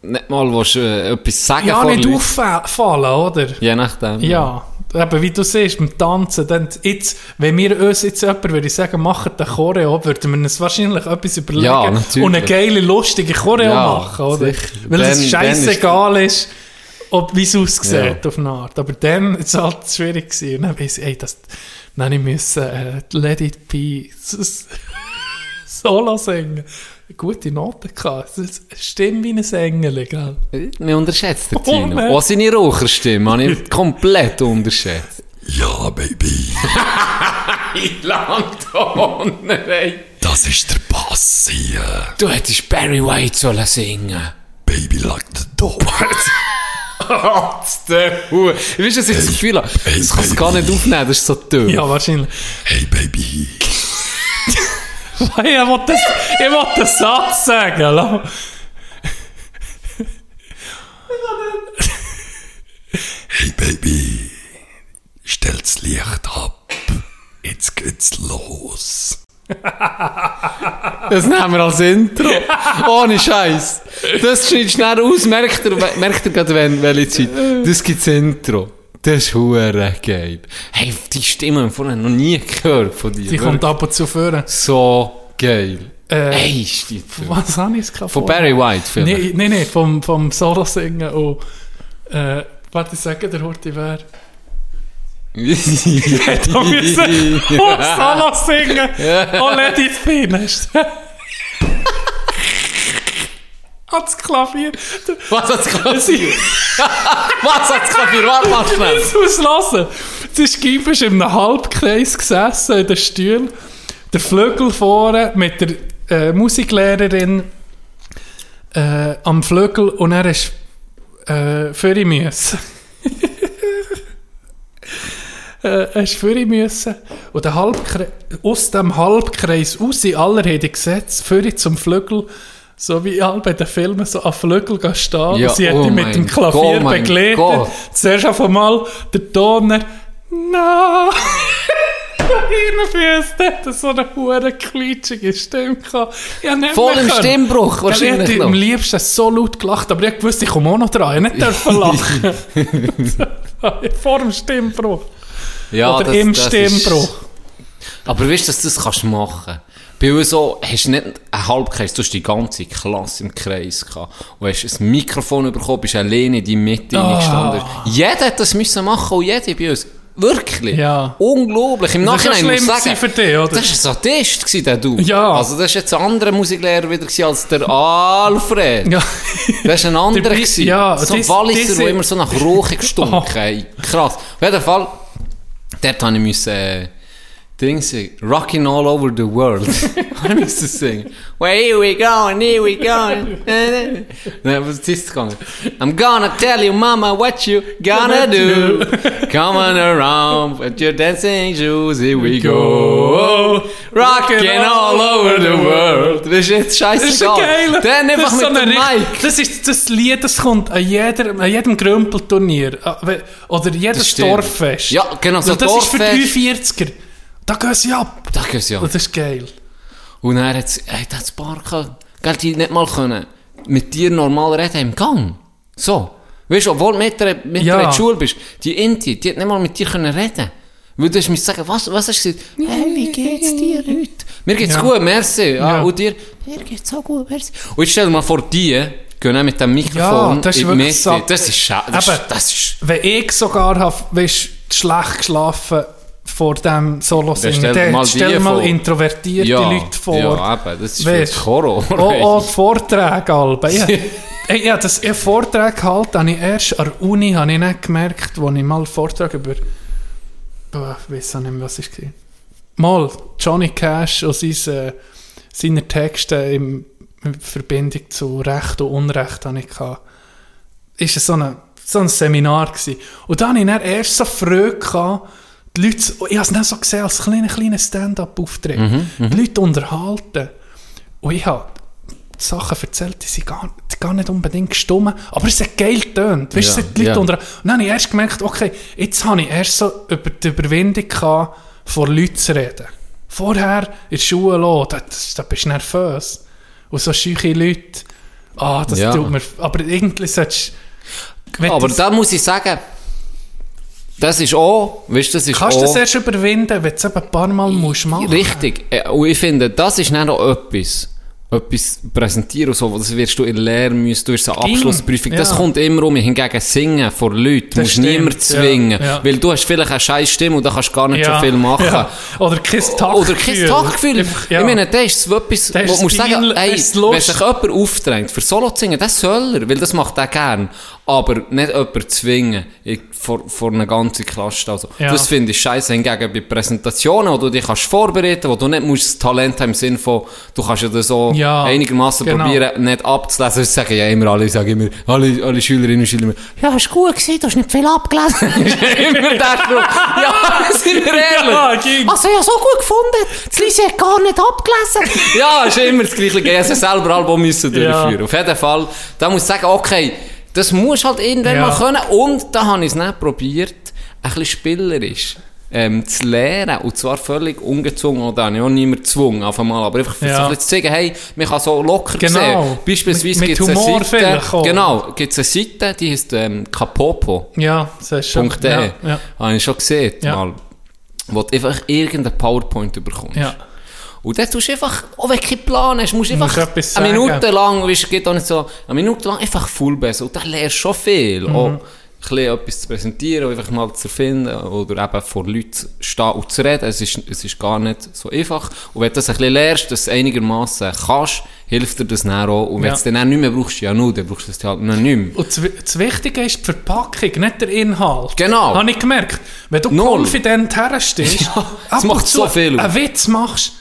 Nicht, mal willst, äh, etwas sagen Ja, nicht Leuten. auffallen, oder? Je nachdem. Ja, eben, wie du siehst, beim Tanzen, dann jetzt, wenn wir uns jetzt jemand würde sagen, macht den Choreo, würden wir uns wahrscheinlich etwas überlegen Ja, und eine geile, lustige Choreo Ja, machen, oder? sicher. Weil Dann- es ist- scheißegal ist, ob, wie es aussieht Ja. auf eine Art. Aber dann ist es halt schwierig gewesen. Und dann weiss ich, ey, das, dann ich müssen, äh, Let It Be Solo singen. Gute Noten gehabt. Es stimmt wie ein Engel, gell? Man unterschätzt den Oh, Tino. Auch seine Raucherstimme habe ich komplett unterschätzt. Ja, Baby, Langton, ey. das ist der Bass hier. Du hättest Barry White sollen singen. Baby like the door. der Hu. Weißt du, was ich das Gefühl habe? hey, Das kannst du Baby. gar nicht aufnehmen, das ist so dünn. Ja, wahrscheinlich. Hey, Baby. Hey, ich wollte das, ich wollte den Satz sagen. la. Hey, Baby. Stell das Licht ab. Jetzt geht's los. Das nehmen wir als Intro. Ohne Scheiß. Das schneidest du schnell aus, merkt ihr, merkt ihr gerade, wenn, welche Zeit. Das gibt's Intro. Das ist hure geil. Hey, die Stimme habe ich vorher noch nie gehört von dir. Die kommt ab und zu vor. so geil. Äh, Hey, steht Was habe ich jetzt gehabt? Von Barry White vielleicht. Nein, nein, nee, vom, vom Solo singen und, äh, warte, ich sage der Horti wer. Da müssen oh, Solo singen. Oh, let it Hat's Klavier. Was hat's Klavier? Was hat's Klavier? Warte mal schnell. Das muss hören. Der Skip ist in einem Halbkreis gesessen in den Stuhl. Der Flügel vorne mit der äh, Musiklehrerin äh, am Flügel und er ist äh, für ihn müssen. äh, er ist für ihn müssen. Und der Halbkreis, aus dem Halbkreis raus, alle haben gesetzt, für ihn zum Flügel, so wie alle bei den Filmen so am Flügel stehen. Ja, und sie hat oh ihn mit dem Klavier mein begleitet. Zuerst auf einmal der Toner, na, Hirnfüße, der hat so eine hure quietschige Stimme gehabt. Voll im. Stimmbruch wahrscheinlich Ich hätte am liebsten so laut gelacht, aber ich wusste, ich komme auch noch dran. Ich nicht dürfen lachen. Vor dem Stimmbruch. Ja, Oder das- im das Stimmbruch. Ist, aber weißt du, dass du das kannst machen Bei uns so, hast du nicht einen Halbkreis, du hast die ganze Klasse im Kreis gehabt. Und hast ein Mikrofon bekommen, bist alleine in die Mitte Ah. reingestanden. Jeder hat das müssen machen und jeder bei uns. Wirklich. Ja. Unglaublich. Im Das Nachhinein muss ich sagen, für dich, oder? das war ein Sadist, gewesen, der du. Ja. Also das war jetzt ein anderer Musiklehrer wieder als der Alfred. Ja. Das war ein anderer. Gewesen. ja, so ein Walliser, der immer so nach Rauch gestunken Oh. hat. Krass. Auf jeden Fall, dort habe ich müssen, äh, Dings singen. Rocking all over the world. Habe ich müssen singen. Well, here we go, and here we go. Nein, was ist das gegangen? I'm gonna tell you, mama, what you gonna do. Coming around with your dancing shoes, here we go. Rocking all over the world. Das ist jetzt scheiße. Das ist. Dann einfach das ist mit so dem richt- Das ist das Lied, das kommt an jedem, an jedem Grümpelturnier. Ah, Oder jedes. Dorffest. Ja, genau, so Weil Das ist für Dorffest. 340er. Da gehen sie ab. Das ist ja. Das ist geil. Und dann hat hey, das paar gehabt, gell, die nicht mal können mit dir normal reden im Gang. So. Weißt du, obwohl du mit der, mit Ja. der in der Schule bist, die Inti, die hat nicht mal mit dir können reden. Weil du hast mir sagen, was, was hast du gesagt? Hey, wie geht's dir heute? Mir geht's Ja. gut, merci. Ah, Ja. Und dir? Mir geht's auch gut, merci. Und jetzt stell dir mal vor, die gehen auch mit dem Mikrofon Ja, das ist in die Mitte. so- Das ist schade. Das, das ist... Wenn ich sogar habe, weißt, schlecht geschlafen vor dem stell dir mal stell die dir mal introvertierte Ja, Leute vor. ja, eben, das ist für Horror. Auch die Vorträge alle. Ja, Ey, ja, das ich Vortrag gehalten habe ich erst an der Uni habe ich nicht gemerkt, als ich mal einen Vortrag über Boah, ich weiß auch nicht mehr, was es war. Mal Johnny Cash und sein, äh, seine Texte in Verbindung zu Recht und Unrecht hatte ich gehabt. Ist es so, eine, so ein Seminar gewesen. Und dann hatte ich dann erst so Freude gehabt, die Leute, ich habe es dann so gesehen als kleiner, kleiner Stand-up-Auftritt. die Leute unterhalten. Und ich habe Sachen erzählt, die sind gar, die gar nicht unbedingt gestummen, aber es hat geil getönt. Weißt, Ja, die Leute ja. unter, und dann habe ich erst gemerkt, okay, jetzt habe ich erst so über die Überwindung gehabt, vor Leuten zu reden. Vorher in der Schule, oh, da, da bist du nervös. Und so scheuche Leute, ah, das Ja. tut mir, aber irgendwie solltest Aber da muss ich sagen, Das ist auch, weißt du, das ist Kannst du das erst überwinden, wenn du es ein paar Mal musst machen Richtig. Äh, Und ich finde, das ist dann auch etwas. Etwas präsentieren und so, das wirst du in der Lehre müssen, du hast eine. Abschlussprüfung, das Ja. kommt immer um. Hingegen singen vor Leuten, Das musst stimmt, niemand zwingen. ja, ja. Weil du hast vielleicht eine scheiß Stimme und da kannst du gar nicht schon viel machen. Oder kein Taktgefühl. Oder kein Taktgefühl. Ich meine, das ist so etwas, Das wo du musst sagen, ey, das wenn sich jemand aufdrängt, für Solo zu singen, das soll er, weil das macht er gern. Aber nicht jemand zwingen, vor, vor einer ganzen Klasse. Also, Ja. Das finde ich scheiße. Hingegen bei Präsentationen, wo du dich kannst vorbereiten, wo du nicht musst das Talent haben im Sinn von, du kannst ja das so Ja, einigermaßen genau. probieren, nicht abzulesen. Das sagen ja immer alle, ich sage immer, alle, alle Schülerinnen und Schüler, immer, ja, ist gut gewesen, du hast nicht viel abgelesen. Ist immer der Spruch. Ja, sind wir ehrlich. Ja. Also, ja, so gut gefunden. Das Lise hat gar nicht abgelesen. ja, ist immer das Gleiche. Ich musste selber Album müssen durchführen. Ja. Auf jeden Fall, da muss ich sagen, okay, das muss halt irgendwann Ja. mal können. Und da habe ich es nicht probiert, ein bisschen spielerisch ähm, zu lernen. Und zwar völlig ungezwungen. Oder habe ich auch niemand gezwungen, auf einmal. Aber einfach Ja. so ein bisschen zu zeigen, hey, man kann so locker Genau. sehen. Beispielsweise gibt es eine Seite. Genau, gibt es eine Seite, die heißt ähm, Kapopo. Ja, das ist schon. Ja, ja, Habe ich schon gesehen, Ja. mal. Wo du einfach irgendeinen PowerPoint bekommst. ja. Und dann tust du einfach, auch wenn du keinen Plan hast, musst du einfach etwas eine. Minute lang, weißt, geht auch nicht so, eine Minute lang einfach full besser. Und dann lernst du schon viel. Mhm. Auch ein etwas zu präsentieren, einfach mal zu erfinden oder eben vor Leuten zu stehen und zu reden. Es ist, es ist gar nicht so einfach. Und wenn du das ein bisschen lernst, dass du einigermaßen kannst, hilft dir das dann auch. Und wenn Ja. du es dann auch nicht mehr brauchst, ja nur, dann brauchst du es halt noch nicht mehr. Und das, das Wichtige ist die Verpackung, nicht der Inhalt. Genau. Habe ich gemerkt. Wenn du Null. confident herstehst, Ja, ab macht so viel einen Witz machst,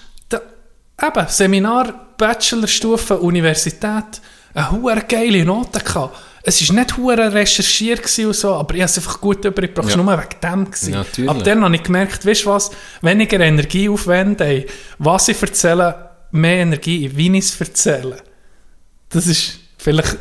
eben, Seminar, Bachelorstufe, Universität, eine hure geile Note gehabt. Es war nicht hure recherchiert und so, aber ich habe es einfach gut übergebracht. Ja. nur wegen dem. Gewesen. Natürlich. Ab dann habe ich gemerkt, weißt du was, weniger Energie aufwenden, was ich erzähle, mehr Energie, in wie ich es erzähle. Das ist, vielleicht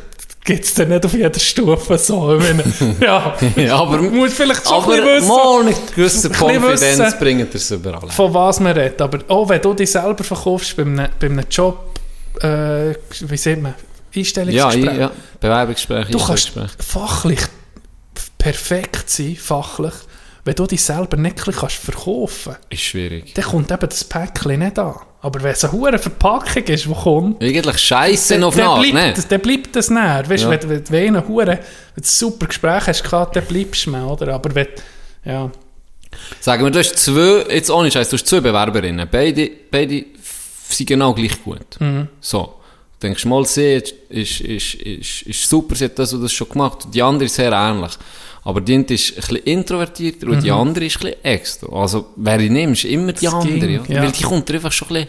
gibt es dann nicht auf jeder Stufe so. Meine, ja, Ja, aber, man muss vielleicht schon aber ein wissen, mal mit gewisser Konfidenz bringt er es überall. von was man redet. Aber auch wenn du dich selber verkaufst bei einem, bei einem Job, äh, wie sagt man, Einstellungsgespräch, ja, ja. Bewerbungsgespräche, du kannst fachlich perfekt sein, fachlich, wenn du dich selber nicht kannst verkaufen Ist schwierig. dann kommt eben das Päckchen nicht an. Aber wenn es eine hure Verpackung ist, die kommt, Eigentlich scheiße auf Nacht, bleibt, ne? dann bleibt das näher. Weißt, Ja. wenn, wenn, wenn eine hure, wenn du ein super Gespräch hast, gehabt, dann bleibst du mehr, oder? Aber wenn, ja, Sagen wir, du hast zwei, jetzt ohne Scheiß, du hast zwei Bewerberinnen. Beide, beide sind genau gleich gut. Mhm. So. Denkst mal, sie ist, ist, ist, ist, super, sie hat das und das schon gemacht. Und die andere ist sehr ähnlich. Aber die eine ist ein bisschen introvertierter und die andere ist ein bisschen extra. Also, wer ich nehme, ist immer die Das andere. ging, ja. Weil die kommt einfach schon ein bisschen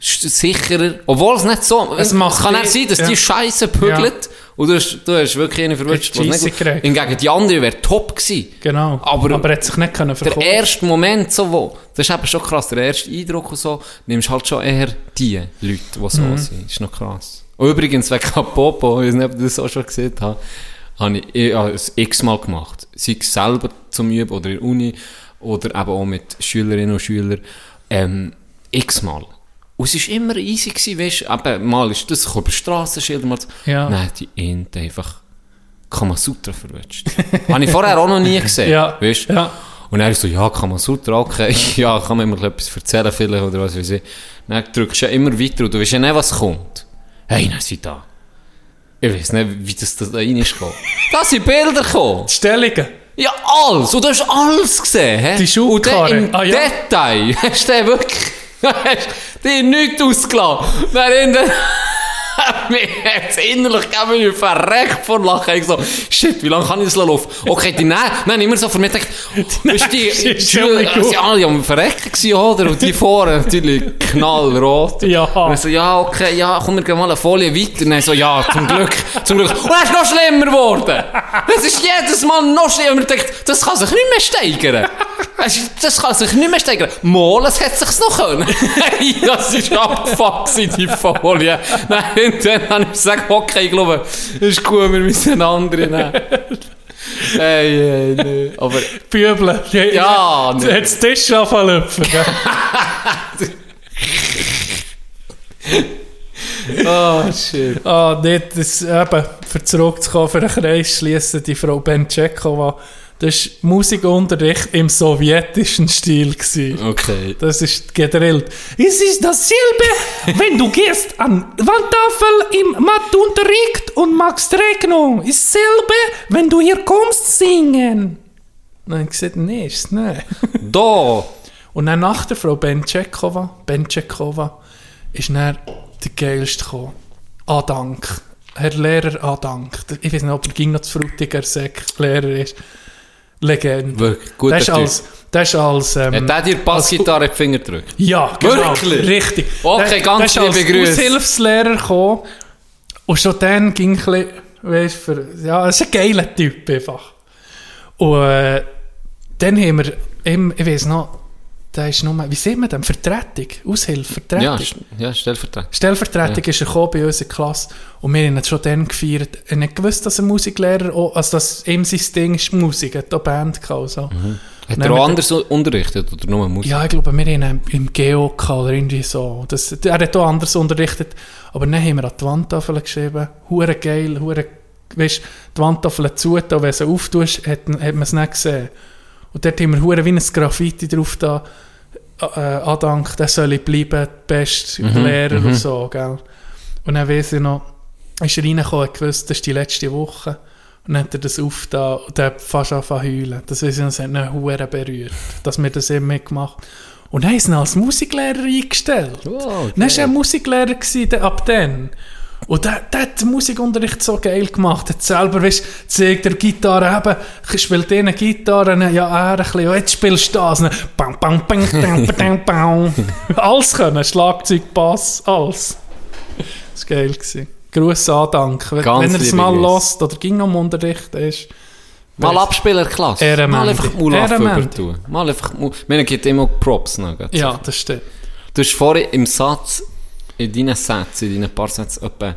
sicherer. Obwohl es nicht so, Es macht kann auch sein, dass ja. die Scheiße pügelt. Und du hast, du hast wirklich eine verwünscht. Hingegen die andere wäre top gewesen. genau. Aber- aber er hat sich nicht können Der verkaufen. erste Moment, so, wo, das ist eben schon krass, der erste Eindruck und so, nimmst halt schon eher die Leute, die so Mhm. sind. ist noch krass. Und übrigens, wegen Popo, ich weiß nicht, ob ihr das auch schon gesehen habt, habe ich, es x-mal gemacht. Sei es selber zum Üben oder in der Uni oder eben auch mit Schülerinnen und Schülern. Ähm, x-mal. Und es war immer easy, gewesen, weißt du, eben, mal ist das, über Strassenschilder, mal so. Ja. Nein, die Ente einfach Kamasutra verwünscht. habe ich vorher auch noch nie gesehen. Ja, Weißt? ja. Und er ist so, ja, Kamasutra, okay, ja, kann man mir etwas erzählen vielleicht oder was weiß ich. Dann drückst du ja immer weiter und du weißt ja nicht, was kommt. Hey, dann sind da. Ich weiß nicht, wie das da rein ist gekommen. Da sind Bilder gekommen. Die Stellungen. Ja, alles. Und du hast alles gesehen. Hä? Die Schubkarre. Und im Ah, ja. Detail hast du den wirklich... hast dir nichts ausgelassen. Dann in der... Mir hat's innerlich gegeben, ich verreckt vor Lachen. Ich so, shit, wie lange kann ich das laufen? Okay, die Nein, nein, immer so gedacht, weißt du, gewesen, oder? Und die vorne natürlich knallrot. Ja. Und so, ja, okay, ja, komm, wir gehen mal eine Folie weiter. Und so, ja, zum Glück, zum Glück. Und es ist noch schlimmer geworden. Es ist jedes Mal noch schlimmer. Ich dachte, das kann sich nicht mehr steigern. Das kann sich nicht mehr steigern. Mal, es hätte sich's noch können. Das ist abgefuckt, die Folie. Nein, und dann habe ich gesagt, okay, ich glaube, ist gut, wir müssen eine andere nehmen. Hey, hey, nee. Aber, Bübeln. Ja, nee. Jetzt Tisch gell? oh, shit. Ah, nee, das eben, für zurückzukommen, für einen Kreis schließen, die Frau Benchekova, Das war Musikunterricht im sowjetischen Stil. Gewesen. Okay. Das ist gedrillt. Es ist dasselbe, wenn du gehst an Wandtafel im Matheunterricht und machst Rechnung. Ist dasselbe, wenn du hier kommst singen. Habe ich gesagt, nee, ist nicht. Da! Und dann nach der Frau Benčekova, Benčekova, ist dann der geilste gekommen. Adank. Herr Lehrer Adank. Ich weiß nicht, ob er ging noch zu Frutiger Sek Lehrer ist. Legende. Wirklich, guter der ist als, der ist als, ähm, Hat der dir Bassgitarre in die Finger gedrückt? ja, genau. Wirklich? Richtig. Okay, ganz ist liebe Grüße. als Aushilfslehrer gekommen. Und schon dann ging ein bisschen, weißt, für, ja, er ist ein geiler Typ einfach. Und äh, dann haben wir, ihm, ich weiß noch, der ist nur, wie sieht man denn, Vertretung, Aushilfe, Vertretung. Ja, ja Stellvertreter. Stellvertretung ist er bei uns in der Klasse und wir haben ihn schon dann gefeiert. Er hat nicht gewusst, dass er Musiklehrer, auch, also dass ihm sein Ding ist Musik, er hat auch Band gehabt. und So. Hat er auch anders unterrichtet oder nur Musik? Ja, ich glaube, wir haben ihn im Geo oder irgendwie so. Das, er hat auch anders unterrichtet. Aber dann haben wir an die Wandtafel geschrieben, hure geil, hure, weißt, die Wandtafel zu, und wenn du sie auftust, hat, hat man es nicht gesehen. Und dort haben wir hure wie ein Graffiti drauf da, äh, Adank, der soll bleiben, der beste Lehrer und so, gell. Und dann weiss ich noch, ist er reingekommen, hat gewusst, das ist die letzte Woche. Und dann hat er das aufgetan und hat fast angefangen zu heulen. Das weiss ich noch, das hat ihn hure berührt, dass wir das eben mitgemacht Und dann haben sie ihn als Musiklehrer eingestellt. Oh, Dann war er Musiklehrer gewesen, ab dann. Und der, der hat den Musikunterricht so geil gemacht. Hat selber, weißt, zeigt der Gitarre eben, ich spiele eine Gitarre, dann, ja, er ein bisschen, und jetzt spielst du das. Bang, bang, bang, bang, bang, bang. Alles können, Schlagzeug, Bass, alles. Das war geil. Gewesen. Gruß Andank. Wenn, er es mal Grüße. lost oder ging im Unterricht ist. Mal Abspielerklasse. Ehrenmann. Mal einfach Ehrenmann. übertun. Mal einfach... Mu- Mir gibt immer Props noch. Ja, das stimmt. Du hast vorhin im Satz, in deinen Sätzen, in deinen paar Sätzen, etwa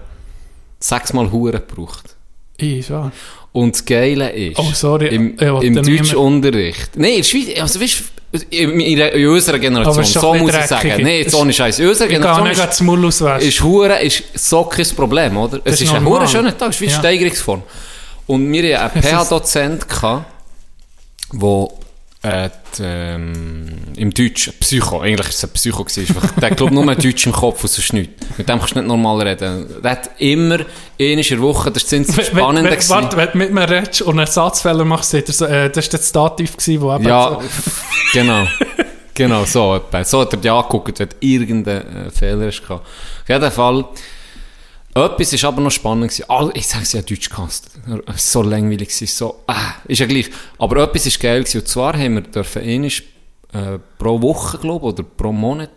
sechsmal Huren gebraucht. Ich, ja. Und das Geile ist, Oh, sorry. im, im Deutschunterricht, nein, in der Schweiz, also weißt, in, in, in unserer Generation, so muss ich sagen, nein, jetzt ohne Scheiß, in unserer Ich kann Generation nicht ist, das auswaschen. ist Hure ist so kein Problem, oder? Es ist ist, ein. Hure schöner Tag, es ist wie Ja. Steigerungsform. Und wir hatten einen PH-Dozent, der äh, die, ähm, im Deutsch, Psycho, eigentlich war es ein Psycho, gewesen, der hat glaub nur Deutsch im Kopf und sonst nichts. Mit dem kannst du nicht normal reden. Der hat immer, einmal in der Woche, das sind das Spannende Wenn, warte, wenn du mit mir redest und einen Ersatzfehler machst, äh, das war das Dativ, gewesen, wo eben Ja, so, genau. Genau, so etwa. So hat er dich angeguckt, wenn du irgendeinen äh, Fehler hast. Auf jeden Fall, etwas ist aber noch spannend gewesen. All, ich sage es ja Deutsch gehasst. Es war so langweilig, gewesen, so, ah, ist ja gleich. Aber etwas ist geil gewesen. Und zwar haben wir dürfen einmal, äh, pro Woche, glaube oder pro Monat,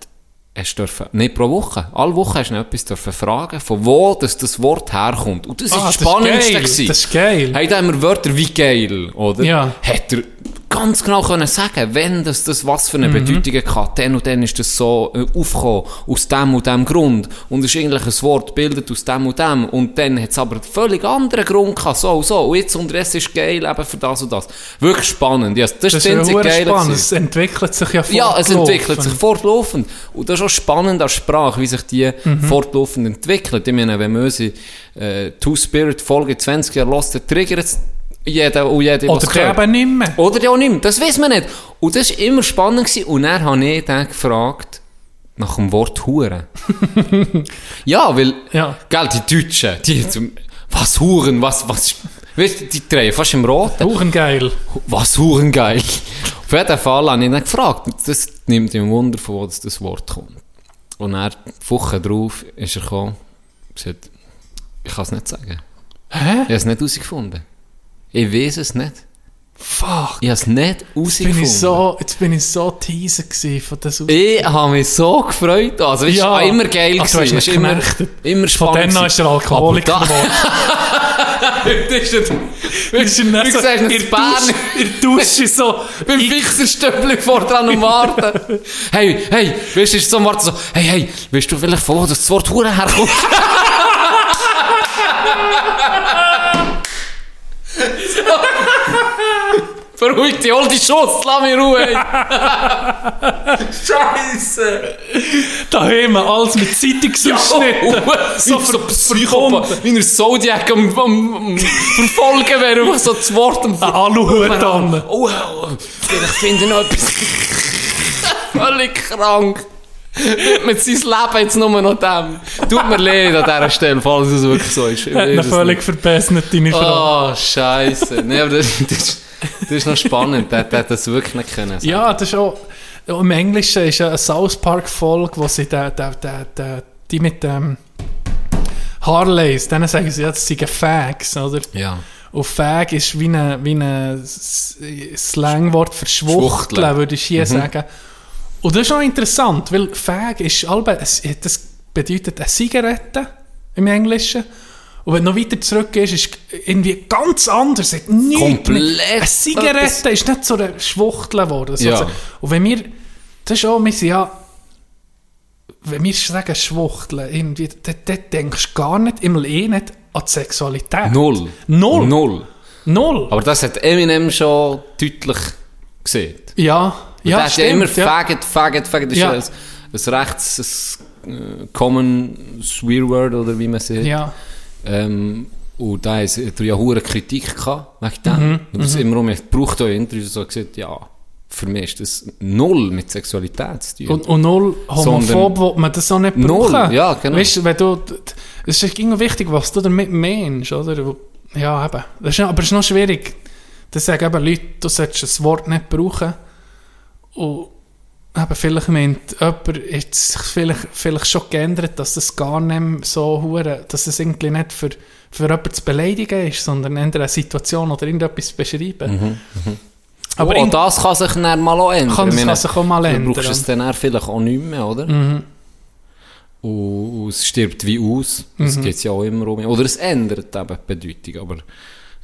hast dürfen, nicht pro Woche, alle Wochen hast du noch etwas dürfen fragen, von wo das, das Wort herkommt. Und das Ah, ist das das ist Spannendste geil, das ist geil. Hey, da haben wir Wörter wie geil, oder? Ja. Hat er ganz genau können sagen, wenn das, das was für eine Mhm. Bedeutung hat, dann und dann ist das so äh, aufgekommen, aus dem und dem Grund. Und es ist eigentlich ein Wort bildet aus dem und dem. Und dann hat es aber einen völlig anderen Grund gehabt, so und so. Und jetzt unterdessen ist geil eben für das und das. Wirklich spannend. Ja, das, das ist hure Geile spannend. Es entwickelt sich ja Ja, es entwickelt sich fortlaufend. fortlaufend. Und das ist auch spannend als Sprache, wie sich die Mhm. fortlaufend entwickelt. Ich meine, wenn man unsere äh, Two-Spirit-Folge 20 Jahre dann triggert es jeder und jede, Oder der eben nicht mehr. Oder ja auch nicht mehr. Das weiß man nicht. Und das war immer spannend. Gewesen. Und dann habe ich den gefragt, nach dem Wort Huren. ja, weil, Ja. gell, die Deutschen, die, zum- was Huren, was, was, weißt du, die drehen fast im Roten. Huren geil. Was Huren geil. Auf jeden Fall habe ich ihn gefragt. Das nimmt mich Wunder, von wo das, Wort kommt. Und dann, Woche drauf, ist er gekommen, gesagt, ich kann es nicht sagen. Hä? Ich habe es nicht herausgefunden. Ich weiß es nicht. Fuck. Ich habe es nicht Jetzt bin ich so, jetzt bin ich so teaser von Aus Ich habe mich so gefreut. Also, es Ja. war immer geil. Hast gewesen. Es ist immer, immer Von spannend. dann an ist er. Alkoholiker geworden. Das ist es. Das ist in das der Bern. Dusche- Dusche so. Beim Fixerstöppel vor dran und warten. hey, hey, weißt du, ist so am Warten so, hey, hey, weißt du vielleicht, von wo das Wort Hure herkommt? Beruhig dich, hol die Schuss, lass mich in Ruhe. Scheiße. Daheim alles mit Zeitungsausschnitten. so, so ver- Psychopath. Wie er Zodiac am, am, am verfolgen wäre, einfach so das Wort am Ein Aluhut an. Oh, oh, vielleicht finde ich noch etwas. Völlig krank. Mit seinem Leben jetzt nur noch dem. Tut mir leid an dieser Stelle, falls es wirklich so ist. Ich Hat völlig verbessert, deine Frage. Oh, Scheiße. Nee, aber das, das, das ist noch spannend. Der, hat das wirklich nicht können. sagen. Ja, das ist auch... Im Englischen ist eine South Park-Folge, wo sie die mit dem Harleys, denen sagen sie, ja, das sind Fags, oder? Ja. Und Fag ist wie ein wie eine S- Slangwort für Schwuchteln, würde ich hier sagen. Und das ist noch interessant, weil Fag ist das bedeutet eine Zigarette im Englischen. Und wenn du noch weiter zurückgehst, ist irgendwie ganz anders. Es hat Komplett mit- Eine Zigarette etwas- ist nicht so eine Schwuchtel geworden. Ja. Und wenn wir, das ist auch, wir sind ja, wenn wir sagen Schwuchteln, irgendwie, dann, dann denkst du gar nicht, immer eh nicht an die Sexualität. Null. Null. Null. Null. Aber das hat Eminem schon deutlich gesehen. Ja, Ja, ja, hat ja immer stimmt. Ja. Faggot, Faggot, Faggot. Das Ja. ist ein, ein rechts, ein äh, Common Swear Word oder wie man sagt. ja. Ähm, und da hat er ja hohe Kritik gehabt, wegen dem. Mhm, Und das immer um, ich braucht auch Interviews so gesagt, ja, für mich ist das null mit Sexualität zu tun. Und, und null homophob will man das auch nicht Null, brauchen. ja, genau. Weißt wenn du, es ist immer wichtig, was du damit meinst, oder? Ja, eben. Das ist, aber es ist noch schwierig. Das sagen eben Leute, du solltest das Wort nicht brauchen. Und eben, vielleicht meint jemand, jetzt sich vielleicht, vielleicht schon geändert, dass das gar nicht so hure, dass es irgendwie nicht für, für jemanden zu beleidigen ist, sondern eher eine Situation oder irgendetwas zu beschreiben. aber Aber auch in- das kann sich dann mal auch ändern. Kann- das meine, kann sich auch mal Du ändern. brauchst es dann eher vielleicht auch nicht mehr, oder? Und, und es stirbt wie aus. Das geht ja auch immer um. Oder es ändert eben die Bedeutung. Aber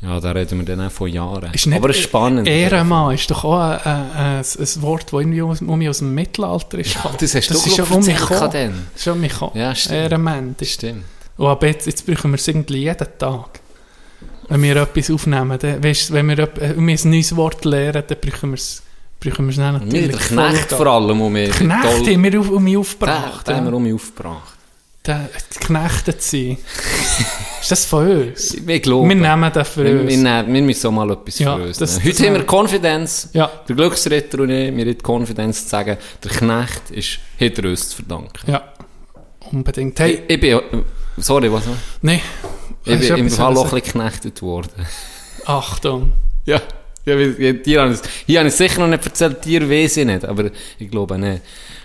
ja, da reden wir dann auch von Jahren. Ist nicht aber es ist spannend. Ehrenmann ist doch auch ein, ein, ein, ein Wort, das irgendwie aus, um aus dem Mittelalter ist. Ja, das hast du, glaub ja ich, um mich gekommen. Das ist schon mich gekommen. Ja, stimmt. Ehrenmann. Das stimmt. Und ab jetzt, jetzt brauchen wir es irgendwie jeden Tag. Wenn wir etwas aufnehmen, dann, weißt, wenn wir, äh, wir ein neues Wort lernen, dann brauchen wir es, brauchen wir es dann natürlich. der Knecht vor allem um mich. Knecht haben wir um mich aufgebracht. den haben wir um mich aufgebracht. Der- Geknechtet sein. ist das von uns? Ich glaube. Wir nehmen das für wir, wir, uns. nehmen, wir müssen auch mal etwas Ja, für uns das- nehmen. das Heute haben wir Konfidenz. Ja, Der Glücksritter und ich, wir haben Konfidenz zu sagen, der Knecht ist hinter uns zu verdanken. ja. Unbedingt. Hey, Ich, ich bin, sorry, was? nein. Ich bin im Fall auch ein bisschen geknechtet worden. Achtung. Ja. Ja, habe ich, hier habe ich sicher noch nicht erzählt, dir weiß ich nicht, aber ich glaube nicht.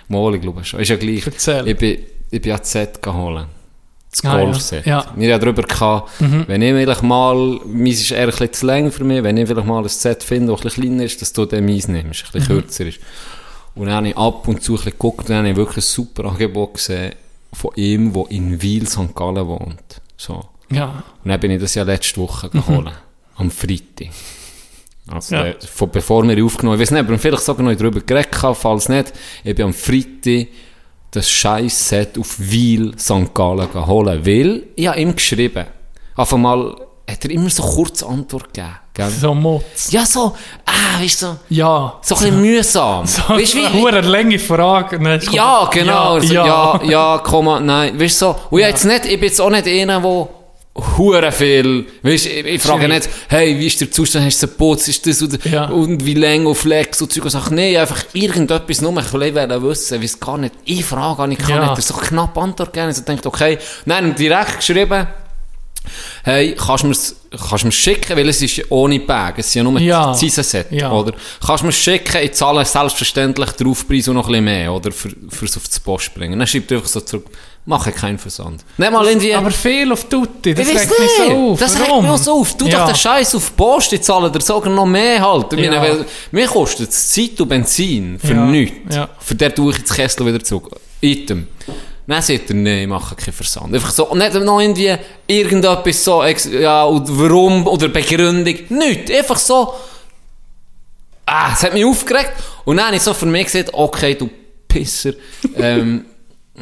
Mal, ich glaube schon. Ist ja gleich. Erzähl. Ich bin, ich bin Set geholt. Das Ah, ja. Golfset. Ja. Mhm. Wir haben darüber gehabt, wenn ich vielleicht mal, meins ist eher ein zu lang für mich, wenn ich vielleicht mal ein Set finde, das ein bisschen kleiner ist, dass du dann meins nimmst, ein Mhm. bisschen kürzer ist. Und dann habe ich ab und zu ein bisschen geguckt und dann habe ich wirklich ein super Angebot gesehen von ihm, der in Wiel, St. Gallen wohnt. So. Ja. Und dann bin ich das ja letzte Woche geholt. Am Freitag. Also, Ja. äh, von, bevor wir aufgenommen haben. Ich weiß nicht, aber vielleicht sogar noch darüber geredet haben, falls nicht. Ich bin am Freitag das scheiß Set auf Wiel St. Gallen geholt. Weil, ich habe ihm geschrieben. Auf einmal hat er immer so kurz Antwort gegeben. Gell? So Mutz. Ja, so, ah, weißt du, so, Ja. so ein bisschen mühsam. So weißt du, eine wie, hure lange Frage. Ist ja, genau. Also, Ja, ja, ja, Komma, nein. Weißt du so, und ich, jetzt nicht, ich bin jetzt auch nicht einer, der hure viel, weißt ich, ich frage nicht, hey, wie ist der Zustand, hast du geputzt, ist das oder, Ja. und wie lang auf Flex und Zeug und Sachen. Nein, einfach irgendetwas nur, ich will wissen, wie es gar nicht, ich frage gar nicht, kann Ja. nicht, so knapp Antwort geben, also denkt, okay, nein, direkt geschrieben, hey, kannst du mir's, kannst du mir's schicken, weil es ist ja ohne Bag, es ist ja nur Ja. das Season-Set, Ja. oder? Kannst du mir's schicken, ich zahle selbstverständlich den Aufpreis und noch ein bisschen mehr, oder? Für, fürs auf die Post bringen. Dann schreibt er einfach so zurück, mache keinen Versand. Nicht mal irgendwie... Aber viel auf Tutti, das regt mich so auf. Das regt mich so auf. Tu Ja. doch den Scheiß auf die Post, ich zahle dir sogar noch mehr halt. Ich meine, Ja. weil, mir kostet es Zeit und Benzin für Ja. nichts. Ja. Für den tue ich jetzt Kessel wieder zurück. Item. Dann sagt er, nee, ich mache keinen Versand. Einfach so, nicht noch irgendwie irgendetwas so, ja, und warum, oder Begründung. Nichts. Einfach so, ah, es hat mich aufgeregt. Und dann habe ich so für mich gesagt, okay, du Pisser, ähm,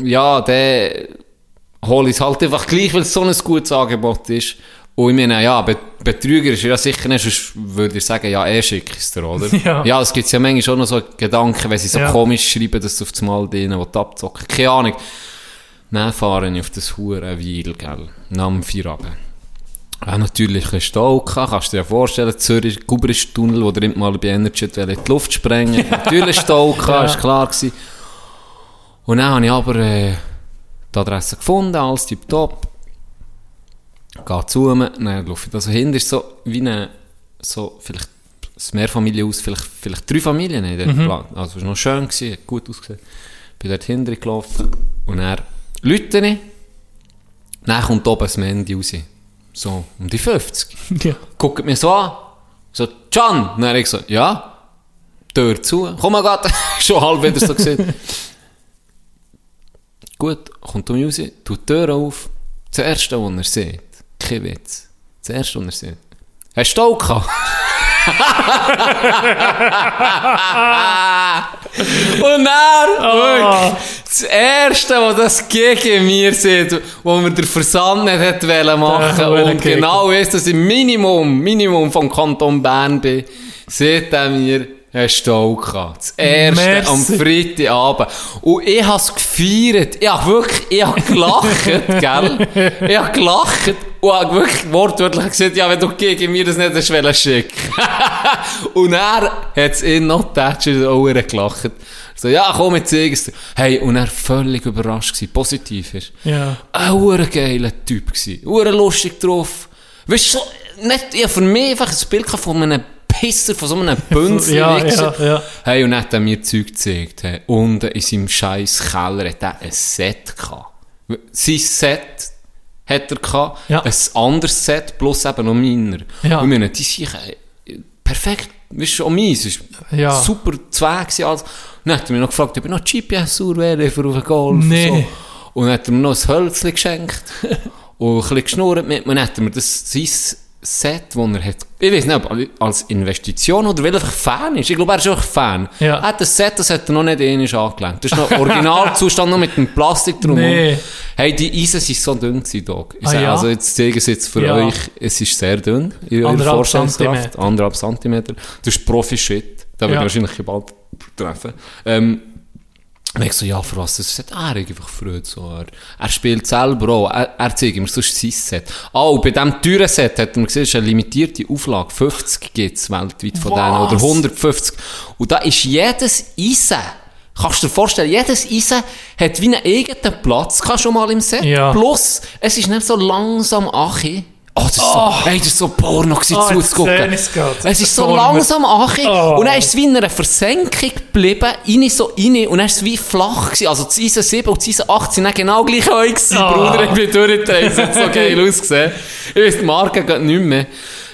ja, der hole ich es halt einfach gleich, weil es so ein gutes Angebot ist. Und ich meine, ja, Be Betrüger ist ja sicher nicht, sonst würde ich sagen, ja, eh schick ist der, oder? Ja. ja, es gibt ja manchmal schon noch so Gedanken, wenn sie so Ja. komisch schreiben, dass du auf das Mal denen abzocken Keine Ahnung. Dann fahre ich auf das hure Weil, gell, nach dem Feierabend. Ja, natürlich ein Stau kannst du dir ja vorstellen, Zürich, Gubrisch-Tunnel, wo der mal bei Energy in die Luft sprengen. natürlich Stau gehabt, ist klar gewesen. Und dann habe ich aber äh, die Adresse gefunden, alles tipptopp. Gehe zu mir, dann laufe ich da so hin, ist so wie eine, so vielleicht ein Mehrfamilienhaus, vielleicht, vielleicht drei Familien dem Plan. Also es war noch schön, gewesen, hat gut ausgesehen. Bin dort hinten gelaufen und dann lüte ich. Dann kommt oben das Mandy raus. So, um die 50 Ja. guckt mich so an. So, Can! Dann habe ich so, ja. Tür zu. Komm mal grad. Schon halb wieder so gesehen. Gut, kommt um raus, tut die Tür auf. Das erste, was er sieht, kein Witz. Das erste, was er sieht. Hast du Stau gehabt? Und dann, wirklich, das Erste, was das gegen mir sieht, wo mir der Versand nicht hätte wollen machen Ja, und genau ist, dass ich Minimum, Minimum vom Kanton Bern bin, sieht er mir, hast Stau gehabt. Das Erste Merci. am Freitagabend. Und ich habe es gefeiert. Ich habe wirklich, ich habe gelacht, gell? Ich habe gelacht und habe wirklich wortwörtlich gesagt, ja, wenn du gegen mir das nicht hast schicken. und er hat es ihn noch getatscht und auch gelacht. So, ja, komm, ich zeige es dir. Hey, und er völlig überrascht gewesen, positiv ist. Ja. Ein geiler Typ gsi. Hure lustig drauf. Weißt du, nicht, ich hab für mich einfach ein Bild von einem Pisser, von so einem Bünzli. Ja, ja, ja. Hey, und dann hat er mir Zeug gezeigt. Hey. Unten in seinem scheiß Keller hat er ein Set gehabt. Sein Set hat er gehabt. Ja. Ein anderes Set, plus eben noch meiner. Ja. Und ich meine, die sind äh, perfekt. Weißt du, auch meins. ist Ja. super zwei gewesen. Also. Dann hat er mich noch gefragt, ob ich noch GPS-Uhr wäre für auf den Golf. Nee. Und, so. und dann hat er mir noch ein Hölzchen geschenkt. und ein bisschen geschnurrt mit mir. Dann hat er mir das, sein Set, das er hat, ich weiß nicht, ob als Investition oder weil er einfach Fan ist. Ich glaube, er ist auch Fan. Ja. Er hat das Set, das hat er noch nicht ähnlich angelenkt. Das ist noch Originalzustand, noch mit dem Plastik drum. Nee. Hey, die Eisen sind so dünn gewesen, Dog. Ich Ah, sag, ja? Also jetzt zeige ich es jetzt für Ja. euch, es ist sehr dünn. In Anderthalb Vorstellungskraft. Zentimeter. Anderthalb Zentimeter. Das ist Profi-Shit. Da wird Ja. wahrscheinlich bald treffen. Ähm, und ich so, ja, für was? Das sagt, er hat einfach Freude. So. Er, er spielt selber auch. Er, er zeigt mir, sonst sein Set. Ah, und bei diesem teuren Set hat mir gesehen, es ist eine limitierte Auflage. 50 gibt es weltweit von Was? denen. Oder 150. Und da ist jedes Eisen, kannst du dir vorstellen, jedes Eisen hat wie einen eigenen Platz, kannst du schon mal im Set. Ja. Plus, es ist nicht so langsam achi. Oh, das ist so, hey, das ist so Porno gewesen, Oh, zuzugucken. grad. Es ist so mir. langsam achi. Oh. Und dann ist es wie in einer Versenkung geblieben, rein so rein, und dann ist es wie flach gewesen. Also das Eisen 7 und das Eisen 8 sind dann genau gleich euch gewesen, Oh. Bruder. Ich bin durchgedreht, es hat so geil ausgesehen. Ich weiss, die Marke geht nicht mehr.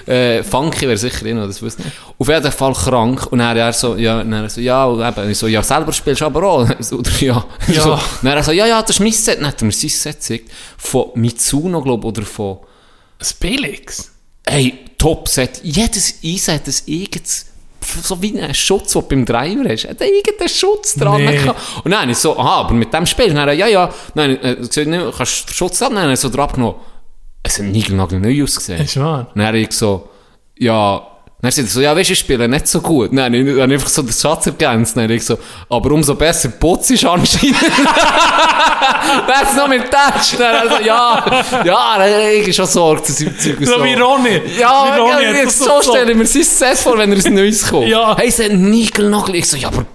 Äh, Funky wäre sicher drin, das wüsste ich. Auf jeden Fall krank. Und dann er so, ja, dann er so, ja, und eben, ich so, ja, selber spielst du aber auch. Oder ja. Ja. So, dann er so, ja, ja, das ist mein Set. Dann hat er mir sein Set gezeigt. Von Mitsuno, glaube ich, oder von, Das Billigs. Hey, Top-Set. Jedes Eisen hat ein eigenes, so wie ein Schutz, den du beim Driver hast. Hat irgendeinen Schutz dran. Nee. Und dann habe ich so, aha, aber mit dem Spiel. Und dann, er, ja, ja, nein, äh, ne, kannst du Schutz haben? Dann habe ich so drauf genommen. Es hat niegelnagel neu ausgesehen. Ist wahr. Dann habe ich so, ja, dann sagt er so, ja, weißt du, ich spiele nicht so gut. Nein, ich habe einfach so den Schatz ergänzt. Dann ich so, aber umso besser putzt ist anscheinend. es noch mit Touch. Dann hat er so, ja, ja, habe ich schon Sorge zu seinem Zeug. und So wie Ronny. ja, Wie Ronny jetzt so so stelle ich mir sein Set vor, wenn er ein neues kommt. Ja. Hey, es hat Nigelnagel. Ich so, ja, aber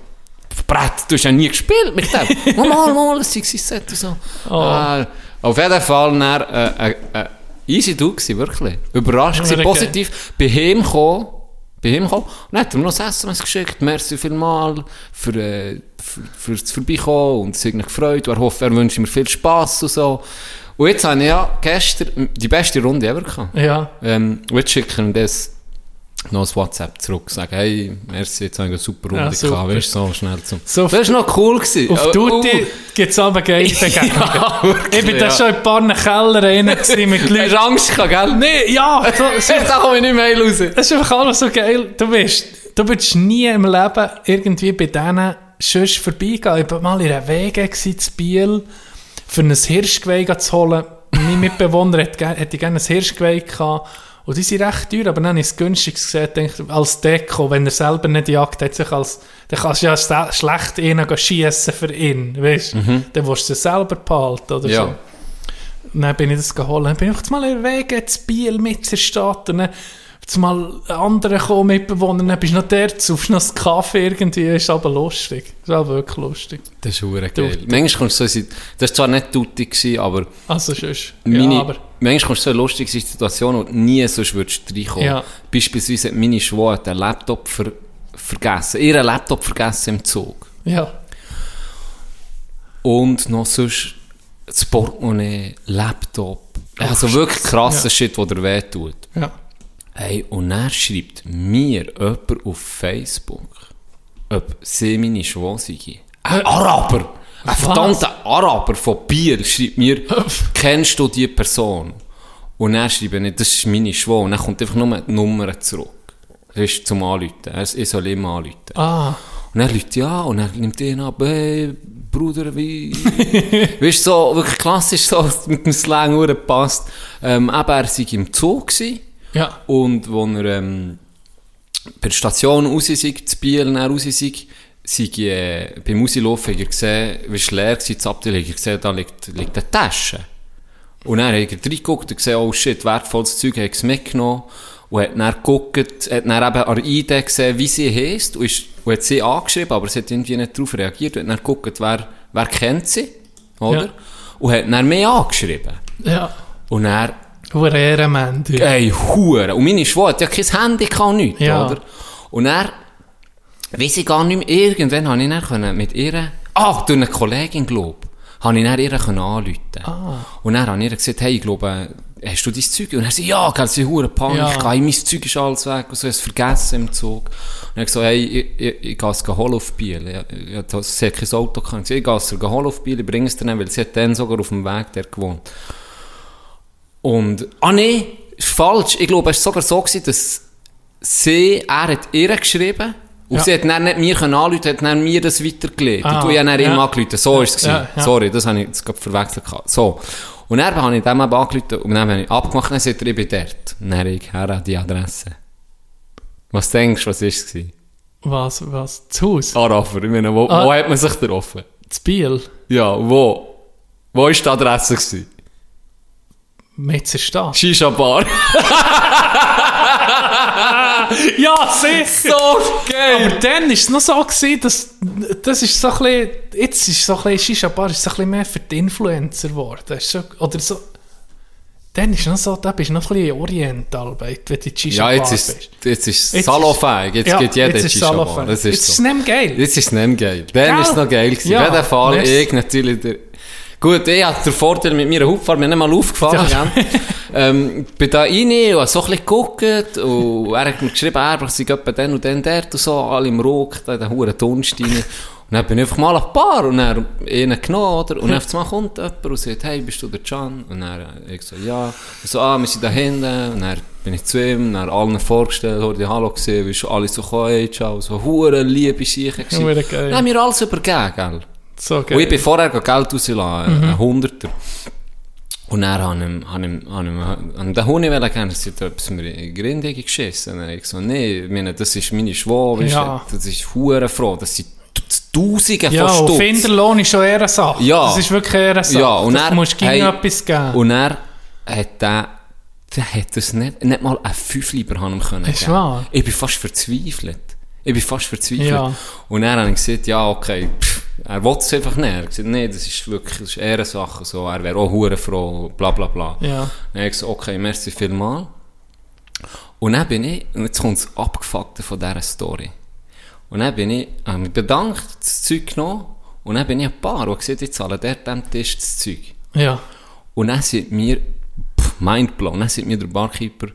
Brett, du hast ja nie gespielt mit dem. mal, mal, das ist sein Set und so. Oh. Äh, auf jeden Fall, dann, äh, äh, äh, easy du gewesen, wirklich. Überrascht gewesen, positiv. Bei ihm gekommen, bei ihm gekommen, und hat mir noch ein SMS geschickt, merci vielmal für, äh, für, fürs Vorbeikommen und es hat mich gefreut, und er hofft, er wünscht mir viel Spass und so. Und jetzt habe ich ja gestern die beste Runde ever gehabt. Ja. Ähm, und jetzt schicken wir das noch ein WhatsApp zurück, sagen, hey, merci, jetzt habe ich eine super Runde Ja, super. gehabt, weißt so schnell zum... So das war noch cool gewesen. Auf Äh, Tutti uh, gibt es aber geile Begegnungen. ja, wirklich, ich bin da ja. schon in ein paar Keller rein gewesen mit Hast du Leuten. Angst gehabt, gell? Nee, ja, so, so, da komme ich nicht mehr raus. das ist einfach alles so geil. Du bist, du bist nie im Leben irgendwie bei denen sonst vorbeigehen. Ich war mal in einer Wege zu Biel, für ein Hirschgeweih zu holen. mein Mitbewohner hätte gerne ein Hirschgeweih gehabt. Und die sind recht teuer, aber dann ich es günstig gesehen, denke als Deko, wenn er selber nicht jagt, hat sich als, dann kannst du ja schlecht einen schiessen für ihn, weißt du? Dann willst du sie selber behalten oder Mhm. Ja. so. Und dann bin ich das geholt. Dann bin ich mal in Wege zu Biel mit der Stadt. Und dann jetzt mal andere kommen mitbewohnen. Dann bist du noch der, saufst noch einen Kaffee irgendwie. Ist aber lustig. Ist aber wirklich lustig. Das ist hure geil. Manchmal kommst du so in, das war zwar nicht tutti, gewesen, aber Also sonst. meine, ja, aber manchmal kommst du so in lustige Situationen, wo du nie sonst würdest reinkommen. Ja. Beispielsweise hat meine Schwester den Laptop ver vergessen, ihren Laptop vergessen im Zug. ja. Und noch sonst das Portemonnaie, Laptop. Also wirklich krasser Ja. Shit, der dir wehtut. Ja. Hey, und er schreibt mir jemand auf Facebook, ob sie meine Schwester sei. Ein Araber! Ein verdammter Araber von Biel schreibt mir, kennst du die Person? Und er schreibt nicht, das ist meine Schwester. Und dann kommt einfach nur die Nummer zurück. Das ist zum Anrufen. Er- Ich soll ihm anrufen. Ah. Und er ruft ja und er nimmt ihn ab, hey, Bruder, wie... weißt du, so wirklich klassisch, so mit dem Slang passt. Ähm, eben, er war im Zug gewesen, Ja. und wo er ähm, per Station raus ist, zu Biel, dann raus ist, sei äh, beim Rauslaufen hat er gesehen, wie es leer war, das Abteil, hat er gesehen, da liegt, liegt eine Tasche. Und dann hat er reingeguckt und gesehen, oh shit, wertvolles Zeug, hat es mitgenommen. Und hat dann geguckt, hat dann eben an der ID gesehen, wie sie heisst, und, ist, und hat sie angeschrieben, aber sie hat irgendwie nicht darauf reagiert, und hat dann geguckt, wer, wer kennt sie, oder? Ja. Und hat dann mehr angeschrieben. Ja. Und dann, Hure Ehrenmann. du. ey, Hure. Und meine Schwester hat ja kein Handy, kann nichts, Ja. oder? Und er, weiss ich gar nicht mehr, irgendwann habe ich dann können mit ihr, ah, durch eine Kollegin, glaub, habe ich dann ihr können anrufen. Ah. Und dann habe ich ihr gesagt, hey, ich glaube, hast du dein Zeug? Und er sagt, ja, gell, sie hure Panik, Ja. ja. mein Zeug ist alles weg, und so, ich es vergessen im Zug. Und er hat gesagt, hey, ich, ich, ich gehe es holen auf Biel. Ich, ich, ich, sie hat kein Auto gehabt. Ich gehe es holen auf Biel, ich bringe es dir dann, weil sie hat dann sogar auf dem Weg der gewohnt. Und, ah nee, ist falsch. Ich glaube, es war sogar so, gewesen, dass sie, er hat ihr geschrieben, und Ja. sie hat dann nicht mir können anrufen, hat dann mir das weitergelegt. Ah, und du hast dann ja. ihm angerufen. So ist es. Ja, ja. Sorry, das habe ich jetzt gerade verwechselt. So. Und dann habe ich dem eben angerufen und dann habe ich abgemacht, dann sagt er, ich bin dort. Und dann habe ich her die Adresse. Was denkst du, was war? Was, was? Das Haus? Arafer, ich meine, wo, Ah. wo hat man sich getroffen? Das Biel? Ja, wo? Wo war die Adresse? gewesen? Metzer Stadt? Shisha-Bar. Ja, sicher! so geil! Aber dann war es noch so, gewesen, dass, das ist so ein bisschen, jetzt ist so ein bisschen, Shisha Bar ist so ein bisschen mehr für die Influencer geworden. So, oder so, dann ist noch so, da bist du noch ein bisschen Orientalarbeit, wenn du die Shisha Ja, jetzt ist, bist. jetzt ist Jetzt salonfähig. Jetzt Ja, geht jeder Shisha-Bar. Jetzt ist ist so. es nicht geil. Jetzt ist es nicht mehr geil. Dann ist es noch geil gewesen. Ja, Auf jeden Fall, ich natürlich der... Gut, ich hatte den Vorteil mit meiner Hauptfahrt, mir nicht mal aufgefallen, Ja. ähm, bin da rein und habe so ein bisschen geguckt und er hat mir geschrieben, er sei etwa dann und dann dort und so, alle im Rock, da in den huren Dunst rein. Und dann bin ich einfach mal die Bar und dann ihn genommen, oder? Und dann auf einmal kommt jemand und sagt, hey, bist du der Can? Und dann äh, ich so, ja. Und so, ah, wir sind da hinten. Und dann bin ich zu ihm, dann allen vorgestellt, die Hallo gesehen, wie schon alle so, hey, ciao, so hure liebe. Hure geil. Dann haben wir alles übergeben, gell? So Und ich geil. bin vorher Geld rauslassen, Mhm. ein Hunderter. Und dann habe ich ihm, habe ich habe ich an den Hund gehen, er sagt, etwas mir in die Grinde geschissen. Und habe ich so, nee, ich meine, das ist meine weißt Ja. das ist hure froh, das sind Tausende Ja, von Stutz. Finderlohn ist schon eher eine Sache. Ja. Das ist wirklich eher eine Sache. Ja, und das er- musst hey, etwas geben. Und er hat der, der hat das nicht, nicht mal ein Fünfliber haben können. Ist wahr? Ich bin fast verzweifelt. Ich bin fast verzweifelt. Ja. Und dann habe ich gesagt, ja, okay, pff, er will es einfach nicht. Er hat gesagt, nee, das ist wirklich, das ist eher eine Sache, so, er wäre auch hure froh, bla, bla, bla. Ja. Dann habe ich gesagt, okay, merci vielmal. Und dann bin ich, und jetzt kommt das Abgefuckte von dieser Story. Und dann bin ich, habe mich bedankt, das Zeug genommen, und dann bin ich ein paar, und gesagt, ich zahle dort am Tisch das Zeug. Ja. Und dann sind mir, pff, mindblown, dann sind mir der Barkeeper,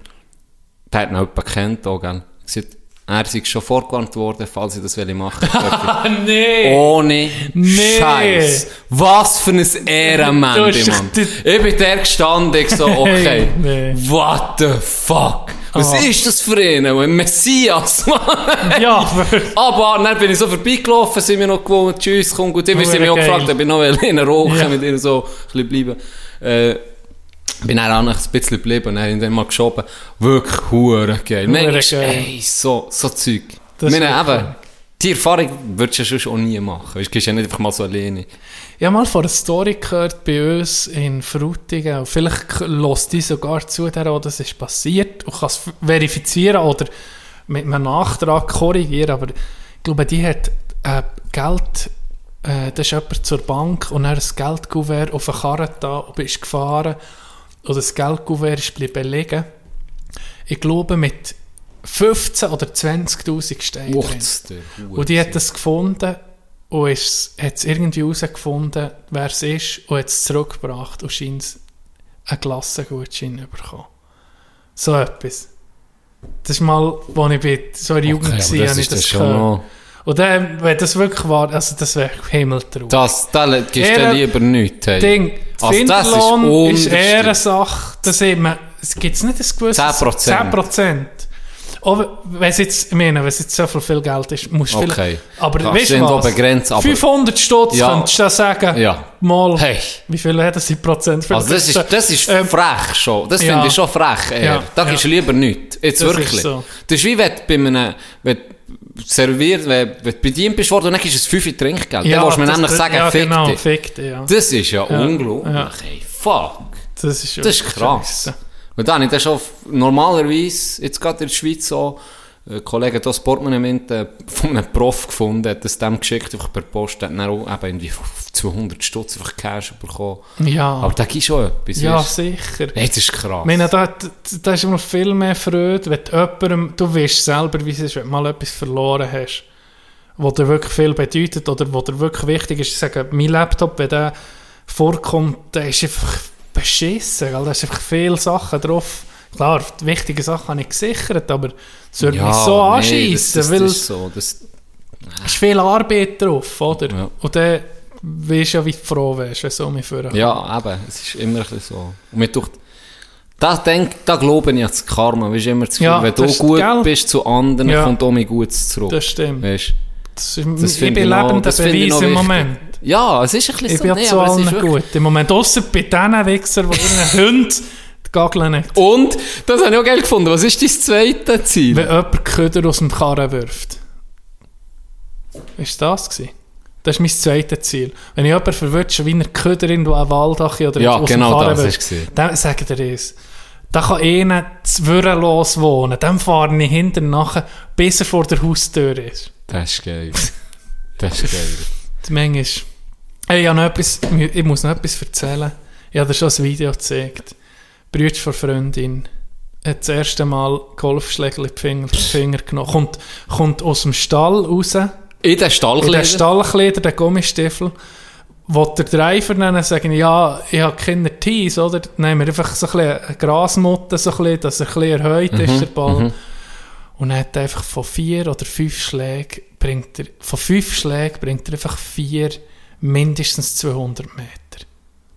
der hat noch jemanden kennt, auch, gell, gesagt, er ist schon vorgewarnt worden, falls ich das will machen Ah, nee! Ohne Nee. Scheiß. Was für ein hast Mann. Ich bin der gestanden, ich so, okay, Nee. what the fuck? Was Ah. ist das für einen? Ein Messias, Mann. Ja, wirklich. Aber dann bin ich so vorbeigelaufen, sind wir noch gewohnt, tschüss, komm gut. Ich sie mich auch gefragt, ob ich noch in Rochen Ja. mit ihr so ein bisschen bleiben. Äh, Bin dann auch noch ein bisschen geblieben und dann dann mal geschoben. Wirklich hure geil. Geil. ey, so, so Zeug. Das meine, eben, die Erfahrung würdest du ja sonst auch nie machen. Weißt, du gehst ja nicht einfach mal so alleine. Ich habe mal von einer Story gehört bei uns in Frutigen. Vielleicht lässt die sogar zu, der, das ist passiert und kann es verifizieren oder mit einem Nachtrag korrigieren. Aber ich glaube, die hat äh, Geld, äh, da ist jemand zur Bank und er ein Geldkuvert auf eine Karre da und ist gefahren. Und das Geldkuvert ist geblieben liegen. Ich glaube, mit 15 oder 20.000 Steinen. Und die hat das gefunden und ist, hat es irgendwie herausgefunden, wer es ist und hat es zurückgebracht und scheint einen Glassengutschein bekommen. So etwas. Das ist mal, als ich bei so einer Jugend aber war, habe ich das gehört. Und dann, wenn das wirklich war, also das wäre Himmeltraum. Das, da gibst du lieber nichts. Hey. Ding, Also das ist Finderlohn ist, Sache, da sieht man, es gibt nicht ein gewisses... 10%. 10%. Auch wenn es jetzt, ich meine, wenn es jetzt so viel, viel Geld ist, musst du Okay. vielleicht... Aber Kannst weißt irgendwo was? begrenzen, aber- 500 Stutz Ja. könntest du da sagen, Ja. mal, Hey. wie viel hat das in Prozent? Also das ist, das ist Ähm, frech schon. Das ja. finde ich schon frech. Eher. Ja, Da ja. gibst du lieber nichts. Jetzt Das ist wirklich. so. Das ist wie wenn du bei einem, wenn serviert, wenn, du bedient bist worden und dann du ein 5 Trinkgeld. dann willst du mir nämlich sagen, ja, fick genau, dich. fick dich, ja. Das ist ja, Ja. unglaublich. Ja. Ey, fuck. Das ist, Das ist krass. Scheisse. Und dann das schon f- normalerweise, jetzt gerade in der Schweiz so, ein Kollege hat das Portemonnaie äh, von einem Prof gefunden, hat das dem geschickt, einfach per Post, hat dann auch eben irgendwie 200 Stutz einfach Cash bekommen. Ja, Aber da gibt schon etwas. ja weisst du. sicher. Hey, das ist krass. Ich meine, da, da, da ist immer viel mehr Freude, wenn du jemandem, du weißt selber, wie es ist, wenn du mal etwas verloren hast, was dir wirklich viel bedeutet oder was dir wirklich wichtig ist. Ich sage, mein Laptop, wenn der vorkommt, der ist einfach beschissen, weil da ist einfach viele Sachen drauf. Klar, die wichtigen Sachen habe ich gesichert, aber es würde mich so nee, anschiessen, das, weil ist so, das, ist viel Arbeit drauf, oder? Ja. Und dann weißt du ja, wie froh wärst, wenn so mich vorher ja, eben, es ist immer ein bisschen so. Und mir tut, da, denk, da glaube ich an das Karma, weißt immer Gefühl, Ja, wenn du gut gell? bist zu anderen, Ja. kommt auch mir Gutes zurück. Das stimmt. Weißt? Das ist, Das ich bin ich lebender ich Beweis im. Moment. Ja, es ist ein bisschen Ich so. bin ja nee, zu allen gut. Im Moment, außer bei diesen Wichsern, die ihren Hunden die Gagel nicht. Und, das habe ich auch geil gefunden, was ist dein zweites Ziel? Wenn jemand Köder aus dem Karren wirft. Ist das gewesen? Das ist mein zweites Ziel. Wenn ich jemanden verwünsche, wie ein Köder irgendwo am Waldach oder Ja, aus genau dem Karren wirft, dann ich dir das. Da kann einer zwirrenlos wohnen. Dann fahre ich hinterher nachher, bis er vor der Haustür ist. Das ist geil. Das ist geil. Die Menge ist... Hey, ich, noch etwas, ich muss noch etwas erzählen. Ich habe dir schon ein Video gezeigt. Brütsch von Freundin hat das erste Mal Golfschlägel in die Finger, die Finger genommen. Kommt, kommt aus dem Stall raus, in In den Stallkleider? den Stallkleider, den Gummistiefel. Wo der Driver dann sagen, ja, ich habe keine Tees, oder? Dann nehmen wir einfach so ein bisschen eine Grasmutte, so ein bisschen, dass er ein bisschen erhöht ist, der Ball. Und er hat einfach von vier oder fünf Schlägen, bringt er, von fünf Schlägen bringt er einfach vier, mindestens 200 Meter.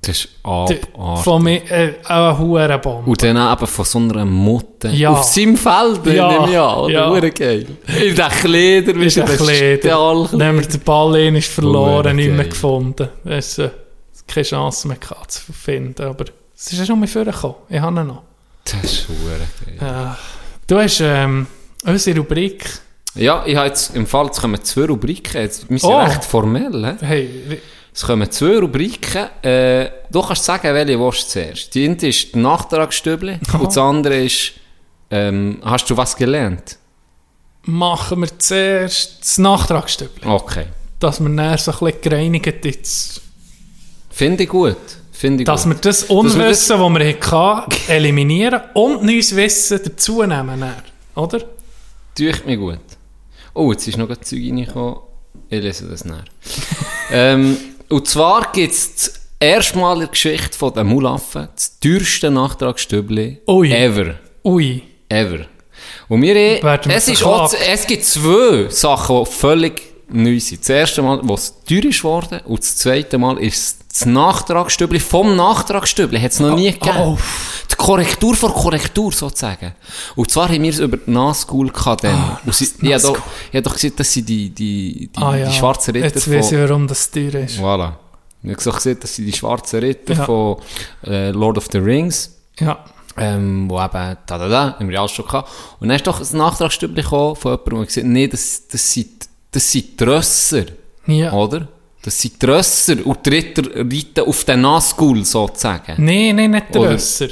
Das ist abartig. Von mir, äh, eine hohe Bombe. Und dann eben von so einer Mutter. Ja. Auf seinem Feld, Ja. nehme ich an. Ja. Hure geil. In den Kleider, ist ein Kleider. Dann haben wir den Ball in, ist verloren, nicht mehr gefunden. Es ist keine Chance mehr gehabt zu finden, aber es ist ja schon mal vorgekommen. Ich habe ihn noch. Das ist hure geil. Äh, du hast ähm, unsere Rubrik, Ja, ich habe jetzt im Fall, jetzt kommen zwei Rubriken. Jetzt, wir sind Oh. recht formell. He? hey, Es kommen zwei Rubriken. Äh, du kannst sagen, welche willst du zuerst. Die eine ist die Nachtragsstübli und das andere ist, ähm, hast du was gelernt? machen wir zuerst das Nachtragsstübli. Okay. Dass wir dann so ein bisschen gereinigt jetzt, Finde ich gut. Finde ich dass gut. wir das wir das- Unwissen, das wir hatten, eliminieren und neues Wissen dazu nehmen. Dann, oder? Tue mir gut. Oh, jetzt ist noch ein Zeug reingekommen. Ich lese das näher. ähm, und zwar gibt es das erste Mal in der Geschichte von den Mulaffen das teuerste Nachtragsstübli Ui. ever. Ui. Ever. Und wir, eh- es, ist auch, es gibt zwei Sachen, die völlig neu sind. Das erste Mal, wo es teuer ist worden, und das zweite Mal ist das Nachtragsstübli vom Nachtragsstübli. Hat es noch nie gegeben. oh. Die Korrektur vor Korrektur, sozusagen. Und zwar haben wir es über die NASCOOL gehabt. dann. Und sie, ich habe doch, ich hab doch gesagt, das sind die, die, die, Ah ja, die schwarzen Ritter jetzt weiß ich, von... warum das teuer ist. Voilà. Ich habe so gesehen, das sind die schwarzen Ritter Ja. von äh, Lord of the Rings. Ja. ähm, wo eben da, da, da, im Realstock hatte. Und dann ist doch ein Nachtragsstübli gekommen von jemandem, der gesagt hat, nee, das, das sind, das sind die Rösser, Ja. oder? Das sind die Rösser und die Ritter reiten auf den Nazgul, sozusagen. Nein, nein, nicht der Oder- Rösser.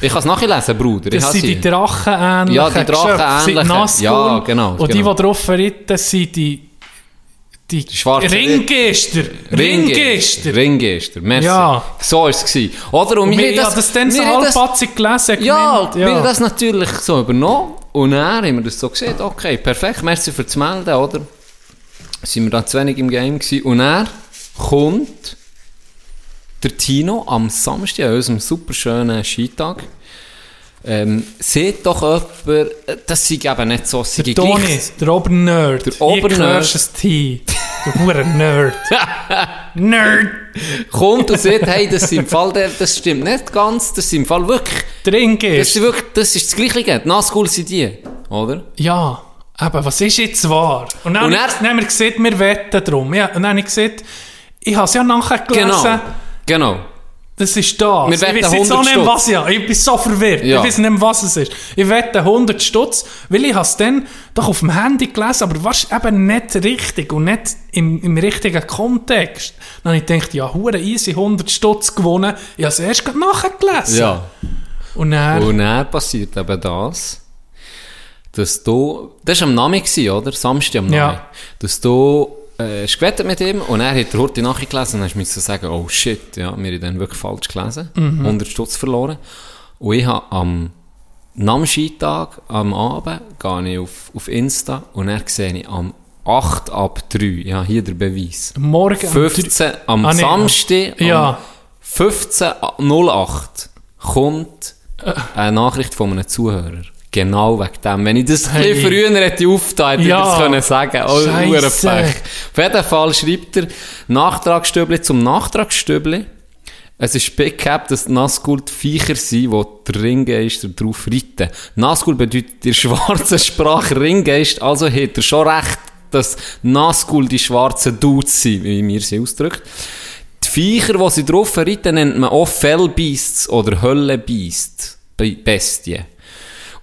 Ich kann es nachlesen, Bruder. Das sind die Drachenähnlichen Ja, die Drachenähnlichen. Nazgul. Ja, genau, Und die, genau. die drauf reiten, sind die, die, schwarzen Ringgeister. Ringgeister. Ringgeister, merci. Ja. So war es. gewesen. Oder? Und Und wir wir, ja, das dann so das- halbpatzig gelesen. Ja, gemeint, wir haben das natürlich so übernommen. Und dann haben wir das so gesehen, okay, perfekt, merci für das Melden, oder? Sind wir da zu wenig im Game gewesen. Und dann kommt der Tino am Samstag, an unserem super schönen Skitag. Ähm, sieht doch jemand, das sei eben nicht so, sei Der Toni, der Obernerd. Der Obernerd. es hin. Du hure Nerd. Nerd. kommt und sagt, hey, das, sind im Fall, der, das stimmt nicht ganz, das sind im Fall wirklich, das Ringgeister. ist wirklich, das ist das Gleiche, die Nazgul sind die, oder? Ja, aber was ist jetzt wahr? Und dann, Und er- wir- dann haben wir gesehen, wir wetten drum. Ja, und dann habe ich gesehen, ich habe es ja nachher gelesen, Genau, genau. das ist das. Wir ich weiß jetzt auch 100 nicht, was ja. Ich bin so verwirrt. Ja. Ich weiß nicht, was es ist. Ich wette 100 Stutz, weil ich es dann doch auf dem Handy gelesen, aber was eben nicht richtig und nicht im, im richtigen Kontext. Dann habe ich gedacht, ja, hure easy, 100 Stutz gewonnen. Ich habe es erst nachher gelesen. Ja. Und dann... Und dann passiert eben das, dass du, das war am Nami, oder? Samstag am Nami. Ja. Dass du, äh, gewettet mit ihm und er hat der Horti nachgelesen und dann musst du sagen, oh shit, ja, wir haben dann wirklich falsch gelesen. 100 Stutz verloren. Und ich habe am Nam-Skitag, am Abend, gehe ich auf, auf Insta und dann sehe ich am 8 ab 3, ja, hier der Beweis. Morgen... am 15 am Ah, nee, Samstag, ja. am 15.08 kommt eine Nachricht von einem Zuhörer. Genau wegen dem. Wenn ich das ein Hey. bisschen früher hätte aufgetan, hätte Ja. ich das können sagen. Oh. Scheisse. Auf jeden Fall schreibt er Nachtragsstübli zum Nachtragsstübli. Es ist Cap, dass Nazgul die Viecher sind, die der Ringgeister drauf reiten. Nazgul bedeutet in der schwarzen Sprache Ringgeist, also hat er schon recht, dass Nazgul die schwarzen Dudes sind, wie mir sie ausdrückt. Die Viecher, die sie drauf reiten, nennt man auch Fellbeasts oder Höllenbeasts. Be- Bestien.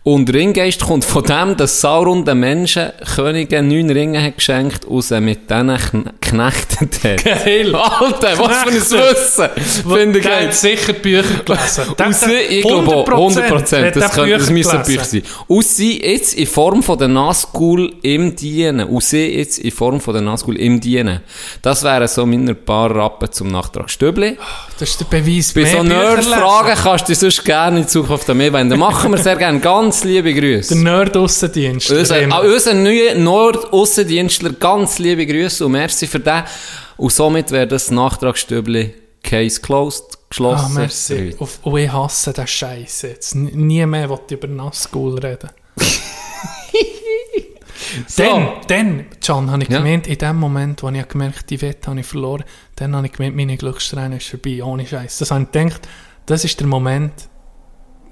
Und Ringgeist kommt von dem, dass Sauron den Menschen Königen neun Ringe hat geschenkt und sie mit denen kn knechtet hat. Geil. Alter, was für ein Wissen! Finde ich geil. sicher Bücher gelesen. Und sie, ich glaube auch, 100 Prozent, das, könnte, das müssen. Bücher sein. Und sie jetzt in Form von der Nazgul im Dienen. Und sie jetzt in Form von der Nazgul im Dienen. Das wären so meine paar Rappen zum Nachtragsstübli. Das ist der Beweis. Bei Mehr so Nerd-Fragen kannst du sonst gerne in Zukunft mich wenden. Machen wir sehr gerne. Ganz liebe Grüße. Der Nerd-Aussendienst. Unser, Remo. an unseren neuen Nord-Aussendienstler ganz liebe Grüße und merci für den. Und somit wäre das Nachtragsstübli Case closed, geschlossen. Ah, merci. Auf- Und ich hasse den Scheiß jetzt. Nie mehr will ich über Nazgul reden. So. Dann, dann, Can, habe ich Ja. gemeint, in dem Moment, wo ich gemerkt die Wette habe ich verloren, dann habe ich gemeint, meine Glückssträhne ist vorbei, ohne Scheiß. Das habe ich gedacht, das ist der Moment,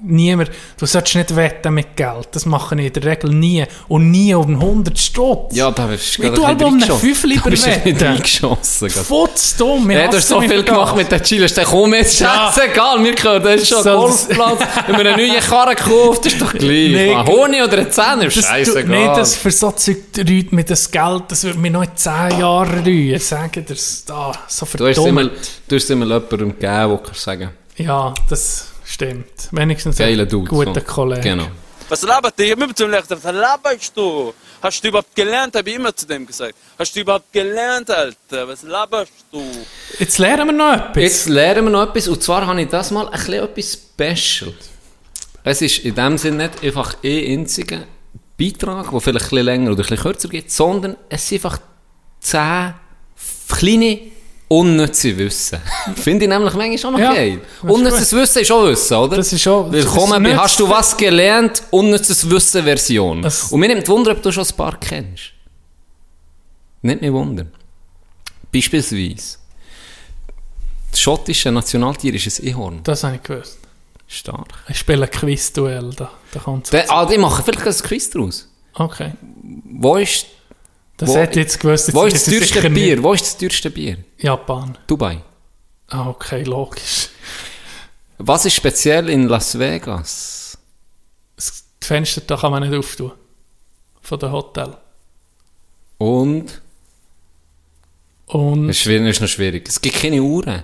niemand, du solltest nicht wetten mit Geld, das mache ich in der Regel nie. Und nie um 100 Stutz. Ja, da bist du gerade aber um einen. Fünf lieber wetten. Futzdumm, ich Ja, du hast so viel gemacht das. mit den Chiles. Dann komm jetzt, Ja. scheißegal, wir können, das ist schon So, Golfplatz. Wenn wir eine neue Karre gekauft, das ist doch gleich. Nee, Ein Honig oder ein Zehner, Das, scheißegal. nee, das für so Zeug reut mir das Geld, das würde mir noch in 10 Jahren reuen. Sagen dir's da, so du hast immer, verdammt. du hast immer jemandem gegeben, der kann sagen Ja, das stimmt. Wenigstens Geiler ein Dude. guter so. Kollege. Genau. Was labert ihr mit dem Lechter? Was laberst du? Hast du überhaupt gelernt, habe ich immer zu dem gesagt. Hast du überhaupt gelernt, Alter? Was laberst du? Jetzt lernen wir noch etwas. Jetzt lernen wir noch etwas, und zwar habe ich das mal ein bisschen etwas Special. Es ist in dem Sinne nicht einfach ein einziger Beitrag, der vielleicht ein bisschen länger oder ein bisschen kürzer geht, sondern es sind einfach zehn kleine, unnütze Wissen. Finde ich nämlich manchmal schon noch Ja, geil. Unnützes Wissen ist auch Wissen, oder? Das ist auch- das Willkommen bei «Hast du was gelernt?» Unnützes Wissen-Version. Und mir nimmt Wunder, ob du schon ein paar kennst. Nicht mehr Wunder. Beispielsweise, das schottische Nationaltier ist ein Ehorn. Das habe ich gewusst. Stark. Ich spiele ein Quiz-Duell da. da kommt's Der, ah, die machen vielleicht ein Quiz daraus. okay. Wo ist Das Wo- hätte jetzt gewusst. Jetzt Wo ist das teuerste Bier? nicht- Wo ist das teuerste Bier? Japan. Dubai. Ah, okay, logisch. Was ist speziell in Las Vegas? Das Fenster da kann man nicht auftun. Von dem Hotel. Und? Und... Das ist, schwierig, ist noch schwierig. Es gibt keine Uhren.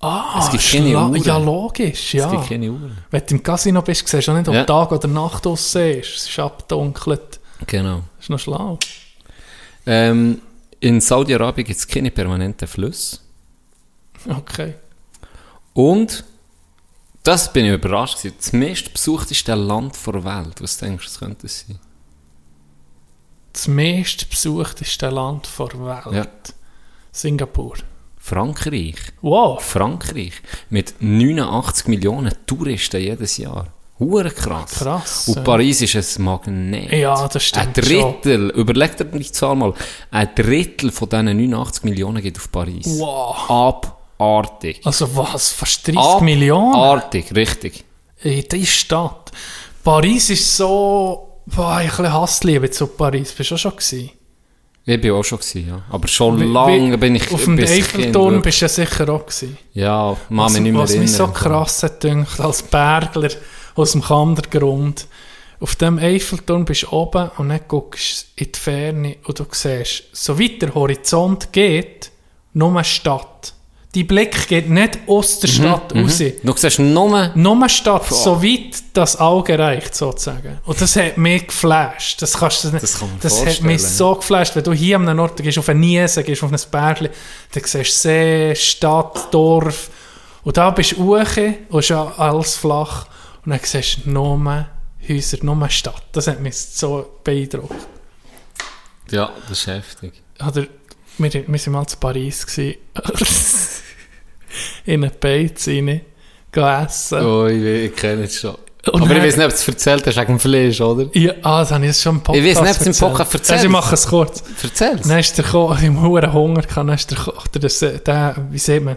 ah, es gibt keine Uhren. Ja, logisch, Es ja. gibt keine Uhren. Wenn du im Casino bist, siehst du auch nicht, ob Ja. Tag oder Nacht draussen ist. Es ist abdunkelt. Genau. Das ist noch schlau. Ähm, in Saudi-Arabien gibt es keine permanenten Flüsse. Okay. Und, das bin ich überrascht gewesen, das meistbesuchteste Land der Welt. Was denkst du, das könnte sein? Das meistbesuchteste Land der Welt. Ja. Singapur. Frankreich. Wow. Frankreich. Mit 89 Millionen Touristen jedes Jahr. Hure krass. Krass, Und. Paris ist ein Magnet. Ja, das stimmt Ein Drittel, überleg dir die Zahl mal, ein Drittel von diesen 89 Millionen geht auf Paris. Wow. Abartig. Also was? Fast 30 Millionen? Abartig, richtig. In dieser Stadt. Paris ist so... Boah, ich habe ein bisschen Hassliebe zu Paris. Bist du auch schon gewesen? Ich bin auch schon gewesen, ja. Aber schon Wie- lange wie- bin ich Auf dem Eiffelturm bist du ja sicher auch gewesen. Ja, was, mich nicht mehr was mich so krass hat gedacht, als Bergler aus dem Kandergrund. Auf dem Eiffelturm bist du oben und dann guckst du in die Ferne und du siehst, so weit der Horizont geht, nur eine Stadt. Die Blick geht nicht aus der Stadt raus. Du siehst nur... Nur eine Stadt, so weit das Auge reicht, sozusagen. Und das hat mich geflasht. Das, kannst du nicht, Das kann das hat mich so geflasht. Wenn du hier an einem Ort gehst, auf eine Niese, gehst auf ein Bergli, dann siehst du See, Stadt, Dorf. Und da bist du hoch und ist alles flach. Und dann siehst du nur Häuser, nur Stadt. Das hat mich so beeindruckt. Ja, das ist heftig. Oder, wir, wir waren mal zu Paris. in eine Beiz rein. gehen essen. Oh, ich, ich kenne es schon. Und Aber ich weiß nicht, ob du es erzählt hast wegen dem Fleisch, oder? Ja, ah, das habe ich schon im Podcast Ich weiss nicht, ob es im. Podcast erzählt Also ich mache es kurz. Erzähl. Dann der Koch, ich hohen Hunger gehabt, dann ist der Koch, der, wie sieht man,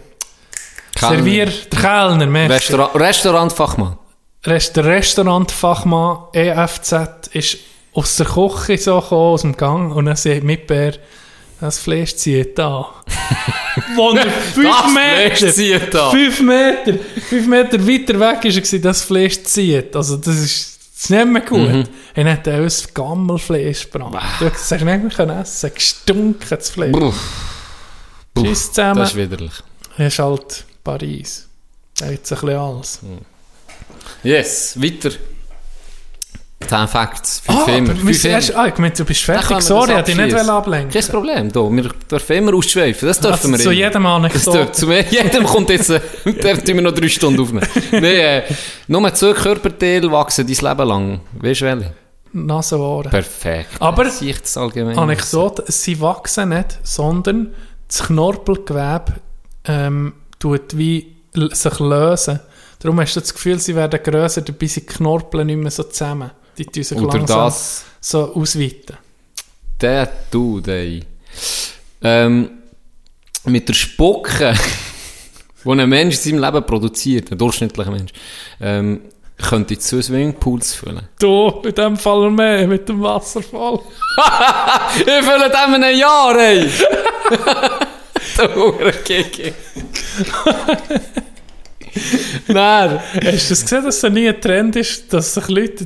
Servier, der Kellner. Restaurant, Restaurantfachmann. Rest, der Restaurantfachmann EFZ ist aus der Küche so gekommen, aus dem Gang, und dann sagt Mitbär, das Fleisch zieht da. Wo er fünf Das Meter, Fleisch zieht da. fünf Meter, fünf Meter weiter weg ist er das Fleisch zieht. Also das ist, das ist nicht mehr gut. Mhm. Er hat auch ein Gammelfleisch gebracht. Du hast nicht mehr essen, gestunken das Fleisch. Puh, Tschüss zusammen. das ist widerlich. Das ist halt Paris. Da sich ein bisschen alles. Yes, weiter. 10 Facts. 5 Ah, immer. Fünf erst, ah, ich du bist fertig. Sorry, ich das hätte dich nicht ablenken Kein Problem, da. wir dürfen immer ausschweifen. Das dürfen Also wir zu immer. jedem Anekdote. zu jedem kommt jetzt, äh, der tun wir noch drei Stunden aufnehmen. Nein, äh, nur zwei Körperteile wachsen dein Leben lang. Weißt du welche? Nase, Ohren. Perfekt. Aber- ich. Anekdote, sie wachsen nicht, sondern das Knorpelgewebe ähm, tut wie sich lösen. Darum hast du das Gefühl, sie werden grösser, dabei sind die Knorpel nicht mehr so zusammen. Die tun sich Oder langsam das, so ausweiten. der Dude, ey. Ähm, mit der Spucke, die ein Mensch in seinem Leben produziert, ein durchschnittlicher Mensch, ähm, könnte zu Swimmingpools füllen. Du, in dem Fall mehr, mit dem Wasserfall. Ich fülle dem in einem Jahr, ey! Der Huren-Kiki. Nein. Hast du das gesehen, dass es nie ein Trend ist, dass sich Leute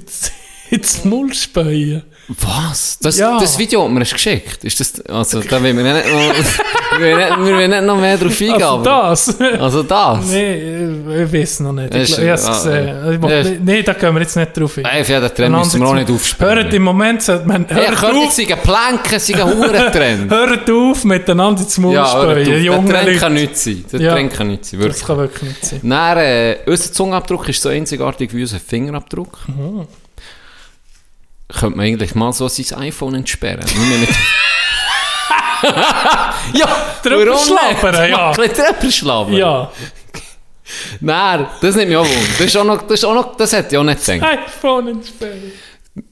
ins Maul spähen? Was? Das, Ja. das Video hat mir hast geschickt. Ist das, also, da will wir nicht noch, wir nicht, wir nicht noch mehr drauf eingehen. Also das? Also das? nee, ich weiß noch nicht. Ich, ich habe es ah, gesehen. Ich äh, will- Nee, da gehen wir jetzt nicht drauf hin. Ey, für jeden Trend müssen wir auch nicht aufsperren. Hört im Moment, man, Hey, hört, hört auf, jetzt sagen, Planken sind ein Hurentrend. hört auf, miteinander ins Maul Ja, auf. spähen. Der Trend kann nicht sein. Der Ja. Trend kann nicht sein, Das wirklich. kann wirklich nicht sein. Dann, äh, unser Zungenabdruck ist so einzigartig wie unser Fingerabdruck. Mhm. Könnte man eigentlich mal so sein iPhone entsperren. Ja, Drüber schlabbern, ja. Ein bisschen drüber schlabbern. Ja, Nein, das nimmt mich auch wunder. Das, ist auch noch, das, ist auch noch, das hätte ich auch nicht gedacht. iPhone entsperren.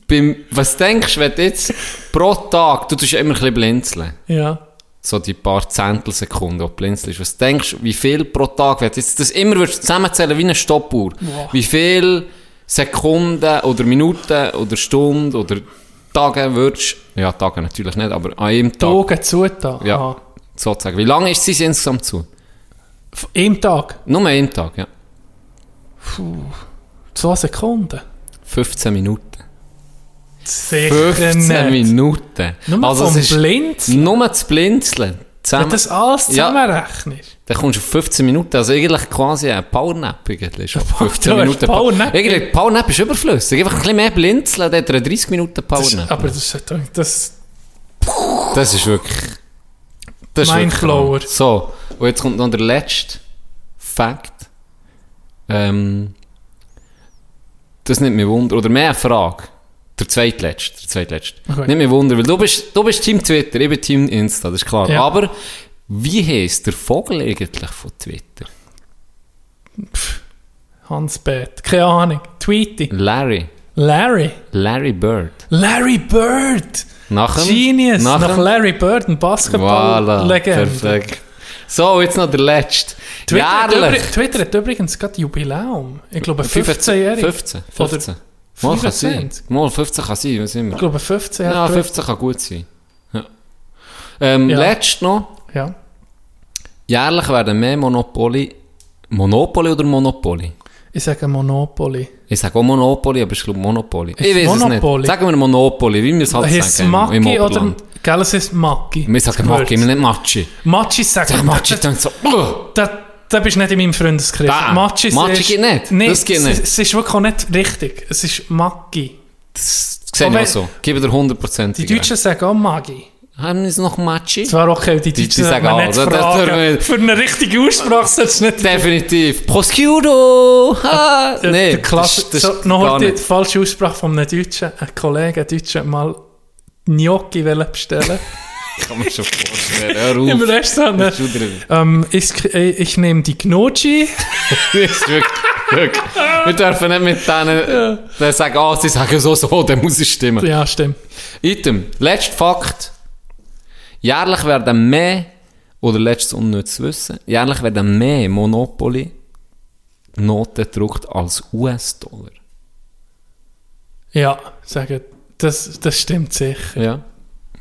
Beim, was denkst du, wenn du jetzt pro Tag, du tust ja immer ein bisschen blinzeln. Ja. so die paar Zehntelsekunden, die du blinzelst. Was denkst du, wie viel pro Tag, wenn du jetzt das immer würdest zusammenzählen wie eine Stoppuhr, Wow. wie viel Sekunden oder Minuten oder Stunden oder Tage würdest, ja, Tage natürlich nicht, aber an einem Tag, Augen zutan. Ja. Aha. sozusagen. Wie lange ist sie insgesamt zu? Im Tag. Nur einem Tag, ja. Zwei Sekunden. 15 Minuten. Sicher 15 nicht. Minuten. Nur also vom es Blinzeln. nur das Blinzeln. Wenn Zusammen, du das alles Ja. zusammenrechnest. dann kommst du auf 15 Minuten. Also eigentlich quasi ein Powernap eigentlich schon. 15 Du hast Minuten. Powernap? Eigentlich, Powernap ist überflüssig. Einfach ein bisschen mehr Blinzeln, dann hat er 30 Minuten Powernap. aber das, ist- das, Das ist wirklich. Das ist Mindblower. wirklich. So, und jetzt kommt noch der letzte Fakt. Ähm, das nimmt mich Wunder. Oder mehr eine Frage. Der zweitletzte. Der zweitletzte. Okay. Nimmt mich Wunder, weil du bist, du bist Team Twitter, ich bin Team Insta, das ist klar. Ja. Aber wie heisst der Vogel eigentlich von Twitter? Hans Bett. Keine Ahnung. Tweety. Larry. Larry. Larry Bird. Larry Bird. Nach dem- Genius. nach Nach, Larry Bird, ein Voilà, Basketball-Legende. perfekt. So, jetzt noch der letzte. Twitter, hat Jährlich. übrig- Twitter hat übrigens gerade Jubiläum. Ich glaube 15-jährig. 15. 15. Oder Mal kann sein. 25. Mal 15 kann sein, was Ich immer. glaube 15 Ja, hat 15 kann gut sein. Ja. Ähm, Ja. Letzt noch. Ja. Jährlich werden mehr Monopoly. Monopoly oder Monopoly? Ich sage Monopoly. Ich sage auch Monopoly, aber ich glaube Monopoly. Ist ich weiß es Monopoly? nicht. Sagen wir Monopoly, wie wir es halt Heißt es sagen. Maggi im oder... Gell, es ist Maggi. Wir sagen. Maggi, wir nicht Matschi. Matschi sagen Sag Matschi, dann so... Uh, Da, da bist du nicht in meinem Freundeskreis. Da. Matschi ist- geht nicht. Nee, Das geht es, nicht. Es ist wirklich auch nicht richtig. Es ist Maggi. das sehe ich auch so. Gebe dir 100%. Die Deutschen sagen auch Maggi. Haben es noch Matschi? Zwar okay, die Die- Deutschen die sagen auch, nicht das- das fragen. Für eine richtige Aussprache solltest du nicht... Definitiv. Prosciutto! Ah, Der- nee, der Klasse, das, das so, noch die nicht. falsche Aussprache von einem Deutschen. Ein Kollege, ein Deutscher, mal Gnocchi bestellen. Ich kann mir schon vorstellen. Hör auf. Im ist schon drin. Ähm, ich, äh, ich nehme die Gnocchi. Das ist wirklich, wirklich. Wir dürfen nicht mit denen die sagen, ah, sie sagen so, so, dann muss es stimmen. Ja, stimmt. Item. Letzter Fakt. Jährlich werden mehr, oder letztes unnützes Wissen, jährlich werden mehr Monopoly Noten gedruckt als US-Dollar. Ja, sagen, das, das stimmt sicher. Ja.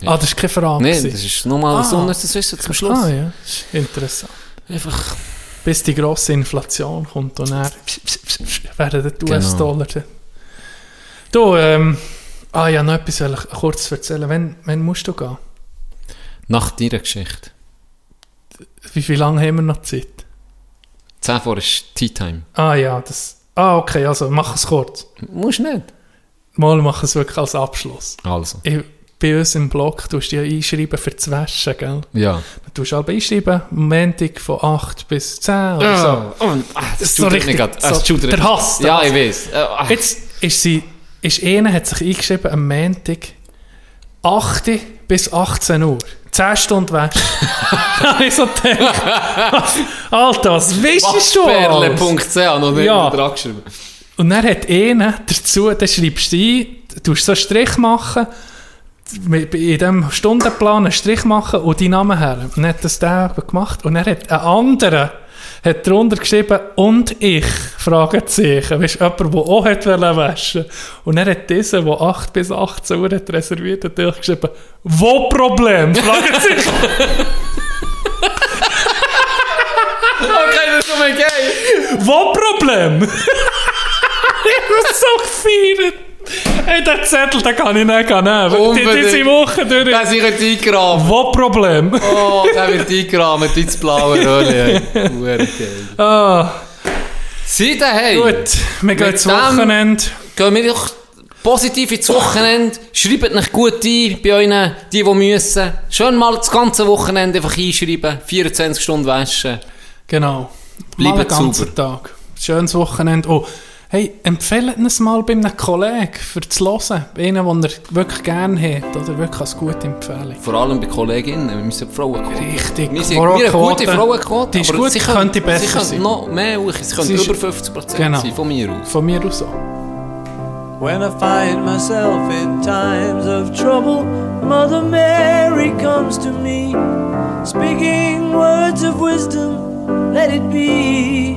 Ah, das ist keine Frage. Nein, das ist nochmal Ah. ein unnützes Wissen zum Schluss. Ah ja, interessant. Einfach. Bis die grosse Inflation kommt und dann werden die Genau. US-Dollar. dann- Du, ähm, ah ja, noch etwas will ich kurz erzählen. Wann, wann musst du gehen? Nach deiner Geschichte. Wie, wie lange haben wir noch Zeit? 10 vor ist Tea Time. Ah ja, das... Ah, okay, also mach es kurz. Musst nicht. Mal mach es wirklich als Abschluss. Also. Ich, bei uns im Blog tust du ja einschreiben für das Waschen, gell? Ja. Du tust aber einschreiben, Montag von 8 bis 10 oder so. Und, ah, das So tut richtig, mich grad. Ah, so das tut der Hass, der Ja, Hass. ich weiß. Ah. Jetzt ist sie, ist eine hat sich eingeschrieben am Montag 8 bis 18 Uhr. 10 Stunden Wäsche. ich so gedacht, Alter, was weißt du alles? Waschperle.ch noch nicht Ja. dran geschrieben. Und dann hat einer dazu, dann schreibst du ein, du tust so einen Strich machen, in diesem Stundenplan einen Strich machen und deinen Namen her. Und dann hat das der gemacht. Und dann hat ein anderer hat darunter geschrieben, und ich, Fragezeichen. Weißt du, jemand, der auch hat waschen Und dann hat dieser, der 8 bis 18 Uhr hat reserviert, hat auch geschrieben, wo Problem? Fragezeichen. Okay, das ist schon mal geil. wo Problem? ich bin so gefeiert. Hey, den Zettel, den kann ich nicht nehmen. Die, Unbedingt. diese Woche durch. Der ist eingerahmt. Wo Problem? Oh, der wird eingerahmt ins blaue Röhrchen. Hure geil. Seid hey. gut, wir gehen ins Wochenende. Gehen wir doch positiv ins Wochenende. Schreibt euch gut ein bei die, die müssen. Schön mal das ganze Wochenende einfach einschreiben. 24 Stunden waschen. Genau. Bleibt mal einen ganzen. Tag. Schönes Wochenende. Oh, hey, empfehlt es mal bei einem Kollegen für zu hören. Einen, den er wirklich gerne hat. Oder wirklich als gute Empfehlung. Vor allem bei Kolleginnen. Wir müssen die Frauen Richtig. Wir sind wir haben gute Frauenquote. Die ist gut, sie könnte besser sie können sein. noch mehr hoch. Sie können Sie ist- über 50% Genau. sein, von mir aus. Von mir aus auch. When I find myself in times of trouble, Mother Mary comes to me, speaking words of wisdom, let it be.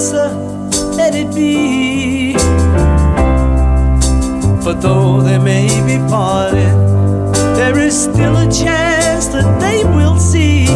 answer, let it be. For though they may be parted, there is still a chance that they will see